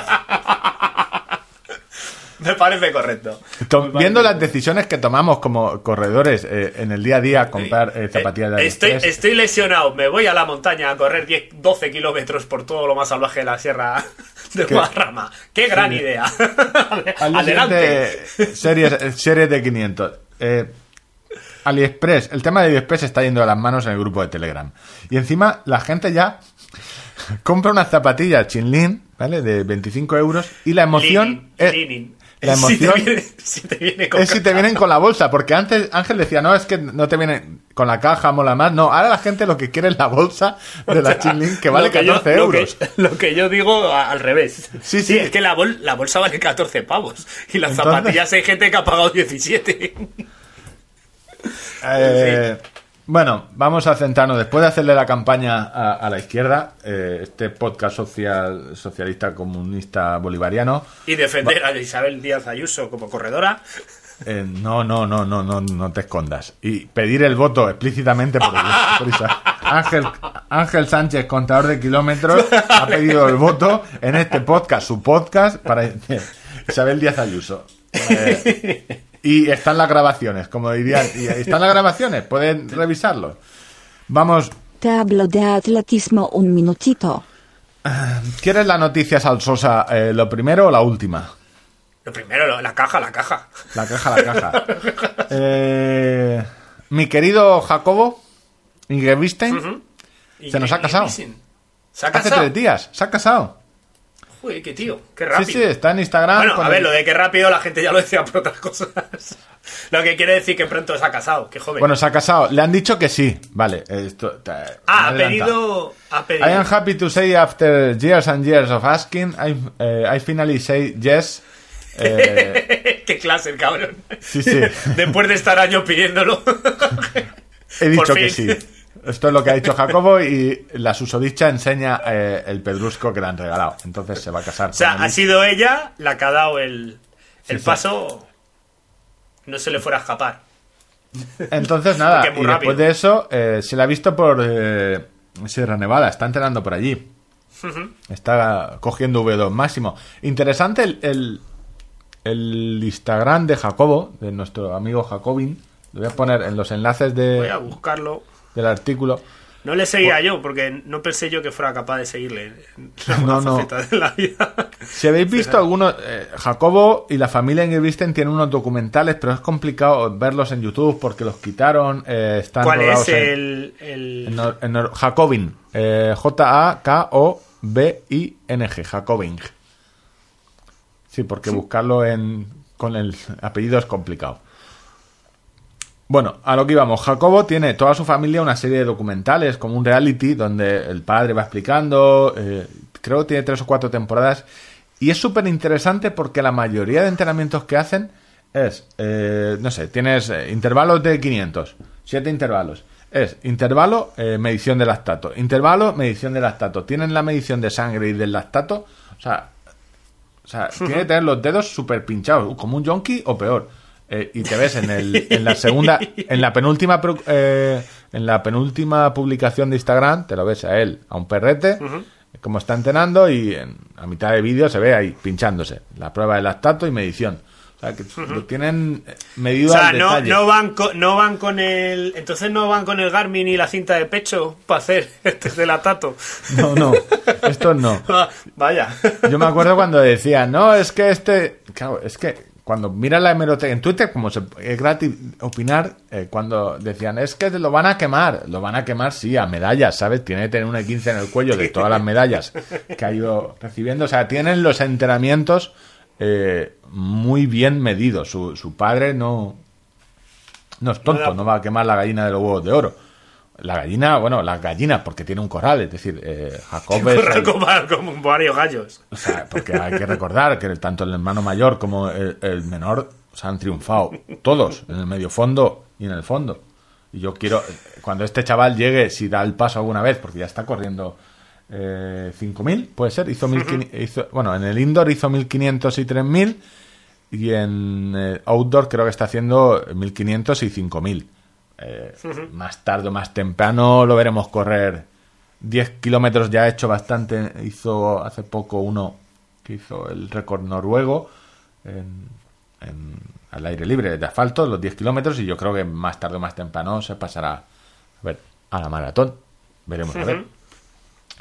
Speaker 1: Me parece correcto.
Speaker 2: To- Viendo las decisiones que tomamos como corredores eh, en el día a día, comprar eh, zapatillas de
Speaker 1: Eh, estoy,
Speaker 2: AliExpress,
Speaker 1: estoy lesionado, me voy a la montaña a correr 10, 12 kilómetros por todo lo más salvaje de la sierra de
Speaker 2: ¿Qué?
Speaker 1: Guadarrama. ¡Qué gran idea! Adelante.
Speaker 2: series, eh, series de 500. Eh, AliExpress, el tema de AliExpress está yendo de las manos en el grupo de Telegram. Y encima la gente ya compra unas zapatillas Chinlin, ¿vale? De 25 euros y la emoción
Speaker 1: Linin,
Speaker 2: es,
Speaker 1: linin.
Speaker 2: la
Speaker 1: Si te
Speaker 2: emoción
Speaker 1: viene- si te viene con
Speaker 2: es si te vienen con la bolsa, porque antes Ángel decía, no, es que no te vienen con la caja, mola más. No, ahora la gente lo que quiere es la bolsa de la Chinlin, que vale
Speaker 1: yo-
Speaker 2: 14
Speaker 1: lo que-
Speaker 2: euros.
Speaker 1: Lo que, yo digo al revés.
Speaker 2: Sí, sí.
Speaker 1: es que la, bol- la bolsa vale 14 pavos. Y las
Speaker 2: Entonces-
Speaker 1: zapatillas hay gente que ha pagado 17.
Speaker 2: Eh, Bueno, vamos a centrarnos. Después de hacerle la campaña a, a la izquierda, eh, este podcast social, socialista comunista bolivariano,
Speaker 1: Y defender a Isabel Díaz Ayuso como corredora.
Speaker 2: eh, no, no, no, no, no, no te escondas. Y pedir el voto explícitamente por, por Isa- Ángel, Ángel Sánchez, contador de kilómetros, ha pedido el voto en este podcast, su podcast, para Isabel Díaz Ayuso. Eh, y están las grabaciones, como dirían. Y están las grabaciones, pueden revisarlo. Vamos,
Speaker 3: Te hablo de atletismo un minutito.
Speaker 2: ¿quieres la noticia salsosa eh, lo primero o la última?
Speaker 1: Lo primero, lo- la caja, la caja.
Speaker 2: La caja, la caja. Eh, mi querido Jacobo Ingebrigtsen
Speaker 1: Y-
Speaker 2: Se nos ha casado.
Speaker 1: Se ha
Speaker 2: hace
Speaker 1: casado.
Speaker 2: tres días, se ha casado.
Speaker 1: Joder, qué tío, qué
Speaker 2: Sí,
Speaker 1: rápido.
Speaker 2: sí, está en Instagram.
Speaker 1: Bueno, a ver,
Speaker 2: el-
Speaker 1: lo de que rápido la gente ya lo decía por otras cosas. Lo que quiere decir que pronto se ha casado, qué joven.
Speaker 2: Bueno, se ha casado. Le han dicho que sí. Vale, esto. eh,
Speaker 1: ah, ha pedido. Ha pedido.
Speaker 2: I am happy to say after years and years of asking, I, eh, I finally say yes. Eh,
Speaker 1: qué clase el cabrón.
Speaker 2: Sí, sí.
Speaker 1: Después de estar años pidiéndolo.
Speaker 2: he dicho que sí. Esto es lo que ha dicho Jacobo y la susodicha enseña eh, el pedrusco que le han regalado. Entonces se va a casar.
Speaker 1: O sea, ha sido ella la que ha dado el, el
Speaker 2: sí.
Speaker 1: paso. No se le fuera a escapar.
Speaker 2: Entonces, nada, y
Speaker 1: rápido.
Speaker 2: después de eso, eh, se la ha visto por eh, Sierra Nevada, está entrenando por allí. Está cogiendo V2 máximo. Interesante el, el, el Instagram de Jacobo, de nuestro amigo Jacobin. Lo voy a poner en los enlaces
Speaker 1: Voy a
Speaker 2: de,
Speaker 1: buscarlo.
Speaker 2: Del artículo.
Speaker 1: No le seguía yo, porque no pensé yo que fuera capaz de seguirle
Speaker 2: No, no.
Speaker 1: de la vida.
Speaker 2: Si habéis visto algunos, eh, Jacobo y la familia Ingebrigtsen tienen unos documentales, pero es complicado verlos en YouTube porque los quitaron. eh, están
Speaker 1: ¿Cuál es
Speaker 2: en-
Speaker 1: el,
Speaker 2: En en Jacobin. Eh, J-A-K-O-B-I-N-G. Jacobin. Sí, porque buscarlo en con el apellido es complicado. Bueno, a lo que íbamos. Jacobo tiene toda su familia una serie de documentales, como un reality, donde el padre va explicando. eh, creo que tiene tres o cuatro temporadas. Y es súper interesante porque la mayoría de entrenamientos que hacen es, eh, no sé, tienes eh, intervalos de 500, siete intervalos. Es intervalo, eh, medición de lactato. Intervalo, medición de lactato. Tienen la medición de sangre y del lactato. O sea, o sea, tiene que tener los dedos súper pinchados, como un yonki o peor. Eh, y te ves en, el, en la segunda, en la penúltima, eh, en la penúltima publicación de Instagram, te lo ves a él, a un perrete, como está entrenando y en, a mitad de vídeo se ve ahí pinchándose la prueba de lactato y medición. O sea, que lo tienen eh,
Speaker 1: O
Speaker 2: medido
Speaker 1: sea,
Speaker 2: al
Speaker 1: no,
Speaker 2: detalle.
Speaker 1: no, van con, no van con el. Entonces no van con el Garmin y la cinta de pecho para hacer este de la tato.
Speaker 2: no, no, esto no.
Speaker 1: Vaya.
Speaker 2: Yo me acuerdo cuando decían, no, es que este. Claro, es que cuando miras la hemeroteca en Twitter, como se, es gratis opinar, eh, cuando decían, es que lo van a quemar. Lo van a quemar, sí, a medallas, ¿sabes? Tiene que tener una 15 en el cuello de todas las medallas que ha ido recibiendo. O sea, tienen los entrenamientos eh, muy bien medidos. Su, su padre no. No es tonto, no va a quemar la gallina de los huevos de oro. La gallina, bueno, las gallinas, porque tiene un corral, es decir, eh, Jacob es
Speaker 1: Corral
Speaker 2: el-
Speaker 1: como, varios gallos.
Speaker 2: o sea, porque hay que recordar que tanto el hermano mayor como el, el menor o sea, han triunfado. Todos, en el medio fondo y en el fondo. Y yo quiero, cuando este chaval llegue, si da el paso alguna vez, porque ya está corriendo eh, 5.000, puede ser, hizo, 1500 hizo Bueno, en el indoor hizo 1.500 y 3.000. Y en eh, outdoor creo que está haciendo 1.500 y 5.000. Eh, Más tarde o más temprano lo veremos correr 10 kilómetros ya ha hecho bastante. Hizo hace poco uno que hizo el récord noruego en, en- al aire libre de asfalto, los 10 kilómetros. Y yo creo que más tarde o más temprano se pasará a ver a la maratón. Veremos a ver.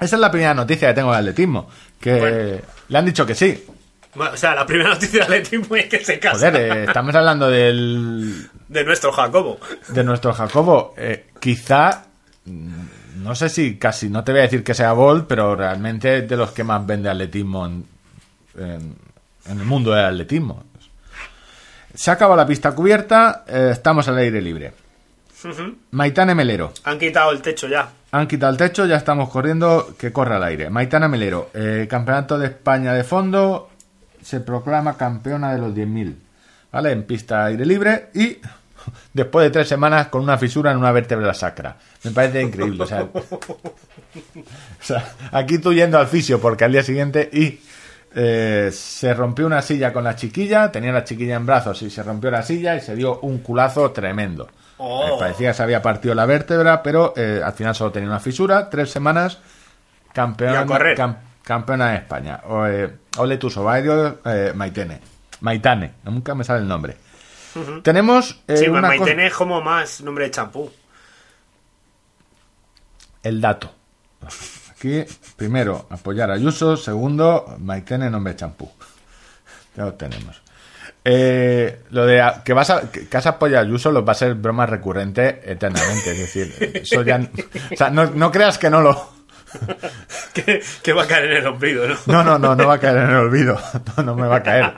Speaker 2: Esa es la primera noticia que tengo de atletismo. Que
Speaker 1: Bueno.
Speaker 2: le han dicho que sí.
Speaker 1: O sea, la primera noticia de atletismo es que se casa
Speaker 2: Joder, eh, estamos hablando del,
Speaker 1: de nuestro Jacobo.
Speaker 2: de nuestro Jacobo. Eh, quizá, mm, no sé si casi, no te voy a decir que sea Bolt, pero realmente es de los que más vende atletismo en, en- en el mundo del atletismo. Se ha acabado la pista cubierta, eh, estamos al aire libre. Maitane Melero.
Speaker 1: Han quitado el techo ya.
Speaker 2: Han quitado el techo, ya estamos corriendo, que corre al aire. Maitana Melero, eh, Campeonato de España de fondo, se proclama campeona de los 10.000, ¿vale? En pista aire libre y después de tres semanas con una fisura en una vértebra sacra. Me parece increíble, o sea, o sea, aquí tú yendo al fisio porque al día siguiente y eh, se rompió una silla con la chiquilla, tenía la chiquilla en brazos y se rompió la silla y se dio un culazo tremendo.
Speaker 1: Oh.
Speaker 2: Eh, parecía que se había partido la vértebra, pero eh, al final solo tenía una fisura. Tres semanas,
Speaker 1: Y
Speaker 2: campeona,
Speaker 1: a correr.
Speaker 2: cam- campeona de España. O, eh, ole tu sobario, eh, Maitene. Maitane, nunca me sale el nombre. Tenemos eh,
Speaker 1: sí, pues
Speaker 2: una
Speaker 1: Maitene es como más nombre de champú.
Speaker 2: el dato. Aquí, primero, apoyar a Ayuso. Segundo, Maitene nombre champú. Ya lo tenemos. Eh, lo de que vas a, que que has apoyado a Ayuso lo va a ser broma recurrente eternamente. Es decir, eso ya. O sea, no, no creas que no lo.
Speaker 1: que, que va a caer en el olvido, ¿no?
Speaker 2: No, no, no, no va a caer en el olvido. No, no me va a caer.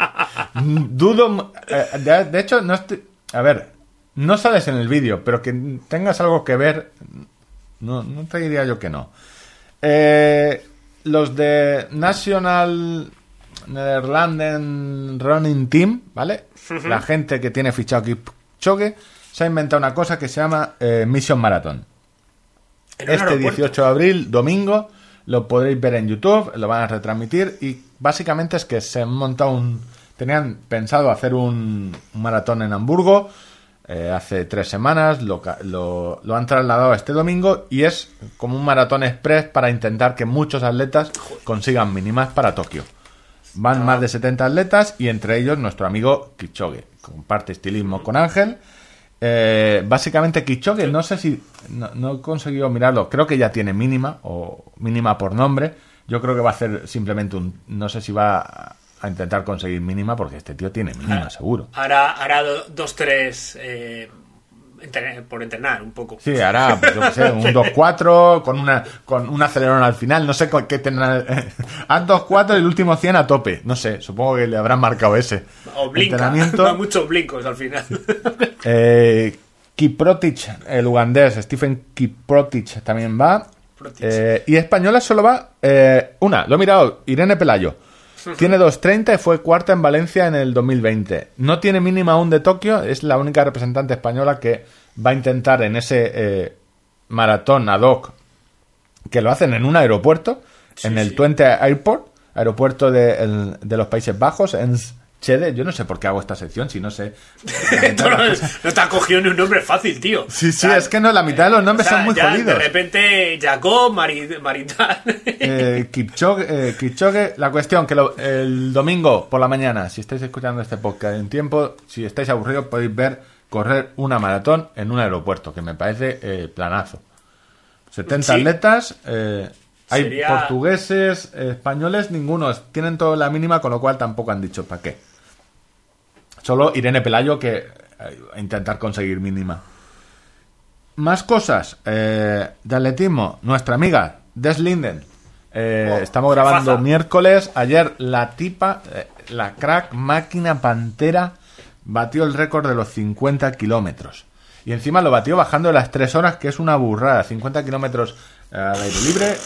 Speaker 2: Dudo. eh, de, de hecho, no estoy. A ver, no sales en el vídeo, pero que tengas algo que ver. No, no te diría yo que no. Eh, los de National Netherlands Running Team, ¿vale? La gente que tiene fichado Kipchoge se ha inventado una cosa que se llama eh, Mission Marathon. Este
Speaker 1: aeropuerto.
Speaker 2: 18 de abril, domingo, lo podréis ver en YouTube, lo van a retransmitir y básicamente es que se han montado un... Tenían pensado hacer un, un maratón en Hamburgo eh, hace tres semanas, lo, lo, lo han trasladado a este domingo y es como un maratón express para intentar que muchos atletas consigan mínimas para Tokio. Van más de 70 atletas y entre ellos nuestro amigo Kipchoge. Comparte estilismo con Ángel. Eh, básicamente Kipchoge, no sé si... No, no he conseguido mirarlo. Creo que ya tiene mínima o mínima por nombre. Yo creo que va a hacer simplemente un... No sé si va a, intentar conseguir mínima porque este tío tiene mínima, seguro.
Speaker 1: Hará, hará do- dos, tres eh, Entrenar- por entrenar un poco.
Speaker 2: Sí, hará, pues yo qué sé, un 2-4 con, una, con un acelerón al final. No sé con qué tendrá. Haz 2-4 y el último 100 a tope. No sé, supongo que le habrán marcado ese.
Speaker 1: O blinca.
Speaker 2: Entrenamiento.
Speaker 1: Da muchos blincos al final.
Speaker 2: Eh, Kiprotich, el ugandés, Stephen Kiprotich también va. Eh, y española solo va eh, una, lo he mirado, Irene Pelayo. Tiene 2.30 y fue cuarta en Valencia en el 2020. No tiene mínima aún de Tokio, es la única representante española que va a intentar en ese eh, maratón ad hoc que lo hacen en un aeropuerto, en el
Speaker 1: sí.
Speaker 2: Twente Airport, aeropuerto de, el- de los Países Bajos, en Chede. Yo no sé por qué hago esta sección, si no sé.
Speaker 1: No, no te ha cogido ni un nombre fácil, tío.
Speaker 2: Sí, sí,
Speaker 1: O sea,
Speaker 2: es que no, la mitad de los nombres
Speaker 1: o sea,
Speaker 2: son muy
Speaker 1: ya
Speaker 2: jodidos.
Speaker 1: De repente, Jacob, Mari- Maritán.
Speaker 2: Eh, Kipchoge, eh, Kipchoge, la cuestión que lo- el domingo por la mañana, si estáis escuchando este podcast en tiempo, si estáis aburridos podéis ver correr una maratón en un aeropuerto, que me parece eh, planazo. 70
Speaker 1: Sí.
Speaker 2: atletas, eh, hay
Speaker 1: Sería-
Speaker 2: portugueses, españoles, ninguno, tienen toda la mínima, con lo cual tampoco han dicho para qué. Solo Irene Pelayo que eh, a intentar conseguir mínima. Más cosas eh, de atletismo. Nuestra amiga Des Linden. Eh,
Speaker 1: Oh,
Speaker 2: estamos grabando miércoles. Ayer la tipa, eh, la crack máquina pantera, batió el récord de los 50 kilómetros. Y encima lo batió bajando las 3 horas, que es una burrada. 50 kilómetros al aire libre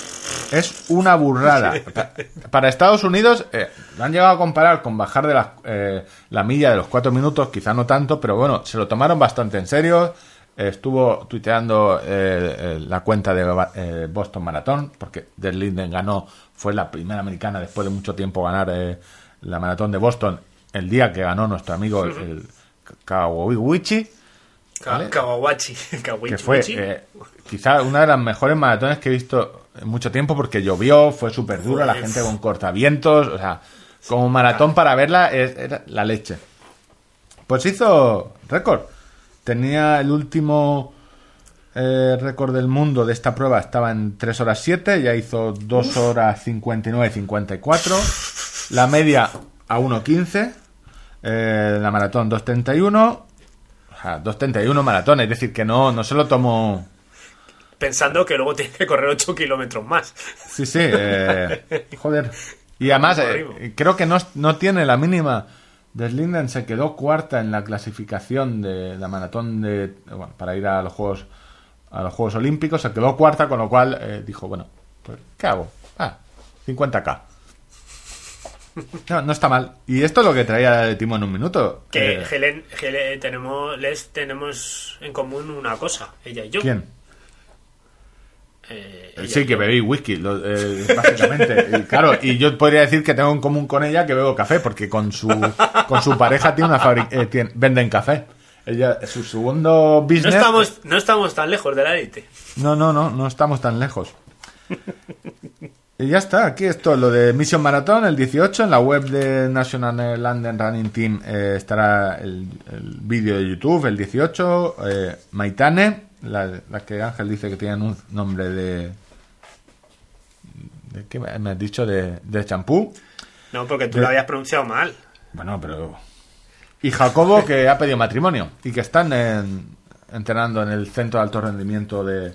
Speaker 2: es una burrada. Pa- Para Estados Unidos eh, lo han llegado a comparar con bajar de la, eh, la milla de los 4 minutos, quizá no tanto, pero bueno, se lo tomaron bastante en serio. Estuvo tuiteando eh, la cuenta de eh, Boston Marathon, porque Des Linden ganó, fue la primera americana después de mucho tiempo ganar la maratón de Boston el día que ganó nuestro amigo el, el Kawawichi
Speaker 1: Ka-
Speaker 2: ¿Vale?
Speaker 1: Kawawachi.
Speaker 2: Que fue quizá una de las mejores maratones que he visto en mucho tiempo porque llovió, fue súper dura, la gente con cortavientos, o sea, como maratón para verla es- era la leche. Pues hizo récord. Tenía el último eh, récord del mundo de esta prueba, estaba en 3 horas 7, ya hizo 2 horas 59 54. La media a 1.15. eh, la maratón 2.31. O sea, 2.31 maratón, es decir, que no, no se lo tomó.
Speaker 1: Pensando que luego tiene que correr 8 kilómetros más.
Speaker 2: Sí, sí, eh, joder. Y además, eh, creo que no, no tiene la mínima. Deslinden se quedó cuarta en la clasificación de la maratón de bueno, para ir a los Juegos a los Juegos Olímpicos, se quedó cuarta, con lo cual eh, dijo, bueno, pues ¿qué hago? Ah, 50k. No, no está mal. Y esto es lo que traía el Timo en un minuto.
Speaker 1: Que
Speaker 2: Eh,
Speaker 1: Helen, Helen- tenemos, les tenemos en común una cosa, ella y yo.
Speaker 2: ¿Quién?
Speaker 1: Eh, ella
Speaker 2: Sí, que bebí whisky, lo- eh, básicamente. Y claro, y yo podría decir que tengo en común con ella que bebo café, porque con su, con su pareja tiene una fábrica, venden café. Ella, su segundo
Speaker 1: No
Speaker 2: business.
Speaker 1: estamos, no estamos tan lejos de la élite.
Speaker 2: No, no, no, no estamos tan lejos. Y ya está, aquí esto, lo de Mission Marathon, el 18, en la web de National London Running Team eh, estará el, el vídeo de YouTube, el 18, eh, Maitane, la, la que Ángel dice que tienen un nombre de... ¿De qué me has dicho? De, de champú.
Speaker 1: No, porque tú
Speaker 2: De-
Speaker 1: lo habías pronunciado mal.
Speaker 2: Bueno, pero... Y Jacobo, que ha pedido matrimonio y que están en- entrenando en el centro de alto rendimiento de...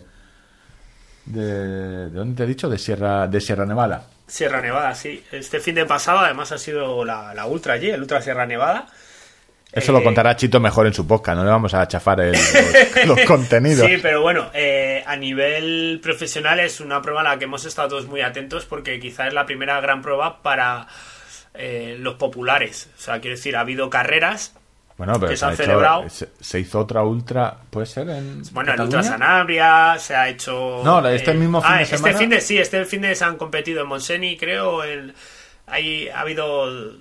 Speaker 2: ¿De, ¿de dónde te he dicho? De Sierra, de Sierra Nevada.
Speaker 1: Sierra Nevada, sí. Este fin de pasado, además, ha sido la, la Ultra allí, el Ultra Sierra Nevada.
Speaker 2: Eso
Speaker 1: Eh,
Speaker 2: lo contará Chito mejor en su podcast, no le vamos a chafar el- los, los contenidos.
Speaker 1: Sí, pero bueno, eh, a nivel profesional es una prueba a la que hemos estado todos muy atentos porque quizás es la primera gran prueba para eh, los populares. O sea, quiero decir, ha habido carreras.
Speaker 2: Bueno, pero
Speaker 1: que se han
Speaker 2: ha hecho-
Speaker 1: celebrado.
Speaker 2: se, se hizo otra ultra, ¿puede ser en
Speaker 1: Bueno, el
Speaker 2: Cataluña?
Speaker 1: Ultra Sanabria se ha hecho.
Speaker 2: No, este mismo fin
Speaker 1: ah,
Speaker 2: de
Speaker 1: este
Speaker 2: semana.
Speaker 1: fin de sí, este fin de se han competido en Monseni, creo. El, ahí ha habido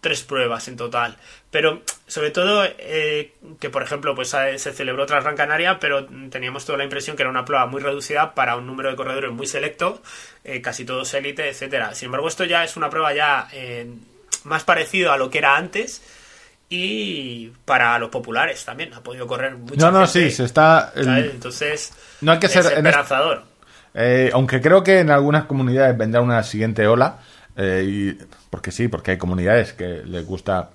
Speaker 1: tres pruebas en total. Pero sobre todo eh, que, por ejemplo, pues se celebró tras Gran Canaria, pero teníamos toda la impresión que era una prueba muy reducida para un número de corredores muy selecto, eh, casi todos élite, etcétera. Sin embargo, esto ya es una prueba ya eh, más parecido a lo que era antes. Y para los populares también ha podido correr mucha
Speaker 2: No, no,
Speaker 1: gente,
Speaker 2: sí, se está...
Speaker 1: ¿sabes? Entonces,
Speaker 2: No hay que
Speaker 1: es
Speaker 2: ser- este-
Speaker 1: esperanzador.
Speaker 2: Eh, aunque creo que en algunas comunidades vendrá una siguiente ola, eh, y- porque sí, porque hay comunidades que les gusta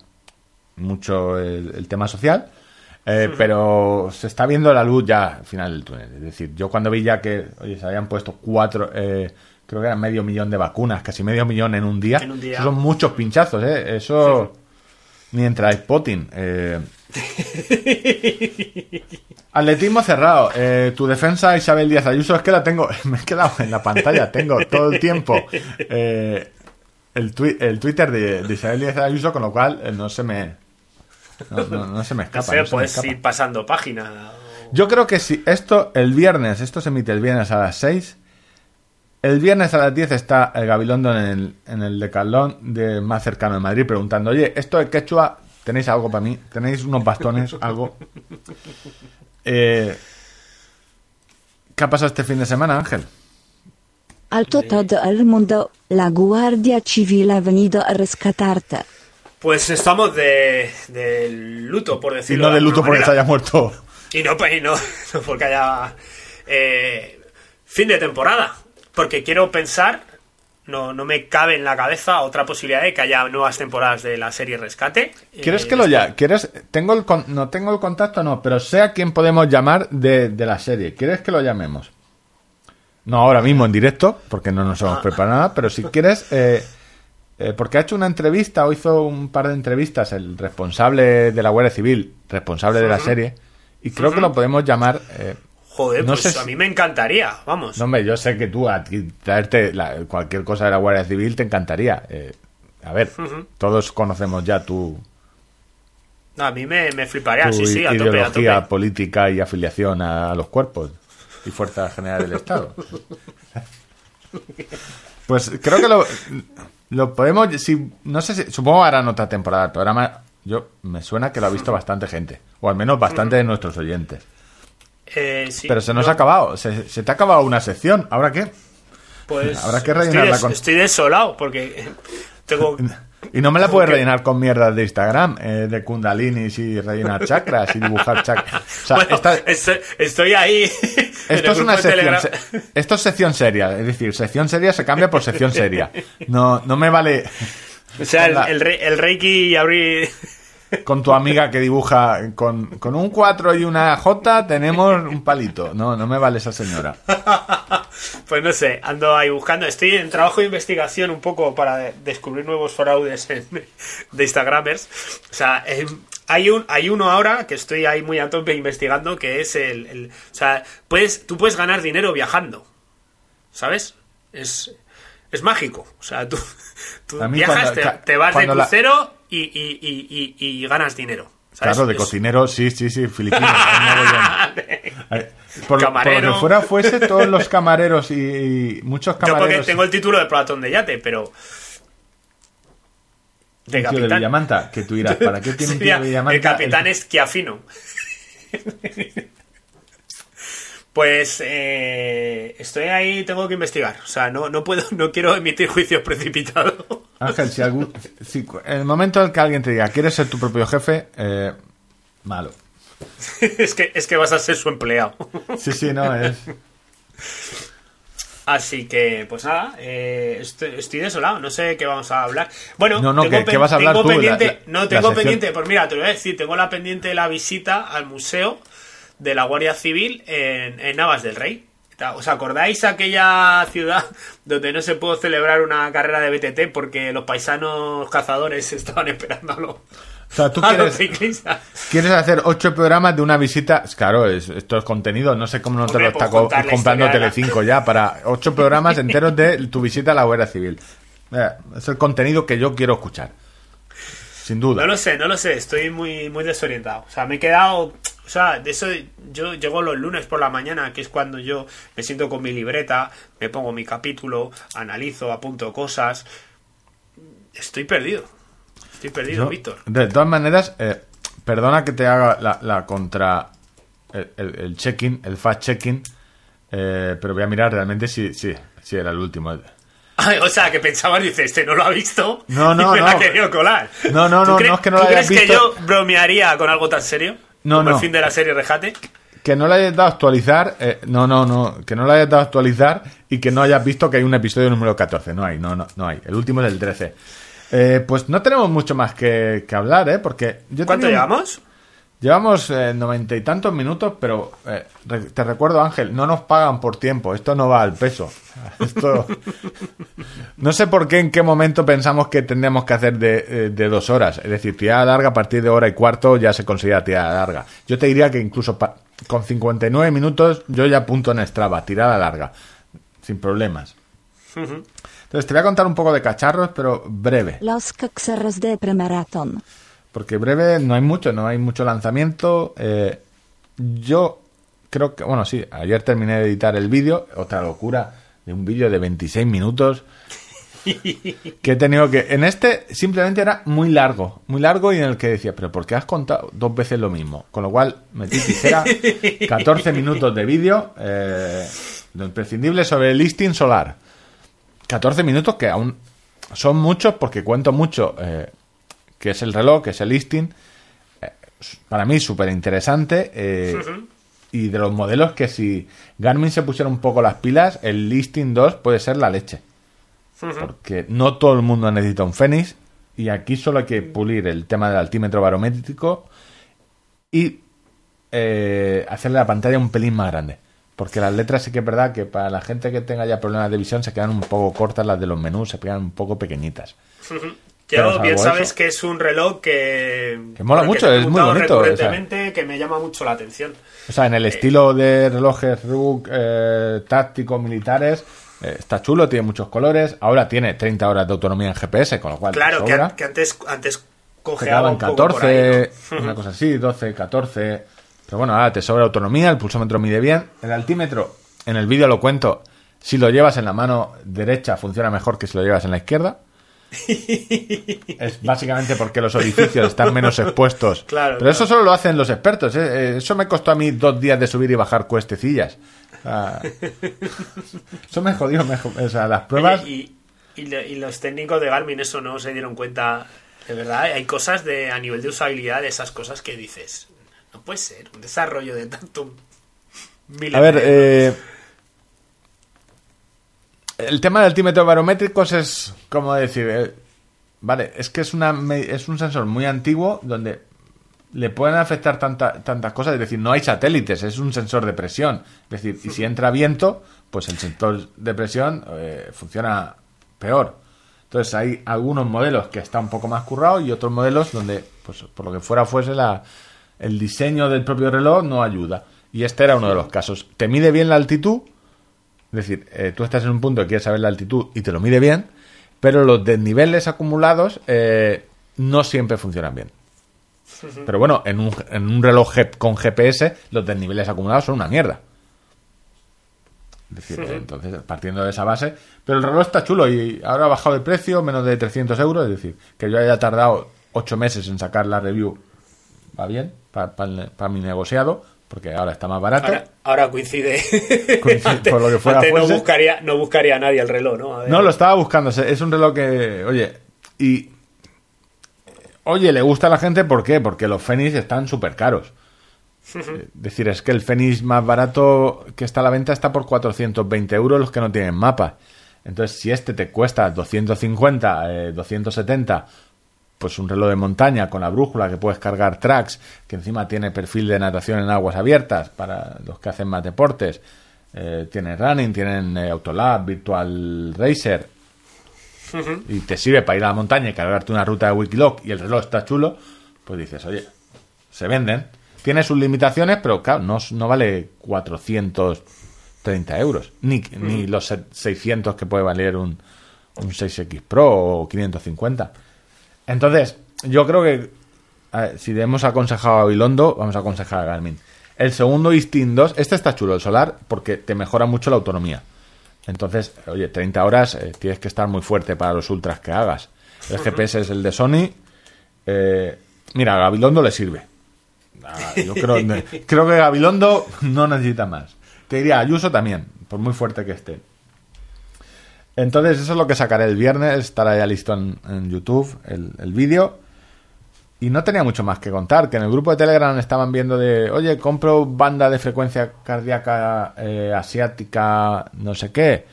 Speaker 2: mucho el, el tema social. Eh, pero se está viendo la luz ya al final del túnel. Es decir, yo cuando vi ya que oye, se habían puesto cuatro, eh, creo que eran medio millón de vacunas, casi medio millón en un día.
Speaker 1: En un día.
Speaker 2: Eso son muchos pinchazos, ¿eh? Eso ni entra Spotting. Eh. Atletismo cerrado. Eh, tu defensa, Isabel Díaz Ayuso, es que la tengo, me he quedado en la pantalla, tengo todo el tiempo el, twi- el Twitter de, de Isabel Díaz Ayuso, con lo cual no se me no, no- no se me
Speaker 1: No
Speaker 2: escapa.
Speaker 1: sé,
Speaker 2: no se me
Speaker 1: puedes
Speaker 2: escapa.
Speaker 1: ir pasando página.
Speaker 2: Yo creo que si esto el viernes, esto se emite el viernes a las 6, el viernes a las 10 está el Gabilondo en el, en el Decathlon de más cercano de Madrid preguntando, oye, esto de quechua, ¿tenéis algo para mí? ¿Tenéis unos bastones? ¿Algo? Eh, ¿Qué ha pasado este fin de semana, Ángel?
Speaker 3: Alto todo el mundo, la Guardia Civil ha venido a rescatarte.
Speaker 1: Pues estamos de, de luto, por decirlo
Speaker 2: no de luto porque se haya muerto.
Speaker 1: Y no, y no, no porque haya eh, fin de temporada. Porque quiero pensar, no, no me cabe en la cabeza otra posibilidad de que haya nuevas temporadas de la serie Rescate.
Speaker 2: ¿Quieres
Speaker 1: Eh,
Speaker 2: que lo ya? ¿Quieres? Tengo el con- no tengo el contacto, no, pero sé a quién podemos llamar de, de la serie. ¿Quieres que lo llamemos? No ahora mismo en directo, porque no nos hemos preparado nada, pero si quieres, eh, eh, porque ha hecho una entrevista o hizo un par de entrevistas el responsable de la Guardia Civil, responsable de la serie, y creo que lo podemos llamar. eh,
Speaker 1: Joder,
Speaker 2: no
Speaker 1: pues
Speaker 2: si-
Speaker 1: a mí me encantaría, vamos.
Speaker 2: no, hombre, yo sé que tú a ti traerte la- cualquier cosa de la Guardia Civil te encantaría. eh, a ver, todos conocemos ya tu,
Speaker 1: A mí me, me fliparía, sí, sí, a tope, a
Speaker 2: ideología
Speaker 1: tope.
Speaker 2: política y afiliación a, los cuerpos y fuerzas generales del Estado. Pues creo que lo, lo podemos, si, no sé si, supongo que harán otra temporada programa. Yo me suena que lo ha visto bastante gente, o al menos bastante de nuestros oyentes.
Speaker 1: Eh, sí,
Speaker 2: Pero se nos
Speaker 1: yo-
Speaker 2: ha acabado, se, se te ha acabado una sección. ¿Ahora qué?
Speaker 1: Pues
Speaker 2: habrá que
Speaker 1: estoy
Speaker 2: rellenarla
Speaker 1: des-
Speaker 2: con-
Speaker 1: Estoy desolado porque eh, tengo...
Speaker 2: Y no me la puedes rellenar con mierdas de Instagram, eh, de kundalinis y rellenar chakras y dibujar chakras. O sea,
Speaker 1: Bueno,
Speaker 2: esta-
Speaker 1: estoy, estoy ahí.
Speaker 2: Esto es una sección. Se- Esto es sección seria. Es decir, sección seria se cambia por sección seria. No, no me vale
Speaker 1: O sea, el,
Speaker 2: la-
Speaker 1: el, el Reiki y abrir.
Speaker 2: Con tu amiga que dibuja con, con un 4 y una J tenemos un palito. No, no me vale esa señora.
Speaker 1: Pues no sé, ando ahí buscando. Estoy en trabajo de investigación un poco para de- descubrir nuevos fraudes en- de Instagramers. O sea, em, hay, un, hay uno ahora que estoy ahí muy a tope investigando que es el. el- o sea, puedes, tú puedes ganar dinero viajando. ¿Sabes? Es, es mágico. O sea, tú, viajas,
Speaker 2: cuando-
Speaker 1: te, vas de
Speaker 2: la-
Speaker 1: crucero y, y, y, y, y ganas dinero. ¿sabes?
Speaker 2: Claro, de
Speaker 1: Es-
Speaker 2: cocinero, sí, sí, sí. Ay, Por, lo- por lo
Speaker 1: Camarero.
Speaker 2: que fuera fuese todos los camareros y, muchos
Speaker 1: Yo porque
Speaker 2: camareros.
Speaker 1: tengo el título de platón de yate, pero. De
Speaker 2: Un tío de
Speaker 1: capitán.
Speaker 2: Villamanta, que tú dirás, ¿para qué tiene un tío de Villamanta?
Speaker 1: el capitán es Chiafino. Pues eh, estoy ahí, tengo que investigar. O sea, no, no puedo, no quiero emitir juicios precipitados.
Speaker 2: Ángel, si, algún, si en el momento en que alguien te diga, ¿quieres ser tu propio jefe? Eh, malo.
Speaker 1: es, que, es que vas a ser su empleado.
Speaker 2: Sí, sí, no, es...
Speaker 1: Así que, pues nada, eh, estoy, estoy desolado, no sé qué vamos a hablar. Bueno,
Speaker 2: No, no,
Speaker 1: tengo
Speaker 2: ¿qué- qué vas a hablar
Speaker 1: tengo
Speaker 2: tú?
Speaker 1: Pendiente,
Speaker 2: la-
Speaker 1: no, tengo pendiente, pues mira, te lo voy a decir, tengo la pendiente de la visita al museo de la Guardia Civil en, en Navas del Rey. ¿Os acordáis aquella ciudad donde no se pudo celebrar una carrera de BTT porque los paisanos cazadores estaban esperándolo?
Speaker 2: O sea, tú
Speaker 1: a los
Speaker 2: quieres,
Speaker 1: ciclistas.
Speaker 2: quieres hacer ocho programas de una visita... Claro, es- esto es contenido, no sé cómo no te
Speaker 1: Hombre,
Speaker 2: lo está
Speaker 1: pues
Speaker 2: co-
Speaker 1: la
Speaker 2: comprando
Speaker 1: la-
Speaker 2: Telecinco ya, para ocho programas enteros de tu visita a la Guardia Civil. Eh, es el contenido que yo quiero escuchar. Sin duda.
Speaker 1: No lo sé, no lo sé, estoy muy, muy desorientado. O sea, me he quedado. O sea, de eso yo llego los lunes por la mañana, que es cuando yo me siento con mi libreta, me pongo mi capítulo, analizo, apunto cosas. Estoy perdido. Estoy perdido,
Speaker 2: Yo,
Speaker 1: Víctor.
Speaker 2: De todas maneras, eh, perdona que te haga la, la contra. El, el- el check-in, el fast check-in. eh, pero voy a mirar realmente si, si, si era el último.
Speaker 1: Ay, o sea, que pensabas, dice, este no lo ha visto.
Speaker 2: No, no,
Speaker 1: y me
Speaker 2: no.
Speaker 1: la ha querido colar.
Speaker 2: No, no,
Speaker 1: ¿Tú
Speaker 2: no, no es que no
Speaker 1: ¿tú
Speaker 2: lo hayas
Speaker 1: crees que yo bromearía con algo tan serio?
Speaker 2: No,
Speaker 1: Como
Speaker 2: no.
Speaker 1: el fin de la serie Rejate.
Speaker 2: Que no le hayas dado a actualizar. eh, no, no, no. Que no le hayas dado a actualizar y que no hayas visto que hay un episodio número 14. No hay, no, no, no hay. El último es el 13. Eh, pues no tenemos mucho más que, que hablar, ¿eh? Porque yo
Speaker 1: ¿Cuánto
Speaker 2: tenía un-
Speaker 1: llevamos?
Speaker 2: Eh, noventa y tantos minutos, pero eh, re- te recuerdo, Ángel, no nos pagan por tiempo. Esto no va al peso. Esto... No sé por qué, en qué momento pensamos que tendríamos que hacer de, eh, de dos horas. Es decir, tirada larga a partir de hora y cuarto ya se considera tirada larga. Yo te diría que incluso pa- con 59 minutos yo ya apunto en Strava, tirada larga, sin problemas. Entonces te voy a contar un poco de cacharros, pero breve.
Speaker 3: Los caxarros de premaraton.
Speaker 2: Porque breve no hay mucho, no hay mucho lanzamiento. Eh, yo creo que, bueno, sí, ayer terminé de editar el vídeo, otra locura, de un vídeo de 26 minutos. que he tenido que. En este simplemente era muy largo, muy largo y en el que decía, pero ¿por qué has contado dos veces lo mismo? Con lo cual metí tijera, 14 minutos de vídeo, eh, lo imprescindible sobre el listing solar. 14 minutos que aún son muchos porque cuento mucho eh, que es el reloj, que es el listing. Eh, para mí súper interesante. eh, Y de los modelos que si Garmin se pusiera un poco las pilas, el listing 2 puede ser la leche. Porque no todo el mundo necesita un Fenix. Y aquí solo hay que pulir el tema del altímetro barométrico y eh, hacerle la pantalla un pelín más grande. Porque las letras sí que es verdad que para la gente que tenga ya problemas de visión se quedan un poco cortas las de los menús, se quedan un poco pequeñitas.
Speaker 1: Yo bien sabes
Speaker 2: eso-
Speaker 1: que es un reloj que...
Speaker 2: Que mola mucho, es muy bonito, o sea.
Speaker 1: que me llama mucho la atención.
Speaker 2: O sea, en el estilo de relojes RUG eh, tácticos militares, eh, está chulo, tiene muchos colores. Ahora tiene 30 horas de autonomía en GPS, con lo cual
Speaker 1: Claro, que, antes, antes cojeaba un poco por
Speaker 2: 14,
Speaker 1: ahí, ¿no?
Speaker 2: una cosa así, 12, 14. Pero bueno, ahora te sobra autonomía, el pulsómetro mide bien. El altímetro, en el vídeo lo cuento, si lo llevas en la mano derecha funciona mejor que si lo llevas en la izquierda. Es básicamente porque los orificios están menos expuestos.
Speaker 1: Claro,
Speaker 2: Pero eso solo lo hacen los expertos. ¿eh? Eh, Eso me costó a mí dos días de subir y bajar cuestecillas. Sea, eso me jodió. me jo- o sea, las pruebas...
Speaker 1: Oye, y, y lo- y los técnicos de Garmin eso no se dieron cuenta. De verdad, hay cosas de a nivel de usabilidad, de esas cosas que dices. No puede ser, un desarrollo de tanto...
Speaker 2: A ver, eh, el tema del altímetro barométricos es, como decir, eh, vale, es que es, una, es un sensor muy antiguo donde le pueden afectar tanta- tantas cosas, es decir, no hay satélites, es un sensor de presión, es decir, y si entra viento, pues el sensor de presión eh, funciona peor. Entonces hay algunos modelos que está un poco más currado y otros modelos donde, pues por lo que fuera fuese, la, el diseño del propio reloj no ayuda. Y este era uno de los casos. Te mide bien la altitud, es decir, eh, tú estás en un punto que quieres saber la altitud y te lo mide bien, pero los desniveles acumulados eh, no siempre funcionan bien. Pero bueno, en un, en un reloj con GPS los desniveles acumulados son una mierda. Es decir, entonces, partiendo de esa base. Pero el reloj está chulo y ahora ha bajado de precio, menos de 300 euros. Es decir, que yo haya tardado 8 meses en sacar la review. Va bien, para mi negociado, porque ahora está más barato.
Speaker 1: Ahora, ahora coincide.
Speaker 2: Coincide,
Speaker 1: Antes-
Speaker 2: por lo que fuera
Speaker 1: antes no buscaría, no buscaría a nadie el reloj, ¿no? A ver.
Speaker 2: No, lo estaba buscando. Es un reloj que, oye, y. Oye, le gusta a la gente, ¿por qué? Porque los Fenix están súper caros. Es decir, es que el Fenix más barato que está a la venta está por 420 euros los que no tienen mapa. Entonces, si este te cuesta 250, eh, 270, pues un reloj de montaña con la brújula que puedes cargar tracks, que encima tiene perfil de natación en aguas abiertas para los que hacen más deportes, eh, tiene running, tienen eh, Autolab, Virtual Racer, y te sirve para ir a la montaña y cargarte una ruta de Wikiloc y el reloj está chulo, pues dices, oye, se venden. Tiene sus limitaciones, pero claro, no, no vale 430 euros, ni, ni los 600 que puede valer un, un 6X Pro o 550. Entonces, yo creo que ver, si hemos aconsejado a Bilondo, vamos a aconsejar a Garmin. El segundo Instinct 2, este está chulo, el solar, porque te mejora mucho la autonomía. Entonces, oye, 30 horas eh, tienes que estar muy fuerte para los ultras que hagas. El GPS es el de Sony. Eh, mira, a Gabilondo le sirve. Ah, yo creo, creo que Gabilondo no necesita más. Te diría Ayuso también, por muy fuerte que esté. Entonces, eso es lo que sacaré el viernes. Estará ya listo en, en YouTube el, el vídeo. Y no tenía mucho más que contar. Que en el grupo de Telegram estaban viendo de, oye, compro banda de frecuencia cardíaca eh, asiática, no sé qué.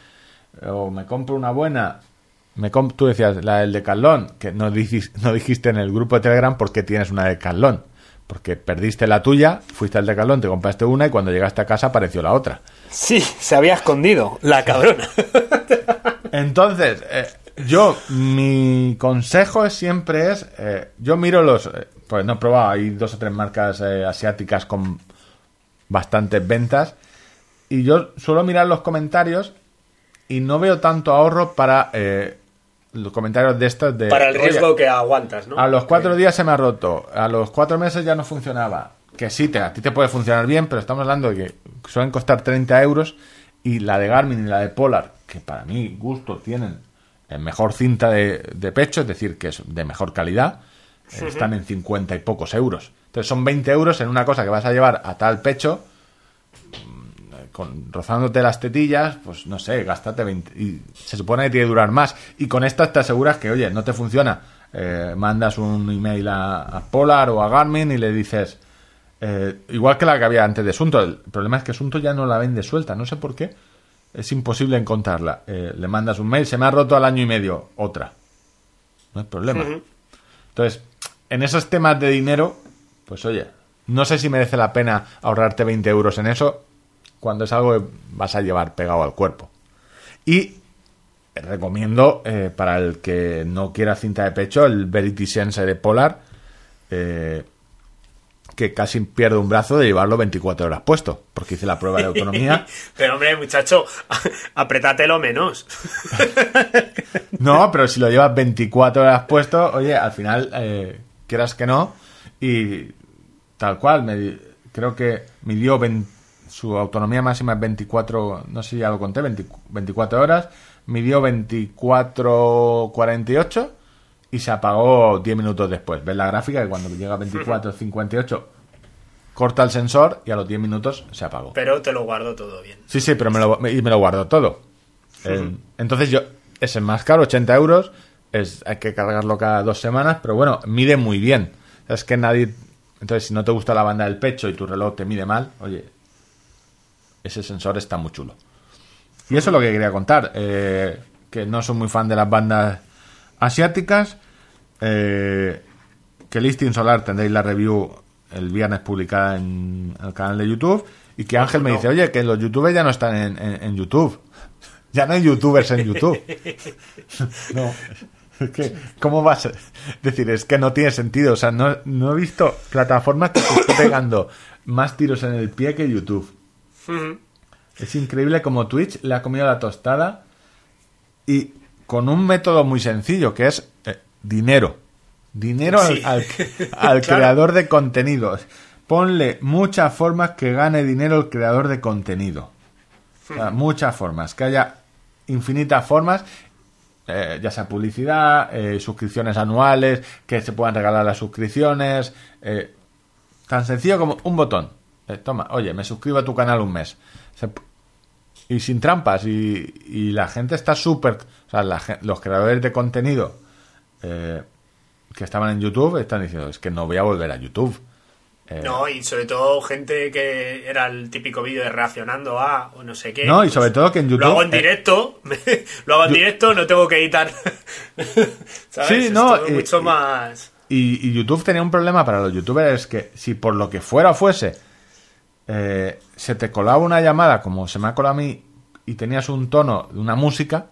Speaker 2: O me compro una buena. Me comp- tú decías, la del de Carlón, que no dijiste, no dijiste en el grupo de Telegram por qué tienes una de Carlón. Porque perdiste la tuya, fuiste al decalón, te compraste una y cuando llegaste a casa apareció la otra.
Speaker 1: Sí, se había escondido, la cabrona.
Speaker 2: Entonces, eh, yo, mi consejo es siempre es, eh, yo miro los, eh, pues no he probado, hay dos o tres marcas eh, asiáticas con bastantes ventas y yo suelo mirar los comentarios y no veo tanto ahorro para eh, los comentarios de estos de...
Speaker 1: Para el
Speaker 2: "Oye,
Speaker 1: riesgo que aguantas, ¿no?
Speaker 2: a los cuatro días se me ha roto, a los cuatro meses ya no funcionaba. Que sí, te, a ti te puede funcionar bien, pero estamos hablando de que suelen costar 30 euros y la de Garmin y la de Polar, que para mi gusto tienen eh, mejor cinta de, de pecho, es decir, que es de mejor calidad, eh, están en 50 y pocos euros. Entonces son 20 euros en una cosa que vas a llevar a tal pecho, mm, con, rozándote las tetillas, pues no sé, gástate 20. Y se supone que tiene que durar más. Y con estas te aseguras que, oye, no te funciona. Eh, mandas un email a, a Polar o a Garmin y le dices, eh, igual que la que había antes de Sunto, el problema es que Sunto ya no la vende suelta, no sé por qué. Es imposible encontrarla. Eh, le mandas un mail, se me ha roto al año y medio, otra. No hay problema. Entonces, en esos temas de dinero, pues oye, no sé si merece la pena ahorrarte 20 euros en eso cuando es algo que vas a llevar pegado al cuerpo. Y recomiendo eh, para el que no quiera cinta de pecho el Verity Sense de Polar, eh, que casi pierdo un brazo de llevarlo 24 horas puesto, porque hice la prueba de autonomía.
Speaker 1: Pero hombre, muchacho, apretatelo menos.
Speaker 2: No, pero si lo llevas 24 horas puesto, oye, al final, eh, quieras que no, y tal cual, me creo que midió 20 su autonomía máxima es 24, no sé si ya lo conté, 20 24 horas, midió 24.48 y se apagó 10 minutos después. ¿Ves la gráfica? Que cuando llega a 24.58 corta el sensor y a los 10 minutos se apagó.
Speaker 1: Pero te lo guardo todo bien.
Speaker 2: Sí, sí, pero me lo, me- y me lo guardo todo. Eh, entonces yo, es el más caro, 80 euros. Es, hay que cargarlo cada dos semanas, pero bueno, mide muy bien. Es que nadie... Entonces, si no te gusta la banda del pecho y tu reloj te mide mal, oye, ese sensor está muy chulo. Y eso es lo que quería contar. eh, que no soy muy fan de las bandas asiáticas. eh, que Listing Solar tendréis la review el viernes publicada en el canal de YouTube. Y que Ángel me dice, oye, que los youtubers ya no están en, en- en YouTube. Ya no hay youtubers en YouTube. no. Que, ¿cómo vas a decir? Es que no tiene sentido. O sea, no, no he visto plataformas que te esté pegando más tiros en el pie que YouTube. Es increíble como Twitch le ha comido la tostada y con un método muy sencillo que es eh, dinero. Dinero al-
Speaker 1: Sí.
Speaker 2: al, al
Speaker 1: Claro.
Speaker 2: creador de contenidos. Ponle muchas formas que gane dinero el creador de contenido. O sea, muchas formas. Que haya infinitas formas. eh, ya sea publicidad, eh, suscripciones anuales, que se puedan regalar las suscripciones. eh, tan sencillo como un botón. Toma, oye, me suscribo a tu canal un mes. Se y sin trampas. Y, y la gente está súper. O sea, la los creadores de contenido eh, que estaban en YouTube están diciendo: Es que no voy a volver a YouTube. Eh,
Speaker 1: No, y sobre todo gente que era el típico vídeo de reaccionando a o no sé qué.
Speaker 2: No, y sobre todo que en YouTube-
Speaker 1: Lo hago en
Speaker 2: eh,
Speaker 1: directo, lo hago en
Speaker 2: Yo-
Speaker 1: directo, no tengo que editar. ¿Sabes?
Speaker 2: Sí, no, y-
Speaker 1: mucho más.
Speaker 2: Y, y YouTube tenía un problema para los youtubers es que si por lo que fuera fuese eh, se te colaba una llamada como se me ha colado a mí y tenías un tono de una música,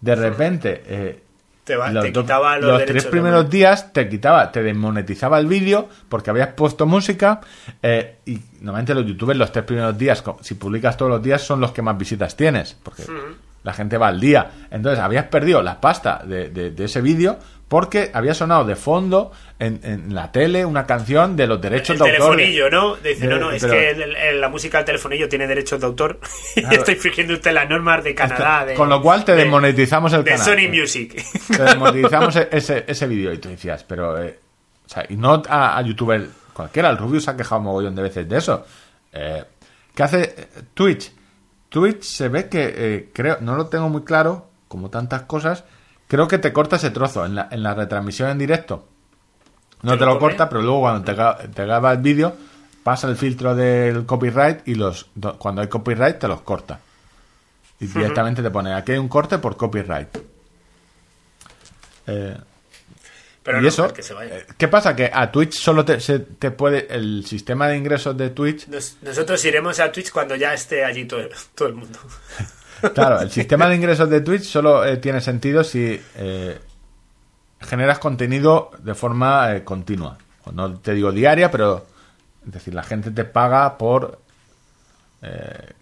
Speaker 2: de repente eh,
Speaker 1: Te va-
Speaker 2: los,
Speaker 1: te quitaba los
Speaker 2: los tres primeros días te quitaba, te desmonetizaba el vídeo porque habías puesto música eh, y normalmente los youtubers los tres primeros días, si publicas todos los días, son los que más visitas tienes porque la gente va al día. Entonces habías perdido la pasta de, de- de ese vídeo porque había sonado de fondo en, en la tele una canción de los derechos
Speaker 1: El
Speaker 2: de autor.
Speaker 1: telefonillo, ¿no? Dice,
Speaker 2: De-
Speaker 1: no, no, es
Speaker 2: pero-
Speaker 1: que el- el- la música del telefonillo tiene derechos de autor. y
Speaker 2: Claro.
Speaker 1: está infringiendo usted las normas de Canadá. De,
Speaker 2: Con lo cual te
Speaker 1: de-
Speaker 2: desmonetizamos el
Speaker 1: de
Speaker 2: canal.
Speaker 1: Sony Music.
Speaker 2: Te desmonetizamos e- ese, ese vídeo y tú decías, pero... eh, o sea, y no a, a youtuber cualquiera, el Rubius se ha quejado mogollón de veces de eso. Eh, ¿Qué hace eh, Twitch? Twitch se ve que, eh, creo, no lo tengo muy claro, como tantas cosas, creo que te corta ese trozo en la, en la retransmisión en directo. No
Speaker 1: ¿Te
Speaker 2: te
Speaker 1: lo
Speaker 2: corta, pero luego cuando te, graba el vídeo, pasa el filtro del copyright y los do- cuando hay copyright te los corta. Y directamente te pone, aquí hay un corte por copyright. Eh,
Speaker 1: Pero
Speaker 2: y
Speaker 1: no,
Speaker 2: eso,
Speaker 1: que se vaya.
Speaker 2: eh, ¿qué pasa? Que a Twitch solo te, se- te puede, el sistema de ingresos de Twitch,
Speaker 1: Nos- nosotros iremos a Twitch cuando ya esté allí todo, todo el mundo.
Speaker 2: claro, el sistema de ingresos de Twitch solo eh, tiene sentido si eh, generas contenido de forma eh, continua. No te digo diaria, pero es decir, la gente te paga por... eh,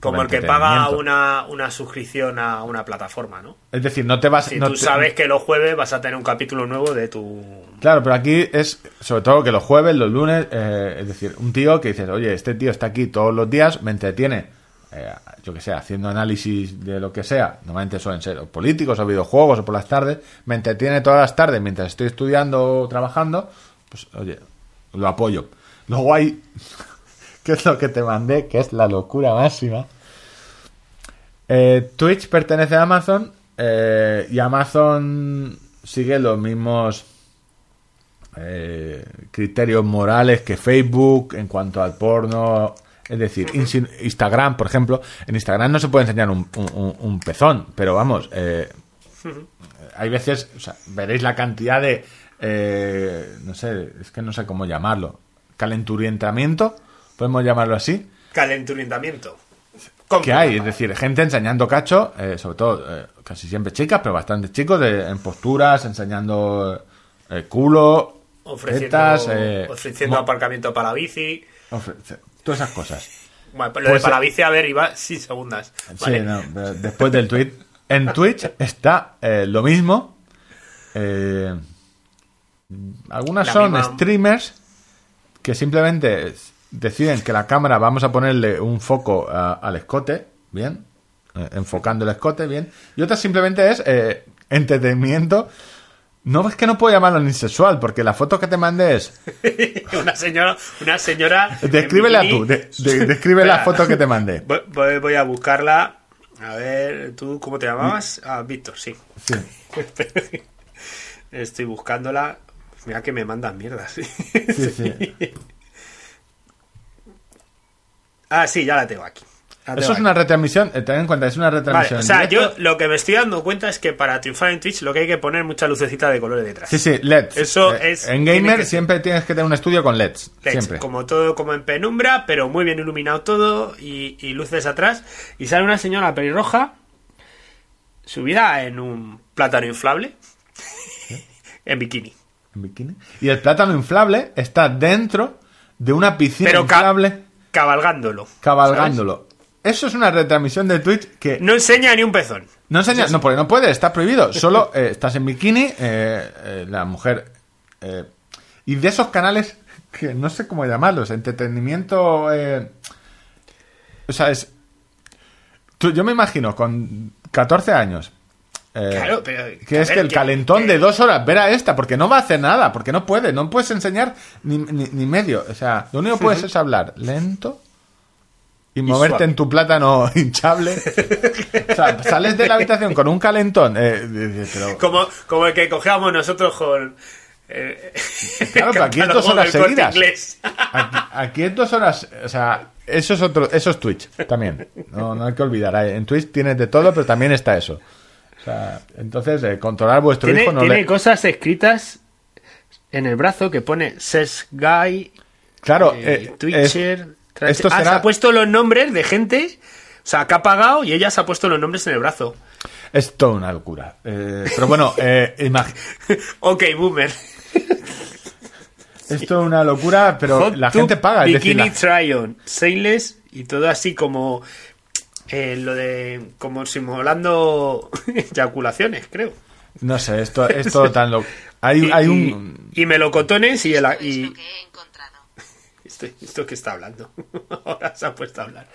Speaker 1: Como el que paga una, una suscripción a una plataforma, ¿no?
Speaker 2: Es decir, no te vas...
Speaker 1: Si
Speaker 2: no
Speaker 1: tú
Speaker 2: te-
Speaker 1: sabes que los jueves vas a tener un capítulo nuevo de tu...
Speaker 2: Claro, pero aquí es sobre todo que los jueves, los lunes, eh, es decir, un tío que dices, oye, este tío está aquí todos los días, me entretiene, eh, yo que sé, haciendo análisis de lo que sea, normalmente suelen ser o políticos o videojuegos o por las tardes, me entretiene todas las tardes mientras estoy estudiando o trabajando, pues oye, lo apoyo. Luego hay, que es lo que te mandé, que es la locura máxima. Eh, Twitch pertenece a Amazon eh, y Amazon sigue los mismos eh, criterios morales que Facebook en cuanto al porno. Es decir, Instagram, por ejemplo, en Instagram no se puede enseñar un, un- un- un pezón, pero vamos, eh, hay veces, o sea, veréis la cantidad de, eh, no sé, es que no sé cómo llamarlo, calenturientamiento, podemos llamarlo así,
Speaker 1: Calenturientamiento.
Speaker 2: que hay, es decir, gente enseñando cacho, eh, sobre todo eh, casi siempre chicas, pero bastantes chicos, de- en posturas, enseñando eh, culo,
Speaker 1: Ofreciendo,
Speaker 2: tetas, eh,
Speaker 1: ofreciendo aparcamiento para bici.
Speaker 2: ofrece- todas esas cosas.
Speaker 1: Bueno, pero lo
Speaker 2: Pues,
Speaker 1: de para
Speaker 2: eh,
Speaker 1: bici, a ver, iba sin segundas. Vale.
Speaker 2: Sí, no, después del tweet. En Twitch está eh, lo mismo. Eh, algunas
Speaker 1: La
Speaker 2: son
Speaker 1: misma-
Speaker 2: streamers que simplemente deciden que la cámara vamos a ponerle un foco a- al escote, bien, eh, enfocando el escote, bien, y otras simplemente es eh, entretenimiento. No es que no puedo llamarlo ni sexual, porque la foto que te mandé es.
Speaker 1: una señora, una señora.
Speaker 2: Descríbela tú, de- de- describe la foto que te mandé.
Speaker 1: Voy, a buscarla. A ver, ¿tú cómo te llamabas? Ah, Víctor, sí.
Speaker 2: Sí.
Speaker 1: Estoy buscándola. Mira que me mandan mierdas.
Speaker 2: Sí, sí.
Speaker 1: Ah, sí, ya la tengo aquí. La
Speaker 2: Eso es una retransmisión, eh, ten en cuenta, es una
Speaker 1: Vale,
Speaker 2: retransmisión.
Speaker 1: o sea, yo lo que me estoy dando cuenta es que para triunfar en Twitch lo que hay que poner mucha lucecita de colores detrás.
Speaker 2: Sí, sí, LEDs.
Speaker 1: Eso
Speaker 2: Eh,
Speaker 1: es-
Speaker 2: En gamer
Speaker 1: que
Speaker 2: siempre tienes que tener un estudio con LEDs.
Speaker 1: LEDs,
Speaker 2: siempre.
Speaker 1: Como todo, como en penumbra, pero muy bien iluminado todo y, y luces atrás. Y sale una señora pelirroja subida en un plátano inflable en bikini.
Speaker 2: En bikini. Y el plátano inflable está dentro de una piscina
Speaker 1: Pero ca-
Speaker 2: inflable
Speaker 1: cabalgándolo.
Speaker 2: cabalgándolo. Eso es una retransmisión de Twitch que
Speaker 1: No enseña ni un pezón.
Speaker 2: no enseña, no, porque no puede, está prohibido. Solo eh, estás en bikini, eh, eh, la mujer. eh, y de esos canales que no sé cómo llamarlos, entretenimiento. eh, o sea, es. tú- yo me imagino con 14 años. eh,
Speaker 1: Claro, pero,
Speaker 2: que es
Speaker 1: ver,
Speaker 2: que el
Speaker 1: que-
Speaker 2: calentón
Speaker 1: que-
Speaker 2: de dos horas, ver a esta, porque no va a hacer nada, porque no puede, no puedes enseñar ni, ni- ni medio. O sea, lo único que puedes es hablar lento y, moverte
Speaker 1: suave.
Speaker 2: en tu plátano hinchable. o sea, sales de la habitación con un calentón. eh, pero,
Speaker 1: Como, como el que cogíamos nosotros con. eh,
Speaker 2: Claro, pero aquí es dos horas seguidas.
Speaker 1: Inglés.
Speaker 2: aquí, aquí es dos horas. O sea, eso es otro, eso es Twitch también. No, no hay que olvidar. En Twitch tienes de todo, pero también está eso. O sea, entonces, eh, controlar vuestro
Speaker 1: Tiene,
Speaker 2: hijo no
Speaker 1: tiene
Speaker 2: le.
Speaker 1: cosas escritas en el brazo que pone Ses Guy,
Speaker 2: Claro,
Speaker 1: eh,
Speaker 2: eh,
Speaker 1: Twitcher.
Speaker 2: es- esto
Speaker 1: ah,
Speaker 2: será-
Speaker 1: se ha puesto los nombres de gente. O sea, que ha pagado y ella se ha puesto los nombres en el brazo.
Speaker 2: Es toda una locura. Eh, pero bueno, eh, imag-
Speaker 1: ok, boomer.
Speaker 2: es toda una locura, pero
Speaker 1: Hot
Speaker 2: la gente paga. Es decir,
Speaker 1: Bikini
Speaker 2: la-
Speaker 1: try-on. Sailess y todo así como. eh, lo de. Como simulando eyaculaciones, creo.
Speaker 2: no sé, esto es todo tan loco. Hay,
Speaker 1: Y,
Speaker 2: hay
Speaker 1: y-
Speaker 2: un.
Speaker 1: y melocotones y el.
Speaker 4: ¿Sabes
Speaker 1: Y, esto, que está hablando. Ahora se ha puesto a hablar.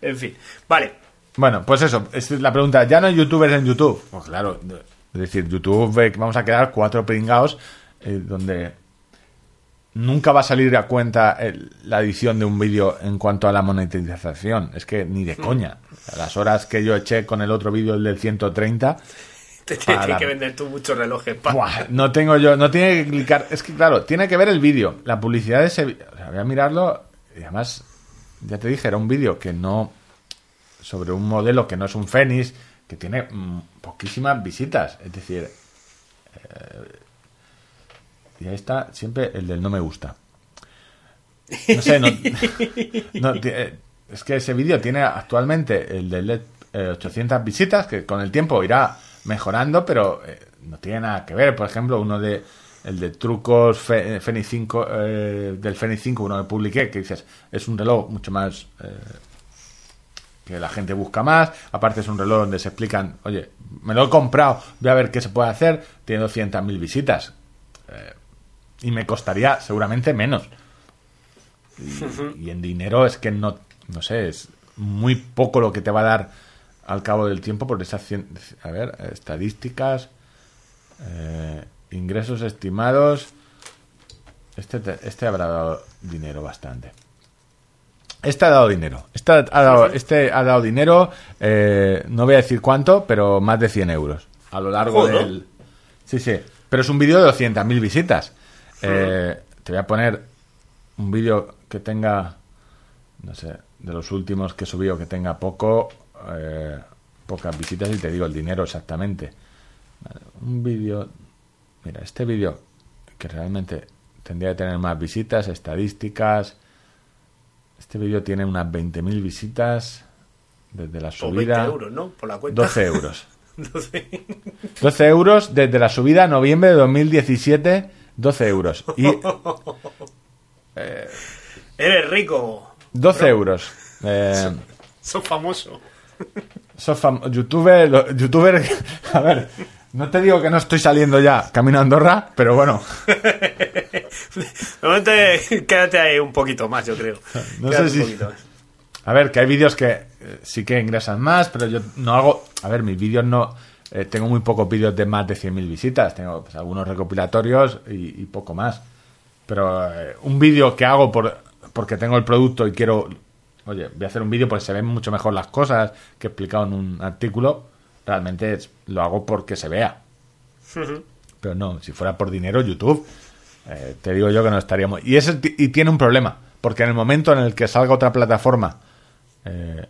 Speaker 1: En fin. Vale.
Speaker 2: Bueno, pues eso, es la pregunta, ¿ya no hay youtubers en YouTube? Pues claro, es decir, YouTube eh, vamos a quedar cuatro pringados eh, donde nunca va a salir a cuenta el- la edición de un vídeo en cuanto a la monetización. Es que ni de
Speaker 1: Mm.
Speaker 2: coña. O sea, las horas que yo eché con el otro vídeo, el del 130,
Speaker 1: Te tienes
Speaker 2: Para-
Speaker 1: que vender tú muchos relojes. pa.
Speaker 2: Buah, no tengo yo, no tiene que clicar. Es que claro, tiene que ver el vídeo, la publicidad de ese voy a mirarlo y además, ya te dije, era un vídeo que no. sobre un modelo que no es un Fénix, que tiene mm, poquísimas visitas. Es decir, eh, y ahí está siempre el del no me gusta. No sé, no, eh, es que ese vídeo tiene actualmente el de LED, eh, 800 visitas, que con el tiempo irá mejorando, pero eh, no tiene nada que ver. Por ejemplo, uno de el de trucos Fe- Fenix 5, eh, del Fenix 5, uno que publiqué, que dices, es un reloj mucho más eh, que la gente busca más. Aparte es un reloj donde se explican, oye, me lo he comprado, voy a ver qué se puede hacer. Tiene 200.000 visitas. Eh, y me costaría seguramente menos. Y, en dinero es que no, no sé, es muy poco lo que te va a dar al cabo del tiempo por esas cien- a ver, estadísticas, eh, ingresos estimados. Este, te- este habrá dado dinero bastante. Este ha dado dinero. Este ha dado, este ha dado dinero, eh, no voy a decir cuánto, pero más de 100 euros. A lo largo
Speaker 1: Joder.
Speaker 2: del... Sí, sí. Pero es un vídeo de 200.000 visitas. Eh, te voy a poner un vídeo que tenga, no sé, de los últimos que he subido que tenga poco, eh, pocas visitas y te digo el dinero exactamente. Vale, un vídeo, mira, este vídeo que realmente tendría que tener más visitas, estadísticas. Este vídeo tiene unas 20.000 visitas desde la
Speaker 1: O 20
Speaker 2: subida.
Speaker 1: euros, ¿no? Por la cuenta.
Speaker 2: 12 euros.
Speaker 1: 12.
Speaker 2: 12 euros desde la subida a noviembre de 2017, 12 euros. Y
Speaker 1: Eres rico.
Speaker 2: 12 euros. Eh,
Speaker 1: Sos famoso.
Speaker 2: sos fam- youtuber, youtuber, a ver, no te digo que no estoy saliendo ya camino a Andorra, pero bueno,
Speaker 1: eh, quédate ahí un poquito más, yo creo.
Speaker 2: No
Speaker 1: Quédate
Speaker 2: sé
Speaker 1: un
Speaker 2: si-
Speaker 1: poquito más.
Speaker 2: a ver, que hay vídeos que eh, sí que ingresan más, pero yo no hago, a ver, mis vídeos no, eh, tengo muy pocos vídeos de más de 100.000 visitas, tengo pues, algunos recopilatorios y, y poco más. Pero eh, un vídeo que hago por, porque tengo el producto y quiero, oye, voy a hacer un vídeo porque se ven mucho mejor las cosas que he explicado en un artículo, realmente lo hago porque se vea. Pero no, si fuera por dinero, YouTube, eh, te digo yo que no estaríamos. Y, y tiene un problema, porque en el momento en el que salga otra plataforma, eh,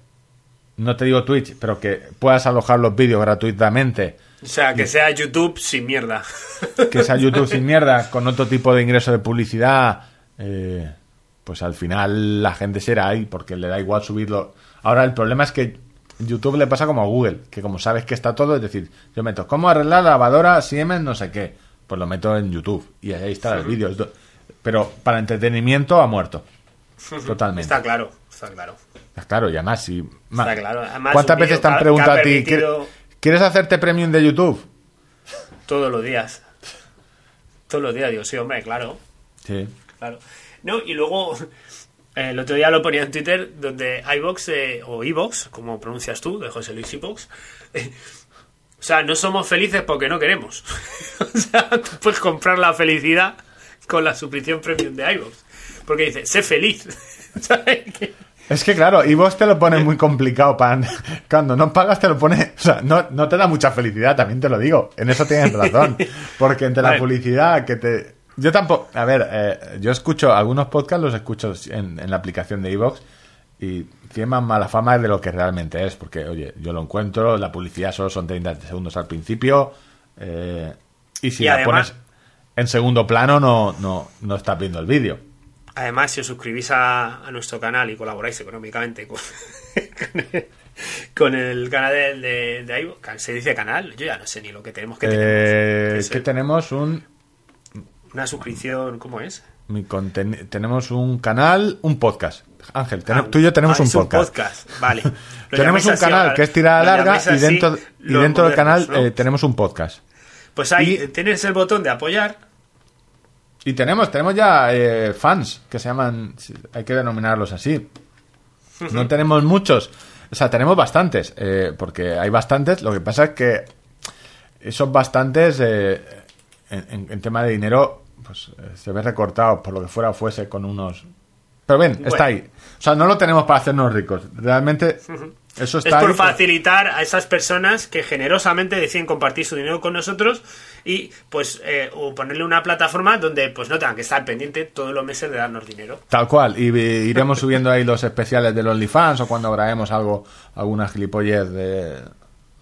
Speaker 2: no te digo Twitch, pero que puedas alojar los vídeos gratuitamente,
Speaker 1: O sea, que sea YouTube sin mierda.
Speaker 2: que sea YouTube sin mierda, con otro tipo de ingreso de publicidad, eh, pues al final la gente será ahí, porque le da igual subirlo. Ahora el problema es que YouTube le pasa como a Google, que como sabes que está todo, es decir, yo meto cómo arreglar la lavadora Siemens no sé qué, pues lo meto en YouTube y ahí está el vídeo. Es do- Pero para entretenimiento ha muerto. Totalmente.
Speaker 1: Está claro, está claro.
Speaker 2: Está claro, y además, si.
Speaker 1: Está claro. Además,
Speaker 2: ¿Cuántas veces te han
Speaker 1: ha-
Speaker 2: preguntado a ti? "¿Quieres- ¿Quieres hacerte premium de YouTube?
Speaker 1: Todos los días. Todos los días, digo, sí, hombre, claro.
Speaker 2: Sí.
Speaker 1: Claro. No, y luego, el otro día lo ponía en Twitter, donde iVox, eh, o iVox, como pronuncias tú, de José Luis iVox, eh, o sea, no somos felices porque no queremos. o sea, tú puedes comprar la felicidad con la suscripción premium de iVox. Porque dice, sé feliz.
Speaker 2: Es que claro, vos te lo pones muy complicado para cuando no pagas te lo pone, o sea, no, no te da mucha felicidad, también te lo digo. En eso tienes razón, porque entre la publicidad que te yo tampoco, a ver, eh, yo escucho algunos podcasts los escucho en, en la aplicación de iVoox y tiene más mala fama de lo que realmente es, porque oye, yo lo encuentro, la publicidad solo son 30 segundos al principio eh, y si
Speaker 1: Y
Speaker 2: la
Speaker 1: además-
Speaker 2: pones en segundo plano no no no estás viendo el vídeo.
Speaker 1: Además, si os suscribís a, a nuestro canal y colaboráis económicamente con, con, el, con el canal de, de, de iVoox, ¿se dice canal? Yo ya no sé ni lo que tenemos que
Speaker 2: Eh,
Speaker 1: tener.
Speaker 2: que tenemos un
Speaker 1: Una suscripción, ¿cómo es?
Speaker 2: Mi tenemos un canal, un podcast. Ángel, ten- tú y yo tenemos
Speaker 1: Ah,
Speaker 2: un podcast.
Speaker 1: Vale.
Speaker 2: Tenemos un
Speaker 1: así
Speaker 2: canal que es tirada larga y dentro, y dentro del canal eh, tenemos un podcast.
Speaker 1: Pues ahí
Speaker 2: y-
Speaker 1: tienes el botón de apoyar.
Speaker 2: Y tenemos, tenemos ya eh, fans que se llaman, hay que denominarlos así. No tenemos muchos, o sea, tenemos bastantes, eh, porque hay bastantes. Lo que pasa es que esos bastantes, en, tema de dinero, pues eh, se ve recortado por lo que fuera o fuese con unos. Pero ven, está ahí. O sea, no lo tenemos para hacernos ricos. Realmente, eso
Speaker 1: Es
Speaker 2: está
Speaker 1: por
Speaker 2: ahí.
Speaker 1: facilitar a esas personas que generosamente deciden compartir su dinero con nosotros y pues eh, o ponerle una plataforma donde pues no tengan que estar pendiente todos los meses de darnos dinero.
Speaker 2: Tal cual, y eh, iremos subiendo ahí los especiales del OnlyFans o cuando grabemos algo, alguna gilipollez de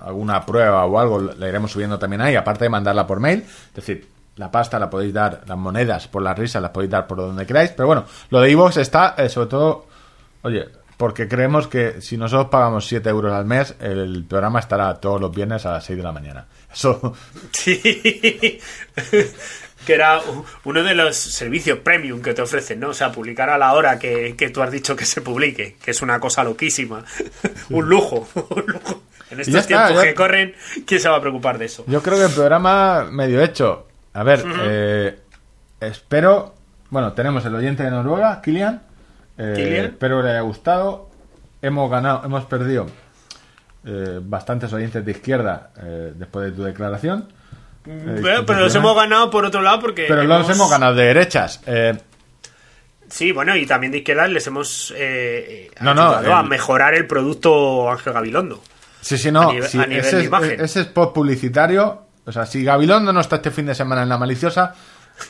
Speaker 2: alguna prueba o algo, la iremos subiendo también ahí, aparte de mandarla por mail. Es decir, la pasta la podéis dar, las monedas por las risas las podéis dar por donde queráis. Pero bueno, lo de Evox está eh, sobre todo, oye, porque creemos que si nosotros pagamos 7 euros al mes, el programa estará todos los viernes a las 6 de la mañana. Eso,
Speaker 1: Sí. que era uno de los servicios premium que te ofrecen, ¿no? O sea, publicar a la hora que, que tú has dicho que se publique, que es una cosa loquísima. un lujo, un lujo. En estos
Speaker 2: está,
Speaker 1: tiempos
Speaker 2: ya-
Speaker 1: que corren, ¿quién se va a preocupar de eso?
Speaker 2: yo creo que el programa medio hecho. A ver, eh, espero, bueno, tenemos el oyente de Noruega, Kilian. Eh,
Speaker 1: Kilian.
Speaker 2: Espero que le haya gustado. Hemos ganado, hemos perdido eh, bastantes oyentes de izquierda eh, después de tu declaración. Eh,
Speaker 1: Pero, pero los hemos ganado por otro lado porque...
Speaker 2: Pero los hemos ganado de derechas.
Speaker 1: Sí, bueno, y también de izquierda les hemos eh,
Speaker 2: No, no,
Speaker 1: ayudado a mejorar el producto Ángel Gabilondo.
Speaker 2: Sí, sí, no.
Speaker 1: A nivel-
Speaker 2: sí,
Speaker 1: a nivel
Speaker 2: ese, es-
Speaker 1: imagen.
Speaker 2: ese spot publicitario. O sea, si Gabilondo no está este fin de semana en la maliciosa,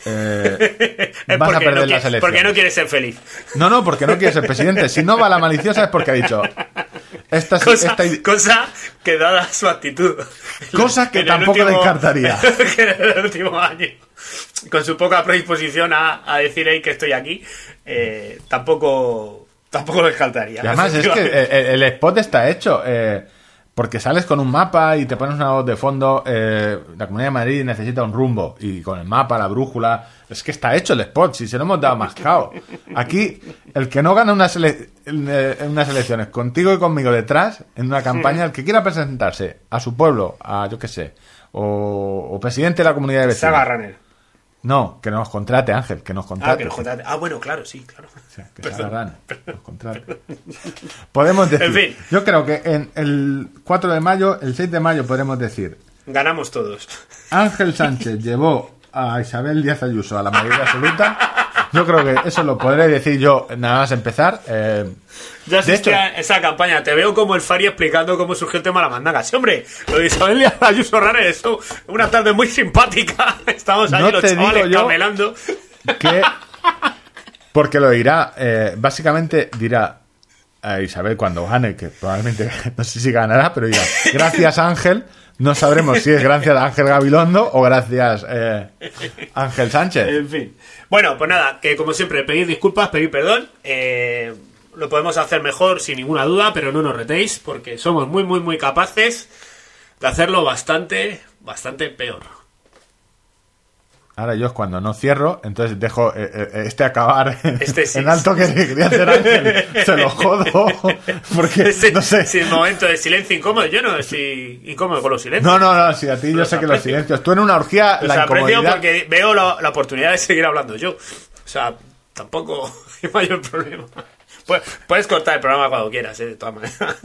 Speaker 2: eh, vas a
Speaker 1: porque
Speaker 2: perder
Speaker 1: no
Speaker 2: las elecciones.
Speaker 1: Porque no quiere ser feliz.
Speaker 2: No, no, porque no quiere ser presidente. Si no va a la maliciosa es porque ha dicho. Esta,
Speaker 1: Cosa,
Speaker 2: esta
Speaker 1: cosa que dada su actitud.
Speaker 2: Cosa que
Speaker 1: el
Speaker 2: tampoco descartaría.
Speaker 1: que en el último año, con su poca predisposición a, a decir "Ey, que estoy aquí, eh, tampoco, tampoco descartaría.
Speaker 2: Y además es que eh, el, el spot está hecho. eh, porque sales con un mapa y te pones una voz de fondo. eh, la Comunidad de Madrid necesita un rumbo. Y con el mapa, la brújula. Es que está hecho el spot. Si se lo hemos dado mascado. Aquí, el que no gana unas, ele- eh, unas elecciones contigo y conmigo detrás, en una campaña, el que quiera presentarse a su pueblo, a yo qué sé, o, o presidente de la comunidad de vecinos. No, que nos contrate, Ángel, que nos contrate.
Speaker 1: Ah, que nos contrate. Ah, bueno, claro, sí, claro.
Speaker 2: O sea, que
Speaker 1: Perdón.
Speaker 2: nos contrate. Podemos decir.
Speaker 1: En fin.
Speaker 2: Yo creo que en el 4 de mayo, el 6 de mayo, podremos decir:
Speaker 1: Ganamos todos.
Speaker 2: Ángel Sánchez llevó a Isabel Díaz Ayuso a la mayoría absoluta. Yo creo que eso lo podré decir yo nada más empezar. Eh,
Speaker 1: Yo
Speaker 2: de
Speaker 1: asistí
Speaker 2: hecho,
Speaker 1: esa campaña. Te veo como el Fari explicando cómo surgió el tema de la mandanga. Sí, hombre, lo de Isabel Díaz Ayuso Rara es una tarde muy simpática. Estamos allí
Speaker 2: No
Speaker 1: los chavales camelando.
Speaker 2: que. Porque lo dirá, eh, básicamente dirá a Isabel cuando gane, que probablemente no sé si ganará, pero dirá: Gracias Ángel. No sabremos si es gracias a Ángel Gabilondo o gracias eh, Ángel Sánchez.
Speaker 1: En fin. Bueno, pues nada, que como siempre, pedir disculpas, pedir perdón. Eh, lo podemos hacer mejor sin ninguna duda, pero no nos retéis, porque somos muy, muy, muy capaces de hacerlo bastante, bastante peor.
Speaker 2: Ahora yo es cuando no cierro, entonces dejo eh, eh, este acabar
Speaker 1: Este sí.
Speaker 2: en alto que quería hacer Ángel. Se lo jodo. Porque,
Speaker 1: Ese-
Speaker 2: no sé.
Speaker 1: ese momento de silencio incómodo. Yo no estoy incómodo con los silencios.
Speaker 2: No, no, no, sí, a ti yo
Speaker 1: Los
Speaker 2: sé que los silencios. Tú en una orgía,
Speaker 1: Los
Speaker 2: la
Speaker 1: aprecio
Speaker 2: incomodidad.
Speaker 1: porque veo la, la oportunidad de seguir hablando yo. O sea, tampoco hay mayor problema. Puedes, puedes cortar el programa cuando quieras, eh, de todas maneras.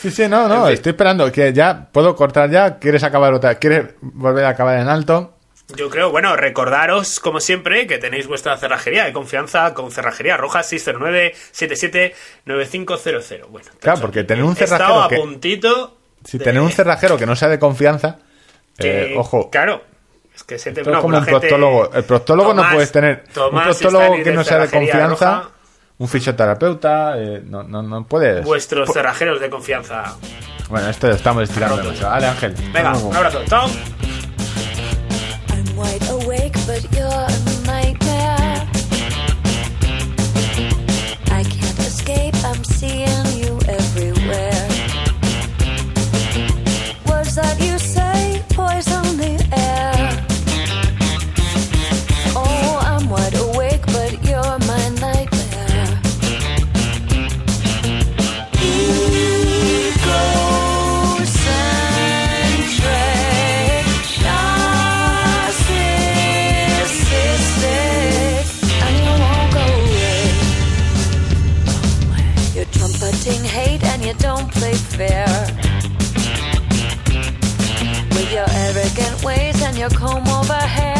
Speaker 2: Sí, sí, no, no,
Speaker 1: En fin.
Speaker 2: estoy esperando. que ¿Ya puedo cortar ya? ¿Quieres acabar otra? ¿Quieres volver a acabar en alto?
Speaker 1: Yo creo, bueno, recordaros, como siempre, que tenéis vuestra cerrajería de confianza con Cerrajería Roja 609-779500. Bueno,
Speaker 2: Claro, porque tener un cerrajero
Speaker 1: a
Speaker 2: que-
Speaker 1: puntito.
Speaker 2: Si
Speaker 1: de-
Speaker 2: tener un cerrajero que no sea de confianza,
Speaker 1: que-
Speaker 2: eh, ojo,
Speaker 1: Claro. Es que se te
Speaker 2: Esto es
Speaker 1: no,
Speaker 2: como un
Speaker 1: gente-
Speaker 2: proctólogo. El proctólogo no
Speaker 1: Tomás-
Speaker 2: puedes tener.
Speaker 1: Tomás
Speaker 2: un proctólogo que no sea de confianza.
Speaker 1: Roja,
Speaker 2: Un fisioterapeuta. eh, no, no, no puedes.
Speaker 1: vuestros cerrajeros de confianza.
Speaker 2: Bueno, esto lo estamos estirando demasiado. Vale, Ángel.
Speaker 1: Venga, un abrazo. Chao.
Speaker 5: Wide awake, but you're A comb over overhead.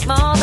Speaker 5: small